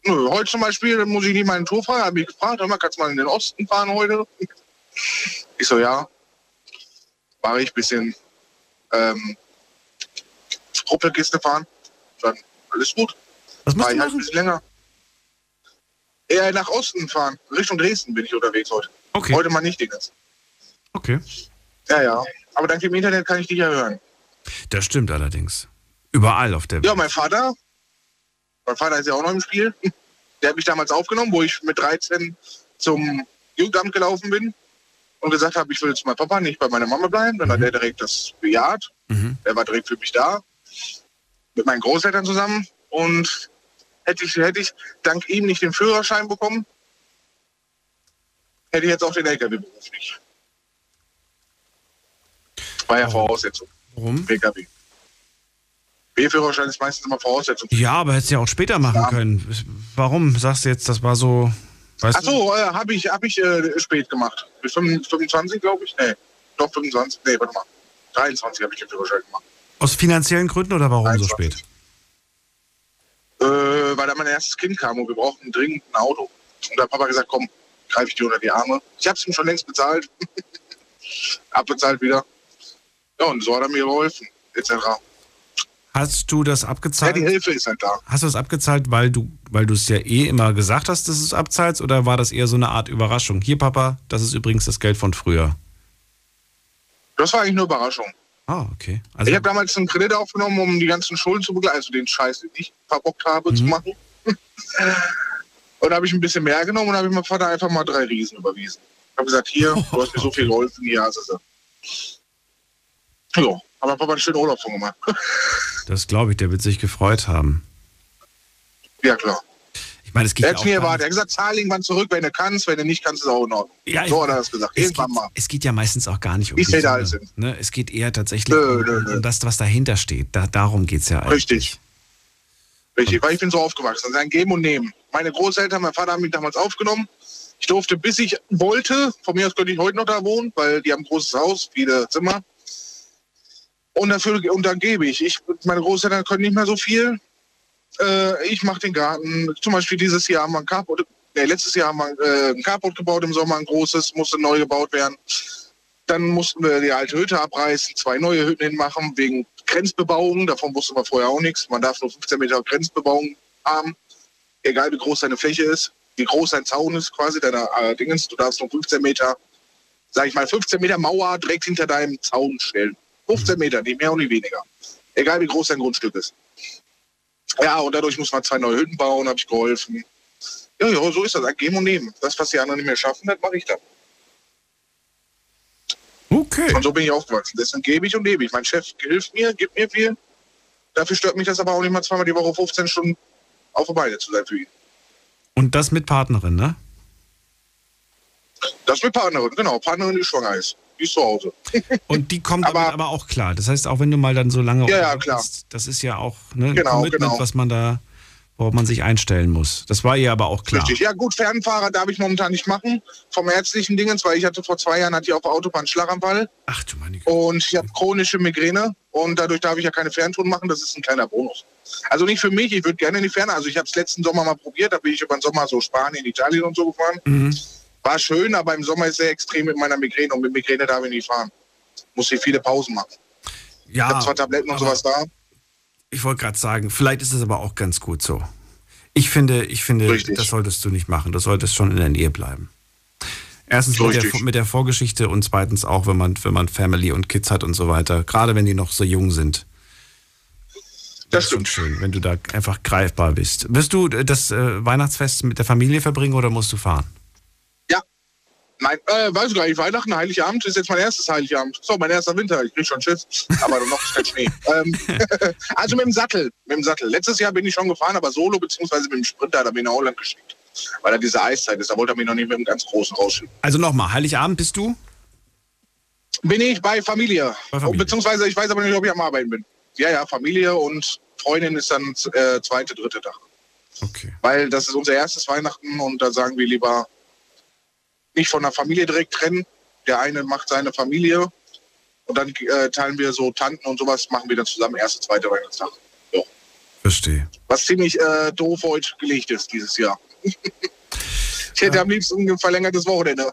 Nö. Heute zum Beispiel muss ich nicht meinen Tour fahren, habe ich gefragt, mal, kannst du mal in den Osten fahren heute? Ich so, ja. War ich ein bisschen ähm, Ruppelkiste fahren. Dann alles gut. Was War du ich halt ein bisschen länger. Eher nach Osten fahren. Richtung Dresden bin ich unterwegs heute. Okay. Heute mal nicht, Dingens. Okay. Ja, ja. Aber dank dem Internet kann ich dich ja hören. Das stimmt allerdings. Überall auf der Welt. Ja, mein Vater, mein Vater ist ja auch noch im Spiel. Der hat mich damals aufgenommen, wo ich mit 13 zum Jugendamt gelaufen bin und gesagt habe, ich will jetzt mein Papa nicht bei meiner Mama bleiben. Dann hat er direkt das bejaht. Er war direkt für mich da, mit meinen Großeltern zusammen. Und hätte ich, hätte ich dank ihm nicht den Führerschein bekommen, hätte ich jetzt auch den LKW-Beruf nicht. War ja Voraussetzung. Warum? PKW. B-Führerschein ist meistens immer Voraussetzung. Ja, aber hättest du ja auch später machen können. Warum sagst du jetzt, das war so. Weißt Ach so, äh, habe ich, hab ich äh, spät gemacht. Bis 25, glaube ich. Nee, doch 25. Nee, warte mal. 23 habe ich den Führerschein gemacht. Aus finanziellen Gründen oder warum so spät? Äh, weil da mein erstes Kind kam und wir brauchten dringend ein Auto. Und da hat Papa gesagt, komm, greife ich dir unter die Arme. Ich habe es ihm schon längst bezahlt. Abbezahlt wieder. Ja, und so hat er mir geholfen, etc. Hast du das Ja, abgezahlt? die Hilfe ist halt da. Hast du das abgezahlt, weil du, weil du es ja eh immer gesagt hast, dass du es abzahlst, oder war das eher so eine Art Überraschung? Hier, Papa, das ist übrigens das Geld von früher. Das war eigentlich eine Überraschung. Ah, okay. ich habe damals einen Kredit aufgenommen, um die ganzen Schulden zu begleiten, also den Scheiß, den ich verbockt habe, zu machen. und da habe ich ein bisschen mehr genommen und habe ich meinem Vater einfach mal drei Riesen überwiesen. Ich habe gesagt, hier, du hast mir so viel geholfen, hier hast du sie. Ja, aber Papa einen schönen Urlaub von gemacht. Das glaube ich, der wird sich gefreut haben. ja, klar. Ich meine, es geht Er ja hat auch mir erwartet. Er hat gesagt, zahl irgendwann zurück, wenn du kannst, wenn du nicht kannst, ist auch in Ordnung. Ja, so ich- hat er das gesagt. Es geht, mal. es geht ja meistens auch gar nicht um Wie die Summe. Ne? Es geht eher tatsächlich Nö, um, nö, nö. um das, was dahinter steht. Da, darum geht es ja eigentlich. Richtig. Richtig, weil ich bin so aufgewachsen. Sein Geben und Nehmen. Meine Großeltern, mein Vater haben mich damals aufgenommen. Ich durfte, bis ich wollte, von mir aus könnte ich heute noch da wohnen, weil die haben ein großes Haus, viele Zimmer. Und dafür und dann gebe ich. ich. Meine Großeltern können nicht mehr so viel. Äh, ich mache den Garten. Zum Beispiel dieses Jahr haben wir ein Carport, nee, letztes Jahr haben wir äh, ein Carport gebaut im Sommer, ein großes, musste neu gebaut werden. Dann mussten wir die alte Hütte abreißen, zwei neue Hütten hinmachen, wegen Grenzbebauung. Davon wusste man vorher auch nichts. Man darf nur 15 Meter Grenzbebauung haben, egal wie groß deine Fläche ist, wie groß dein Zaun ist quasi, deiner äh, Dingens. Du darfst nur 15 Meter, sag ich mal, 15 Meter Mauer direkt hinter deinem Zaun stellen. 15 Meter, nicht mehr und nicht weniger. Egal wie groß dein Grundstück ist. Ja, und dadurch muss man zwei neue Hütten bauen, habe ich geholfen. Ja, ja, so ist das. Geben und Nehmen. Das, was die anderen nicht mehr schaffen, das mache ich dann. Okay. Und so bin ich aufgewachsen. Deswegen gebe ich und lebe ich. Mein Chef hilft mir, gibt mir viel. Dafür stört mich das aber auch nicht mal zweimal die Woche 15 Stunden auf der Beine zu sein für ihn. Und das mit Partnerin, ne? Das mit Partnerin, genau. Partnerin, die schwanger ist. Die ist zu Hause. Und die kommt aber, aber auch klar. Das heißt, auch wenn du mal dann so lange Ja, ja, klar. bist, das ist ja auch ne, Genau, Commitment, genau. was man da, worauf man sich einstellen muss. Das war ihr aber auch klar. Richtig. Ja, gut, Fernfahrer darf ich momentan nicht machen. Vom ärztlichen Dingens, weil ich hatte vor zwei Jahren hatte ich auf der Autobahn Schlaganfall. Ach du meine Und ich habe chronische Migräne und dadurch darf ich ja keine Ferntouren machen. Das ist ein kleiner Bonus. Also nicht für mich, ich würde gerne in die Ferne. Also ich habe es letzten Sommer mal probiert, da bin ich über den Sommer so Spanien, Italien und so gefahren. Mhm. War schön, aber im Sommer ist sehr extrem mit meiner Migräne und mit Migräne darf ich nicht fahren. Muss ich viele Pausen machen. Ja, ich habe zwar Tabletten und sowas da. Ich wollte gerade sagen, vielleicht ist es aber auch ganz gut so. Ich finde, ich finde, das solltest du nicht machen. Du solltest schon in der Nähe bleiben. Erstens mit der, mit der Vorgeschichte und zweitens auch, wenn man, wenn man Family und Kids hat und so weiter. Gerade wenn die noch so jung sind. Das ist schon schön, wenn du da einfach greifbar bist. Wirst du das äh, Weihnachtsfest mit der Familie verbringen oder musst du fahren? Nein, äh, weiß ich gar nicht. Weihnachten, Heiligabend ist jetzt mein erstes Heiligabend. So, mein erster Winter. Ich krieg schon Schiss. Aber noch ist kein Schnee. ähm, also mit dem Sattel. Mit dem Sattel. Letztes Jahr bin ich schon gefahren, aber solo, beziehungsweise mit dem Sprinter, da bin ich nach Holland geschickt. Weil da diese Eiszeit ist. Da wollte er mich noch nicht mit dem ganz großen rausschicken. Also nochmal, Heiligabend bist du? Bin ich bei Familie. Bei Familie. Beziehungsweise ich weiß aber nicht, ob ich am Arbeiten bin. Ja, ja, Familie und Freundin ist dann äh, zweite, dritte Tag. Okay. Weil das ist unser erstes Weihnachten und da sagen wir lieber nicht von der Familie direkt trennen. Der eine macht seine Familie und dann äh, teilen wir so Tanten und sowas, machen wir dann zusammen erste, zweite Weihnachtstag. Ja. Verstehe. Was ziemlich äh, doof heute gelegt ist dieses Jahr. ich hätte am liebsten ein verlängertes Wochenende.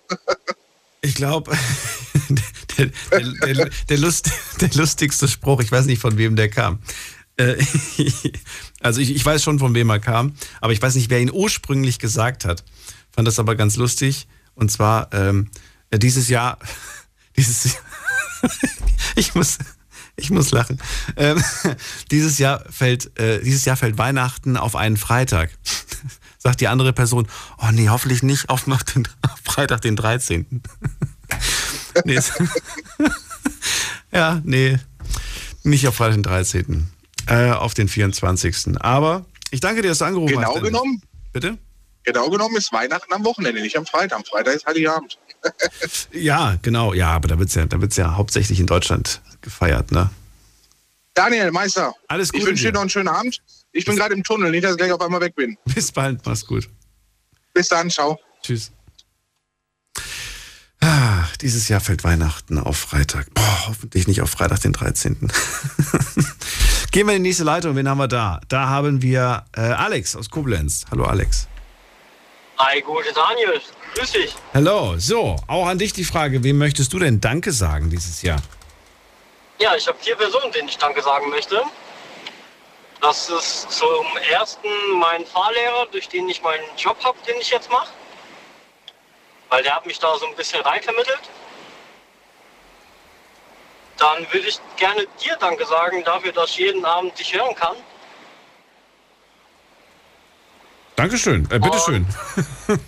Ich glaube, der, der, der, der, Lust, der lustigste Spruch, ich weiß nicht, von wem der kam. Äh, also ich, ich weiß schon, von wem er kam, aber ich weiß nicht, wer ihn ursprünglich gesagt hat. Fand das aber ganz lustig. Und zwar ähm, dieses Jahr, dieses Jahr, ich muss, ich muss lachen. Ähm, dieses Jahr fällt, äh, dieses Jahr fällt Weihnachten auf einen Freitag. Sagt die andere Person, oh nee, hoffentlich nicht auf, den, auf Freitag, den 13. nee, ja, nee, nicht auf Freitag, den 13. Äh, auf den 24. Aber ich danke dir, dass du angerufen genau hast. Genau genommen. Bitte? Genau genommen ist Weihnachten am Wochenende, nicht am Freitag. Am Freitag ist Heiligabend. ja, genau. Ja, aber da wird es ja, ja hauptsächlich in Deutschland gefeiert, ne? Daniel, Meister. Alles gut. Ich wünsche dir noch einen schönen Abend. Ich bin gerade im Tunnel, nicht, dass ich gleich auf einmal weg bin. Bis bald, mach's gut. Bis dann, ciao. Tschüss. Ah, dieses Jahr fällt Weihnachten auf Freitag. Boah, hoffentlich nicht auf Freitag, den 13. Gehen wir in die nächste Leitung. Wen haben wir da? Da haben wir äh, Alex aus Koblenz. Hallo, Alex. Hi, gute Daniel. Grüß dich. Hallo. So, auch an dich die Frage, wem möchtest du denn Danke sagen dieses Jahr? Ja, ich habe vier Personen, denen ich Danke sagen möchte. Das ist zum ersten mein Fahrlehrer, durch den ich meinen Job habe, den ich jetzt mache. Weil der hat mich da so ein bisschen reinvermittelt. Dann würde ich gerne dir Danke sagen dafür, dass ich jeden Abend dich hören kann. Dankeschön, äh, bitteschön.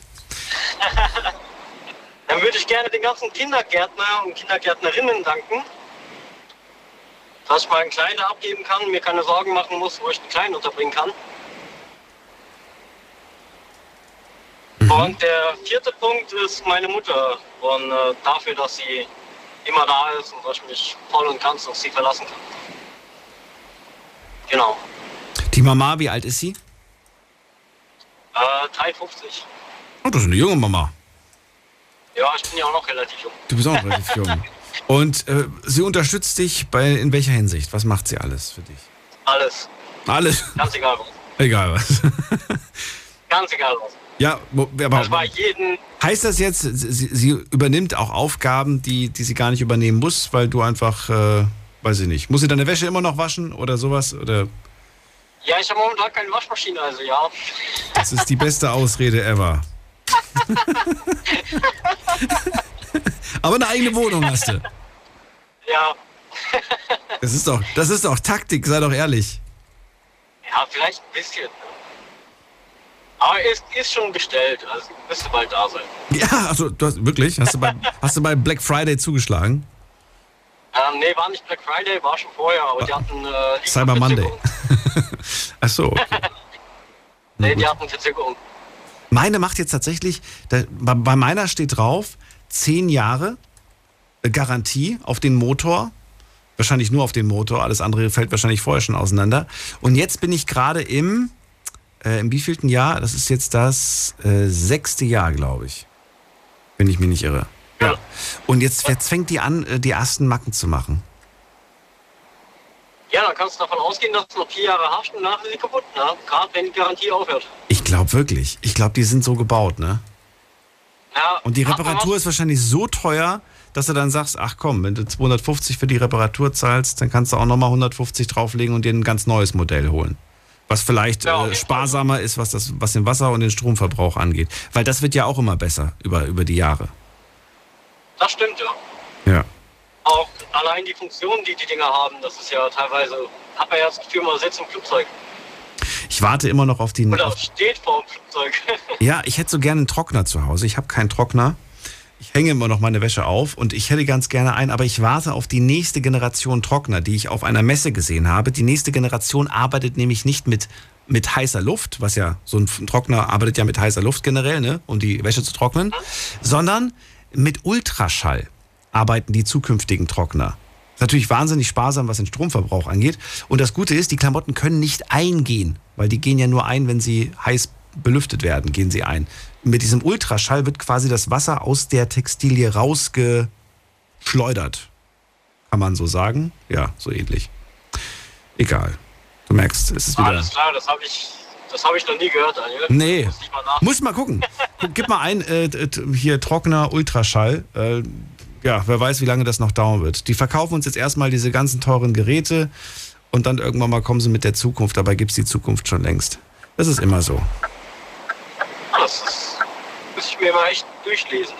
Dann würde ich gerne den ganzen Kindergärtner und Kindergärtnerinnen danken, dass ich meinen Kleinen abgeben kann, mir keine Sorgen machen muss, wo ich den Kleinen unterbringen kann. Mhm. Und der vierte Punkt ist meine Mutter und äh, dafür, dass sie immer da ist und dass ich mich voll und ganz auf sie verlassen kann. Genau. Die Mama, wie alt ist sie? Äh, 53. Oh, das ist eine junge Mama. Ja, ich bin ja auch noch relativ jung. Du bist auch noch relativ jung. Und äh, sie unterstützt dich bei in welcher Hinsicht? Was macht sie alles für dich? Alles. Alles? Ganz egal was. Egal was. Ganz egal was. Ja, aber Das war jeden. heißt das jetzt, sie, sie übernimmt auch Aufgaben, die, die sie gar nicht übernehmen muss, weil du einfach, äh, weiß ich nicht, muss sie deine Wäsche immer noch waschen oder sowas? Oder Ja, ich habe momentan keine Waschmaschine, also ja. das ist die beste Ausrede ever. aber eine eigene Wohnung hast du. Ja. Das ist doch, das ist doch Taktik, sei doch ehrlich. Ja, vielleicht ein bisschen. ne? Aber ist, ist schon bestellt, also müsste bald da sein. Ja, also du hast wirklich, hast du bei, hast du bei Black Friday zugeschlagen? Ähm, nee, war nicht Black Friday, war schon vorher, aber die hatten. Äh, Cyber Monday. Ach so. Okay. Nee, die hatten Verzögerung. Meine macht jetzt tatsächlich, da, bei, bei meiner steht drauf, zehn Jahre äh, Garantie auf den Motor. Wahrscheinlich nur auf den Motor, alles andere fällt wahrscheinlich vorher schon auseinander. Und jetzt bin ich gerade im, äh, im wievielten Jahr? Das ist jetzt das äh, sechste Jahr, glaube ich. Wenn ich mich nicht irre. Ja. Und jetzt, jetzt fängt die an, äh, die ersten Macken zu machen. Ja, dann kannst du davon ausgehen, dass du noch vier Jahre hast und nachher sie kaputt, ne? Gerade wenn die Garantie aufhört. Ich glaube wirklich. Ich glaube, die sind so gebaut, ne? Ja, Und die Reparatur ist wahrscheinlich so teuer, dass du dann sagst, ach komm, wenn du 250 für die Reparatur zahlst, dann kannst du auch nochmal 150 drauflegen und dir ein ganz neues Modell holen. Was vielleicht äh, sparsamer ist, was, das, was den Wasser- und den Stromverbrauch angeht. Weil das wird ja auch immer besser über, über die Jahre. Das stimmt, ja. Ja. Auch allein die Funktionen, die die Dinger haben, das ist ja teilweise, hat man ja das Gefühl, man sitzt im Flugzeug. Ich warte immer noch auf die. Oder Auf, steht vor dem Flugzeug. ja, ich hätte so gerne einen Trockner zu Hause. Ich habe keinen Trockner. ich hänge immer noch meine Wäsche auf und ich hätte ganz gerne einen, aber ich warte auf die nächste Generation Trockner, die ich auf einer Messe gesehen habe. Die nächste Generation arbeitet nämlich nicht mit, mit heißer Luft, was ja so ein Trockner arbeitet ja mit heißer Luft generell, ne, um die Wäsche zu trocknen, sondern mit Ultraschall arbeiten die zukünftigen Trockner. Natürlich wahnsinnig sparsam, was den Stromverbrauch angeht. Und das Gute ist, die Klamotten können nicht eingehen, weil die gehen ja nur ein, wenn sie heiß belüftet werden, gehen sie ein. Mit diesem Ultraschall wird quasi das Wasser aus der Textilie rausgeschleudert. Kann man so sagen? Ja, so ähnlich. Egal. Du merkst, es ist wieder. Alles klar, das habe ich, das hab ich noch nie gehört, Daniel. Nee. Muss ich mal. Muss mal gucken. Guck, Gib mal ein, äh, hier trockener Ultraschall. Äh, ja, wer weiß, wie lange das noch dauern wird. Die verkaufen uns jetzt erstmal diese ganzen teuren Geräte und dann irgendwann mal kommen sie mit der Zukunft. Dabei gibt es die Zukunft schon längst. Das ist immer so. Das ist, muss ich mir mal echt durchlesen.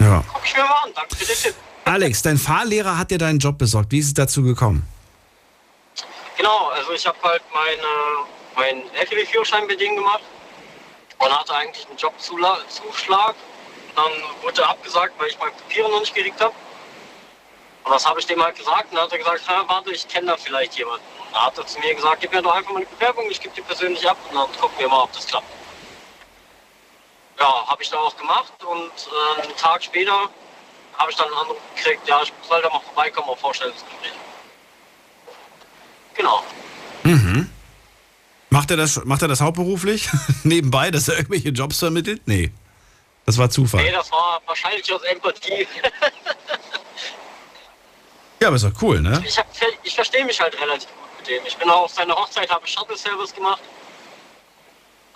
Ja. Ja. Guck ich mir mal an, danke für den Tipp. Alex, dein Fahrlehrer hat dir deinen Job besorgt. Wie ist es dazu gekommen? Genau, also ich habe halt meine, meinen LKW-Führerschein denen gemacht und hatte eigentlich einen Jobzuschlag. Dann wurde abgesagt, weil ich meine Papiere noch nicht gekriegt habe. Und das habe ich dem halt gesagt. Und dann hat er gesagt, "Ha, warte, ich kenne da vielleicht jemanden. Und dann hat er zu mir gesagt, gib mir doch einfach mal eine Bewerbung, ich gebe die persönlich ab und dann gucken wir mal, ob das klappt. Ja, habe ich dann auch gemacht und äh, einen Tag später habe ich dann einen Anruf gekriegt, ja, ich soll da mal vorbeikommen auf Vorstellungsgespräch. Genau. Mhm. Macht er das, macht er das hauptberuflich? Nebenbei, dass er irgendwelche Jobs vermittelt? Nee. Das war Zufall. Nee, das war wahrscheinlich aus Empathie. Ja, aber ist doch cool, ne? Ich, hab, ich verstehe mich halt relativ gut mit dem. Ich bin auch auf seiner Hochzeit, habe ich Shuttle-Service gemacht.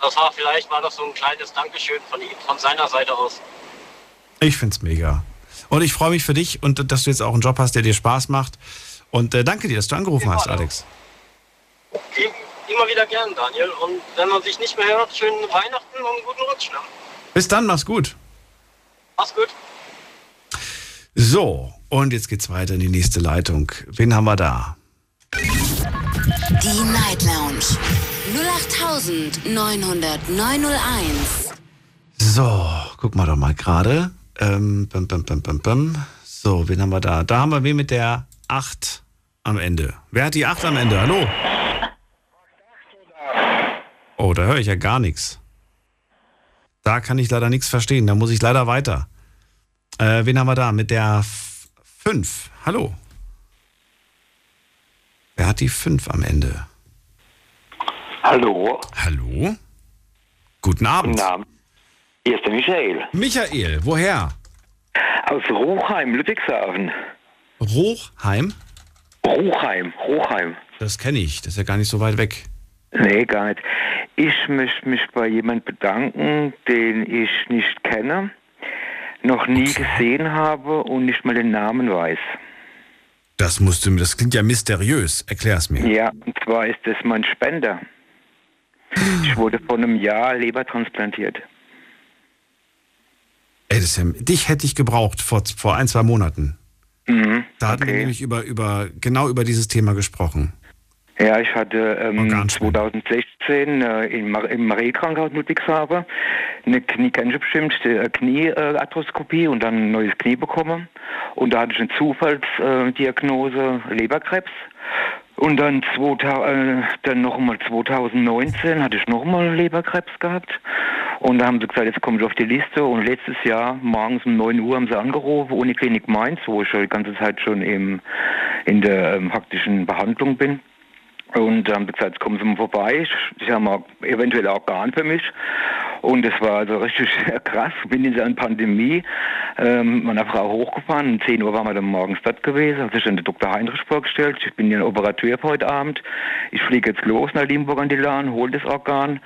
Das war vielleicht war das so ein kleines Dankeschön von ihm, von seiner Seite aus. Ich find's mega. Und ich freue mich für dich und dass du jetzt auch einen Job hast, der dir Spaß macht. Und äh, danke dir, dass du angerufen hast, Alex. Im- Immer wieder gern, Daniel. Und wenn man sich nicht mehr hört, schönen Weihnachten und einen guten Rutsch. Ne? Bis dann, mach's gut. Mach's gut. So, und jetzt geht's weiter in die nächste Leitung. Wen haben wir da? Die Night Lounge 08901. So, guck mal doch mal gerade. Ähm, bum, bum, bum, bum, bum. So, wen haben wir da? Da haben wir wen mit der 8 am Ende. Wer hat die 8 am Ende? Hallo? Oh, da höre ich ja gar nichts. Da kann ich leider nichts verstehen. Da muss ich leider weiter. Äh, wen haben wir da? Mit der 5. Hallo? Wer hat die 5 am Ende? Hallo. Hallo? Guten Abend. Guten Abend. Hier ist der Michael. Michael, woher? Aus Ruchheim, Ludwigshafen. Rochheim? Ruchheim, Ruchheim. Das kenne ich. Das ist ja gar nicht so weit weg. Nee, gar nicht. Ich möchte mich bei jemand bedanken, den ich nicht kenne, noch nie gesehen habe und nicht mal den Namen weiß. Das musst du mir, das klingt ja mysteriös. Erklär's mir. Ja, und zwar ist das mein Spender. Ich wurde vor einem Jahr Leber transplantiert. Ey, das ja, dich hätte ich gebraucht vor, vor ein, zwei Monaten. Mhm, Da hatten wir nämlich über, über, genau über dieses Thema gesprochen. Ja, ich hatte ähm, 2016 äh, im, im Marie-Krankenhaus Ludwigshafen eine Knie, kennst du bestimmt, äh, Kniearthroskopie und dann ein neues Knie bekommen. Und da hatte ich eine Zufallsdiagnose äh, Leberkrebs. Und dann, 2000, äh, dann nochmal 2019 hatte ich nochmal Leberkrebs gehabt. Und da haben sie gesagt, jetzt komme ich auf die Liste. Und letztes Jahr, morgens um 9 Uhr, haben sie angerufen, Uniklinik Mainz, wo ich schon die ganze Zeit schon im, in der ähm, praktischen Behandlung bin. Und haben gesagt, kommen Sie mal vorbei. Sie haben auch eventuell Organ für mich. Und das war also richtig krass. Bin in der Pandemie ähm, meiner Frau hochgefahren. Um 10 Uhr waren wir dann morgens dort gewesen. Hat sich dann der Dr. Heinrich vorgestellt. Ich bin ja ein Operateur heute Abend. Ich fliege jetzt los nach Limburg an die Lahn, hole das Organ.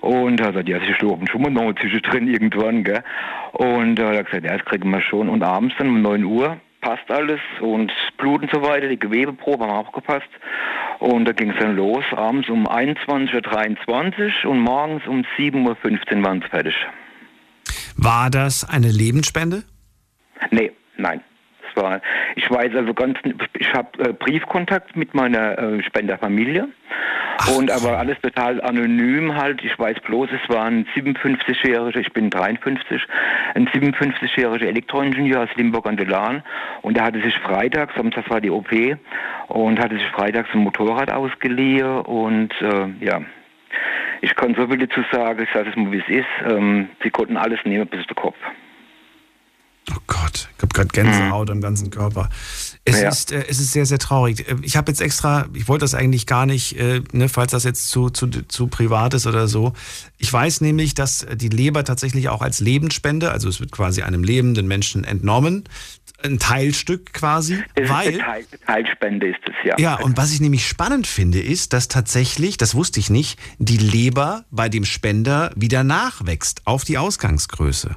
Und er hat gesagt, ja, Sie schlafen schon mal noch zwischendrin irgendwann, gell. Und er hat gesagt, ja, das kriegen wir schon. Und abends dann um 9 Uhr passt alles und Blut und so weiter, die Gewebeprobe haben auch gepasst. Und da ging es dann los, abends um 21.23 Uhr und morgens um 7.15 Uhr waren sie fertig. War das eine Lebensspende? Nee, nein. War, ich weiß also ganz, ich habe äh, Briefkontakt mit meiner äh, Spenderfamilie. Und aber alles total anonym halt. Ich weiß bloß, es war ein 57-jähriger, ich bin 53, ein 57-jähriger Elektroingenieur aus Limburg an der Lahn. Und der hatte sich freitags, Samstag war die OP und hatte sich freitags ein Motorrad ausgeliehen. Und äh, ja, ich kann so viel dazu sagen, ich sage es mal wie es ist, ähm, sie konnten alles nehmen bis der Kopf. Oh Gott, ich habe gerade Gänsehaut mhm. am ganzen Körper. Es, ja. ist, äh, es ist sehr, sehr traurig. Äh, ich habe jetzt extra, ich wollte das eigentlich gar nicht, äh, ne, falls das jetzt zu, zu, zu privat ist oder so. Ich weiß nämlich, dass die Leber tatsächlich auch als Lebensspende, also es wird quasi einem lebenden Menschen entnommen, ein Teilstück quasi. Es weil, ist eine, Teil, Teilspende ist es, ja. Ja, und was ich nämlich spannend finde, ist, dass tatsächlich, das wusste ich nicht, die Leber bei dem Spender wieder nachwächst auf die Ausgangsgröße.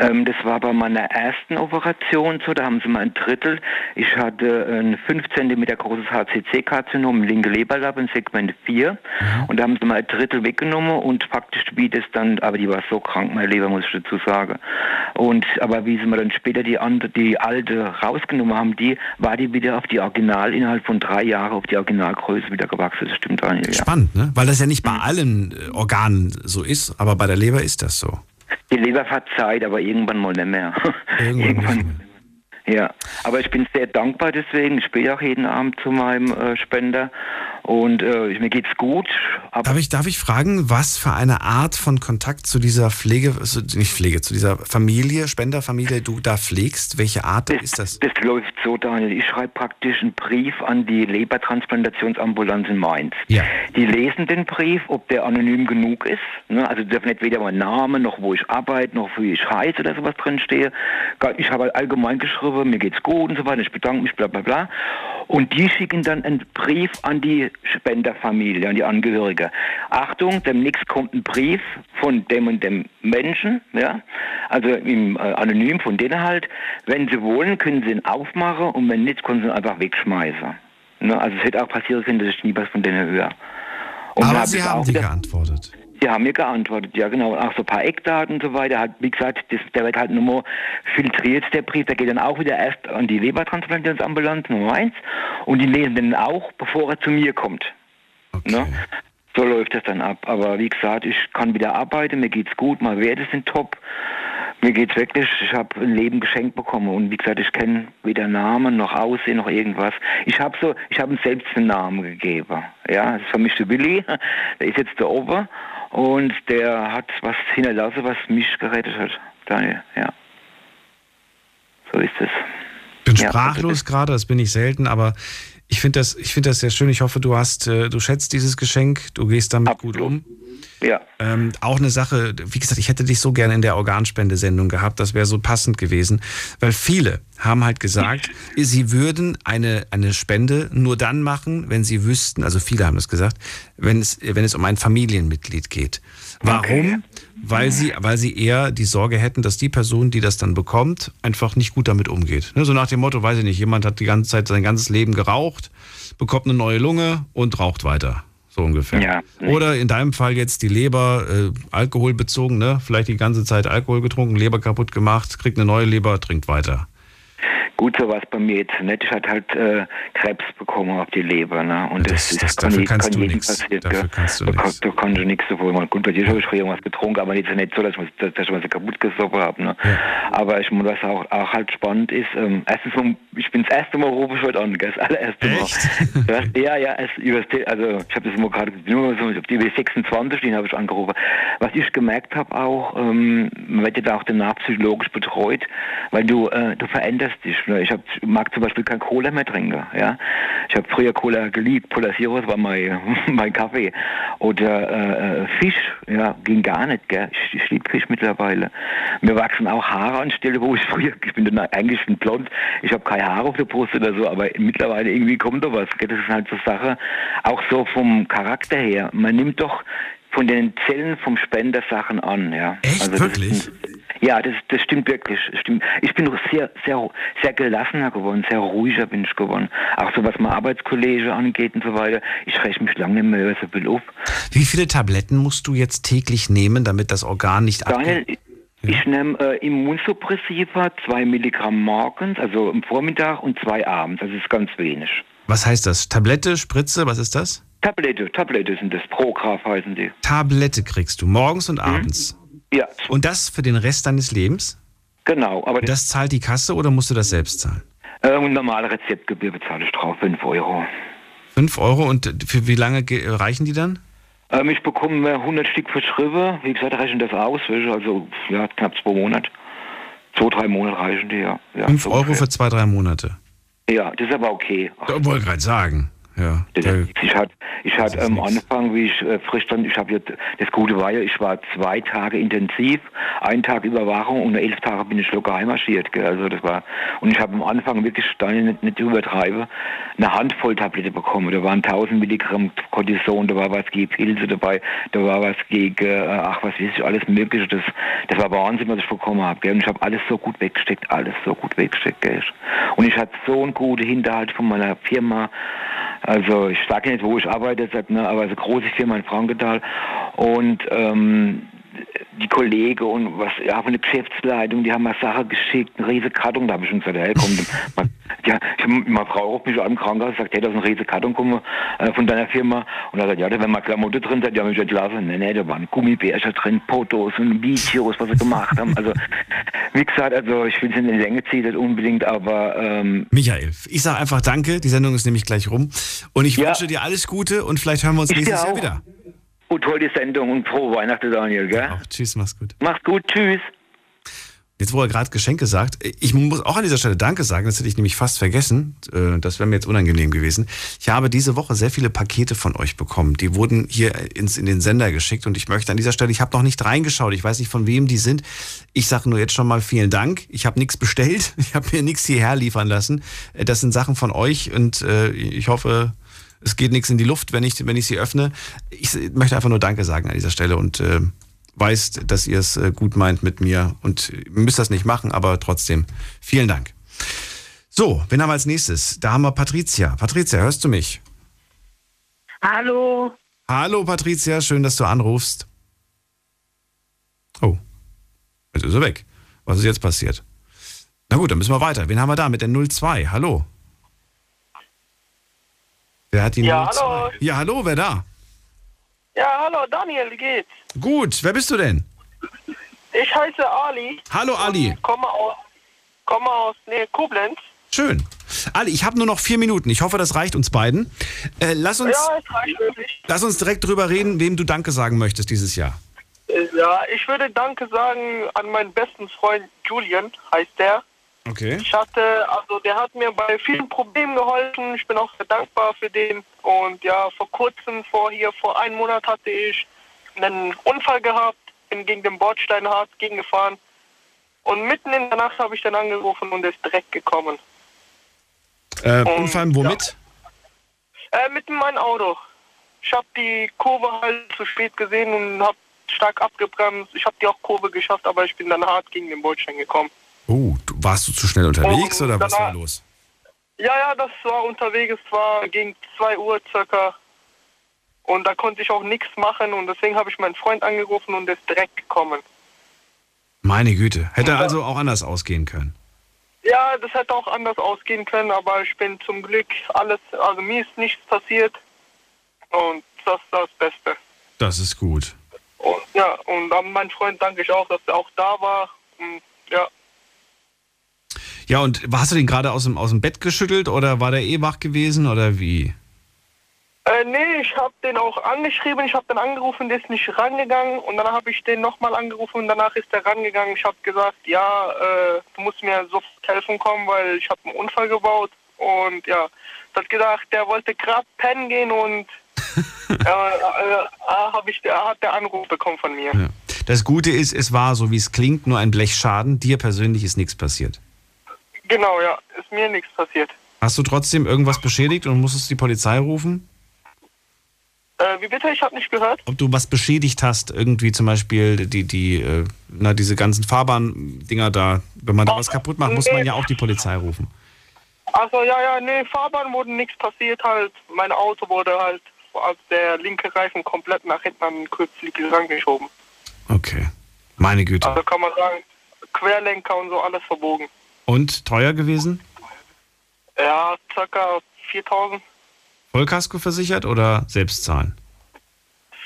Ähm, das war bei meiner ersten Operation so, da haben sie mal ein Drittel. Ich hatte ein 5 cm großes HCC-Karzinom, linke Leberlappe, in Segment 4. Mhm. Und da haben sie mal ein Drittel weggenommen und praktisch wie das dann, aber die war so krank, meine Leber, muss ich dazu sagen. Und, aber wie sie mir dann später die, andere, die alte rausgenommen haben, die, war die wieder auf die Original, innerhalb von drei Jahren auf die Originalgröße wieder gewachsen. Das stimmt, Daniel. Ja. Spannend, ne? Weil das ja nicht bei mhm. allen äh, Organen so ist, aber bei der Leber ist das so. Die Leber verzeiht, aber irgendwann mal nicht mehr. Irgendwann, irgendwann ja, aber ich bin sehr dankbar deswegen. Ich spiele auch jeden Abend zu meinem äh, Spender und äh, mir geht's gut. darf, ich, darf ich fragen, was für eine Art von Kontakt zu dieser Pflege, also nicht Pflege, zu dieser Familie, Spenderfamilie du da pflegst? Welche Art das, ist das? Das läuft so, Daniel. Ich schreibe praktisch einen Brief an die Lebertransplantationsambulanz in Mainz. Ja. Die lesen den Brief, ob der anonym genug ist. Ne? Also dürfen nicht weder mein Name, noch wo ich arbeite, noch wie ich heiße oder sowas drinstehe. Ich habe allgemein geschrieben, mir geht's gut und so weiter, ich bedanke mich, bla bla bla. Und die schicken dann einen Brief an die Spenderfamilie, an die Angehörige. Achtung, demnächst kommt ein Brief von dem und dem Menschen, ja, also im, äh, anonym von denen halt. Wenn sie wollen, können sie ihn aufmachen und wenn nicht, können sie ihn einfach wegschmeißen. Ne? Also es hätte auch passieren können, dass ich nie was von denen höre. Und Aber Sie haben die geantwortet. Die haben mir geantwortet, ja genau. Auch so ein paar Eckdaten und so weiter. Hat, wie gesagt, das, der wird halt nochmal filtriert, der Brief. Der geht dann auch wieder erst an die Lebertransplantationsambulanz Nummer eins. Und die lesen den auch, bevor er zu mir kommt. Okay. Ne? So läuft das dann ab. Aber wie gesagt, ich kann wieder arbeiten, mir geht's gut, meine Werte sind top. Mir geht's wirklich, ich habe ein Leben geschenkt bekommen und wie gesagt, ich kenne weder Namen noch Aussehen noch irgendwas. Ich habe so, ich habe ihm selbst einen Namen gegeben. Ja, das ist für mich der Willi, der ist jetzt der Ober und der hat was hinterlassen, was mich gerettet hat. Daniel, ja. So ist es. Ich bin ja, sprachlos gerade, das bin ich selten, aber ich finde das, find das sehr schön. Ich hoffe, du hast, äh, du schätzt dieses Geschenk, du gehst damit Absolut. gut um. Ja. Ähm, auch eine Sache, wie gesagt, ich hätte dich so gerne in der Organspendesendung gehabt, das wäre so passend gewesen, weil viele haben halt gesagt, sie würden eine, eine Spende nur dann machen, wenn sie wüssten, also viele haben das gesagt, wenn es, wenn es um ein Familienmitglied geht. Warum? Okay. Weil sie, weil sie eher die Sorge hätten, dass die Person, die das dann bekommt, einfach nicht gut damit umgeht. Ne, so nach dem Motto, weiß ich nicht, jemand hat die ganze Zeit sein ganzes Leben geraucht, bekommt eine neue Lunge und raucht weiter. So ungefähr. Ja, Oder in deinem Fall jetzt die Leber, äh, alkoholbezogen, ne? Vielleicht die ganze Zeit Alkohol getrunken, Leber kaputt gemacht, kriegt eine neue Leber, trinkt weiter. Gut, so war es bei mir jetzt nicht. Ich hatte halt äh, Krebs bekommen auf die Leber. Ne? Und das, das, das dafür kannst du nichts. Dafür kannst du nichts. Da, kannst du nichts dafür. Mal, gut, bei dir habe ich irgendwas getrunken, aber jetzt nicht so, dass ich, dass ich was kaputt gesoffen habe. Ne? Ja. Aber ich, was auch, auch halt spannend ist, ähm, erstens, ich bin das erste Mal ich heute an, das allererste Mal. Echt? ja, ja, es, also ich habe das immer gerade nur so, auf die W26, den habe ich angerufen. Was ich gemerkt habe auch, ähm, man wird ja da auch danach psychologisch betreut, weil du, äh, du veränderst dich. Ich hab, mag zum Beispiel kein Cola mehr trinken. Ja? Ich habe früher Cola geliebt. Cola Zero war mein, mein Kaffee. Oder äh, äh, Fisch, ja, ging gar nicht. Gell? Ich, ich liebe Fisch mittlerweile. Mir wachsen auch Haare an Stelle, wo ich früher, ich bin dann eigentlich ein blond, ich habe keine Haare auf der Brust oder so, aber mittlerweile irgendwie kommt da was. Gell? Das ist halt so Sache, auch so vom Charakter her. Man nimmt doch von den Zellen vom Spender Sachen an. Ja. Echt, also wirklich? Ja, das, das stimmt wirklich. Stimmt. Ich bin sehr, sehr, sehr gelassener geworden, sehr ruhiger bin ich geworden. Auch so was mein Arbeitskollege angeht und so weiter. Ich rechne mich lange nicht mehr so viel auf. Wie viele Tabletten musst du jetzt täglich nehmen, damit das Organ nicht Daniel, abgeht? Ich nehme äh, Immunsuppressiva, zwei Milligramm morgens, also am Vormittag und zwei abends. Das ist ganz wenig. Was heißt das? Tablette, Spritze, was ist das? Tablette, Tablette sind das. Prograf heißen die. Tablette kriegst du morgens und Mhm. abends. Ja. Und das für den Rest deines Lebens? Genau, aber das zahlt die Kasse oder musst du das selbst zahlen? Äh, und normale Rezeptgebühr bezahle ich drauf, 5 Euro. 5 Euro und für wie lange ge- reichen die dann? Ähm, ich bekomme 100 Stück verschrieben. Wie gesagt, rechnen das aus. Also ja, knapp zwei Monate. Zwei, drei Monate reichen die, ja. ja 5 so Euro ungefähr. für zwei, drei Monate. Ja, das ist aber okay. Da wollte gerade sagen. Ja. Ich hatte, ich hatte am Anfang, wie ich äh, frisch stand, ich habe jetzt, das Gute war ja, ich war zwei Tage intensiv, einen Tag Überwachung und elf Tage bin ich lokal marschiert. Gell? Also das war, und ich habe am Anfang wirklich, da ich nicht, nicht übertreibe, eine Handvoll Tablette bekommen. Da waren 1000 Milligramm Cortison, da war was gegen Pilze dabei, da war was gegen, äh, ach was weiß ich, alles Mögliche. Das, das war Wahnsinn, was ich bekommen habe. Und ich habe alles so gut weggesteckt, alles so gut weggesteckt. Gell? Und ich hatte so einen guten Hinterhalt von meiner Firma. Also ich sage nicht, wo ich arbeite, sag, ne, aber es ist eine große Firma in Frankenthal. Und ähm, die Kollegen und was, ja, von der Geschäftsleitung, die haben mir Sachen geschickt, eine riesige Karton, da habe ich schon gesagt, hey, komm, man, ja, ich, meine Frau ruft mich an im Krankenhaus, sagt, hey, da ist eine riesige Karton kommen, äh, von deiner Firma. Und er sagt, ja, da werden mal Klamotten drin, sagt, ja, mich entlassen. Nee, nee, da waren Gummibärchen drin, Fotos und Videos, was sie gemacht haben. Also, wie gesagt, also ich will es in die Länge ziehen, nicht unbedingt, aber ähm, Michael, ich sage einfach Danke. Die Sendung ist nämlich gleich rum. Und ich wünsche dir alles Gute und vielleicht hören wir uns Ich nächstes Jahr wieder. Gut, tolle Sendung und frohe Weihnachten, Daniel, gell? Auch. Tschüss, mach's gut. Mach's gut, tschüss. Jetzt, wo er gerade Geschenke sagt, ich muss auch an dieser Stelle Danke sagen, das hätte ich nämlich fast vergessen. Äh, Das wäre mir jetzt unangenehm gewesen. Ich habe diese Woche sehr viele Pakete von euch bekommen. Die wurden hier ins, in den Sender geschickt und ich möchte an dieser Stelle, ich habe noch nicht reingeschaut, ich weiß nicht von wem die sind. Ich sage nur jetzt schon mal vielen Dank. Ich habe nichts bestellt, ich habe mir nichts hierher liefern lassen. Äh, Das sind Sachen von euch und äh, ich hoffe, es geht nichts in die Luft, wenn ich, wenn ich sie öffne. Ich möchte einfach nur Danke sagen an dieser Stelle und äh, weiß, dass ihr es äh, gut meint mit mir und ihr müsst das nicht machen, aber trotzdem vielen Dank. So, wen haben wir als nächstes? Da haben wir Patricia. Patricia, hörst du mich? Hallo. Hallo Patricia, schön, dass du anrufst. Oh, jetzt ist er weg. Was ist jetzt passiert? Na gut, dann müssen wir weiter. Wen haben wir da mit der 02? Hallo. Wer hat die Ja, 02? hallo. Ja, hallo, wer da? Ja, hallo Daniel, wie geht's? Gut, wer bist du denn? Ich heiße Ali. Hallo Ali. Komme aus, komme aus Nähe Koblenz. Schön. Ali, ich habe nur noch vier Minuten. Ich hoffe, das reicht uns beiden. Äh, lass, uns, Ja, es reicht wirklich. lass uns direkt drüber reden, wem du Danke sagen möchtest dieses Jahr. Äh, Ja, ich würde Danke sagen an meinen besten Freund Julian, heißt der. Okay. Ich hatte, also der hat mir bei vielen Problemen geholfen. Ich bin auch sehr dankbar für den. Und ja, vor kurzem, vor hier, vor einem Monat hatte ich einen Unfall gehabt, bin gegen den Bordstein hart gegengefahren. Und mitten in der Nacht habe ich dann angerufen und ist direkt gekommen. Äh, Um, Unfall womit? Äh, mit meinem Auto. Ich habe die Kurve halt zu spät gesehen und habe stark abgebremst. Ich habe die auch Kurve geschafft, aber ich bin dann hart gegen den Bordstein gekommen. Oh, du, warst du zu schnell unterwegs Um, oder was war los? Ja, ja, das war unterwegs, es war gegen 2 Uhr circa. Und da konnte ich auch nichts machen und deswegen habe ich meinen Freund angerufen und der ist direkt gekommen. Meine Güte. Hätte also auch anders ausgehen können. Ja, das hätte auch anders ausgehen können, aber ich bin zum Glück alles, also mir ist nichts passiert und das ist das Beste. Das ist gut. Und ja, und an meinen Freund danke ich auch, dass er auch da war. Und, ja, Ja, und hast du den gerade aus dem, aus dem Bett geschüttelt oder war der eh wach gewesen oder wie? Äh, nee, ich habe den auch angeschrieben, ich habe den angerufen, der ist nicht rangegangen und dann habe ich den nochmal angerufen und danach ist er rangegangen. Ich habe gesagt, ja, äh, du musst mir sofort helfen kommen, weil ich habe einen Unfall gebaut und ja, hat gedacht, der wollte gerade pennen gehen und äh, äh, hab ich, er hat der Anruf bekommen von mir. Das Gute ist, es war, so wie es klingt, nur ein Blechschaden. Dir persönlich ist nichts passiert. Genau, ja, ist mir nichts passiert. Hast du trotzdem irgendwas beschädigt und musstest die Polizei rufen? Äh, wie bitte? Ich habe nicht gehört. Ob du was beschädigt hast, irgendwie zum Beispiel die, die, äh, na, diese ganzen Fahrbahn-Dinger da. Wenn man da was kaputt macht, muss man ja auch die Polizei rufen. Also ja, ja, nee, Fahrbahn wurde nichts passiert halt. Mein Auto wurde halt, als der linke Reifen komplett nach hinten an den Kurzflügel rangeschoben. Okay. Meine Güte. Also kann man sagen, Querlenker und so alles verbogen. Und teuer gewesen? Ja, circa 4000. Vollkasko versichert oder selbst zahlen?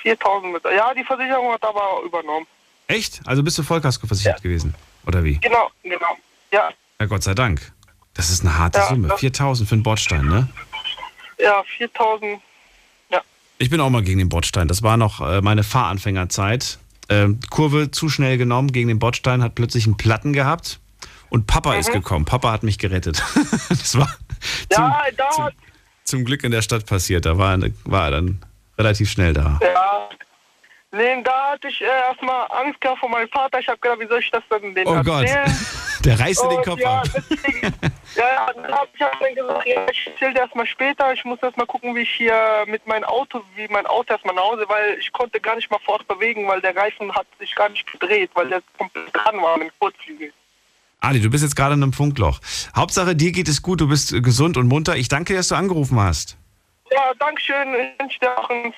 4000 mit. Ja, die Versicherung hat aber übernommen. Echt? Also bist du Vollkasko versichert ja. gewesen? Oder wie? Genau, genau. Ja. Ja, Gott sei Dank. Das ist eine harte ja, Summe. 4000 für einen Bordstein, ne? Ja, 4000. Ja. Ich bin auch mal gegen den Bordstein. Das war noch äh, meine Fahranfängerzeit. Äh, Kurve zu schnell genommen gegen den Bordstein, hat plötzlich einen Platten gehabt. Und Papa mhm. ist gekommen. Papa hat mich gerettet. das war ja, zum, zum, zum, Glück in der Stadt passiert. Da war, war er dann relativ schnell da. Ja. Nee, da hatte ich äh, erstmal Angst gehabt vor meinem Vater. Ich habe gedacht, wie soll ich das denn den oh erzählen? Gott, der reißt den Kopf ja, ab. Deswegen, ja, ja, dann habe ich hab dann gesagt, ja, ich erzähle dir erstmal später. Ich muss erstmal gucken, wie ich hier mit meinem Auto, wie mein Auto erstmal nach Hause, weil ich konnte gar nicht mal fortbewegen, weil der Reifen hat sich gar nicht gedreht, weil der komplett dran war mit dem Kurzflügel. Ali, du bist jetzt gerade in einem Funkloch. Hauptsache, dir geht es gut, du bist gesund und munter. Ich danke dir, dass du angerufen hast. Ja, danke schön. Ich wünsche dir auch einen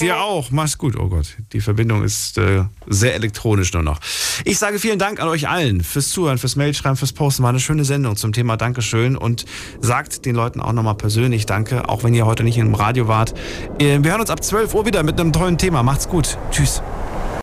Dir auch. Mach's gut. Oh Gott, die Verbindung ist äh, sehr elektronisch nur noch. Ich sage vielen Dank an euch allen fürs Zuhören, fürs Mailschreiben, fürs Posten. War eine schöne Sendung zum Thema Dankeschön und sagt den Leuten auch nochmal persönlich Danke, auch wenn ihr heute nicht im Radio wart. Äh, wir hören uns ab 12 Uhr wieder mit einem tollen Thema. Macht's gut. Tschüss.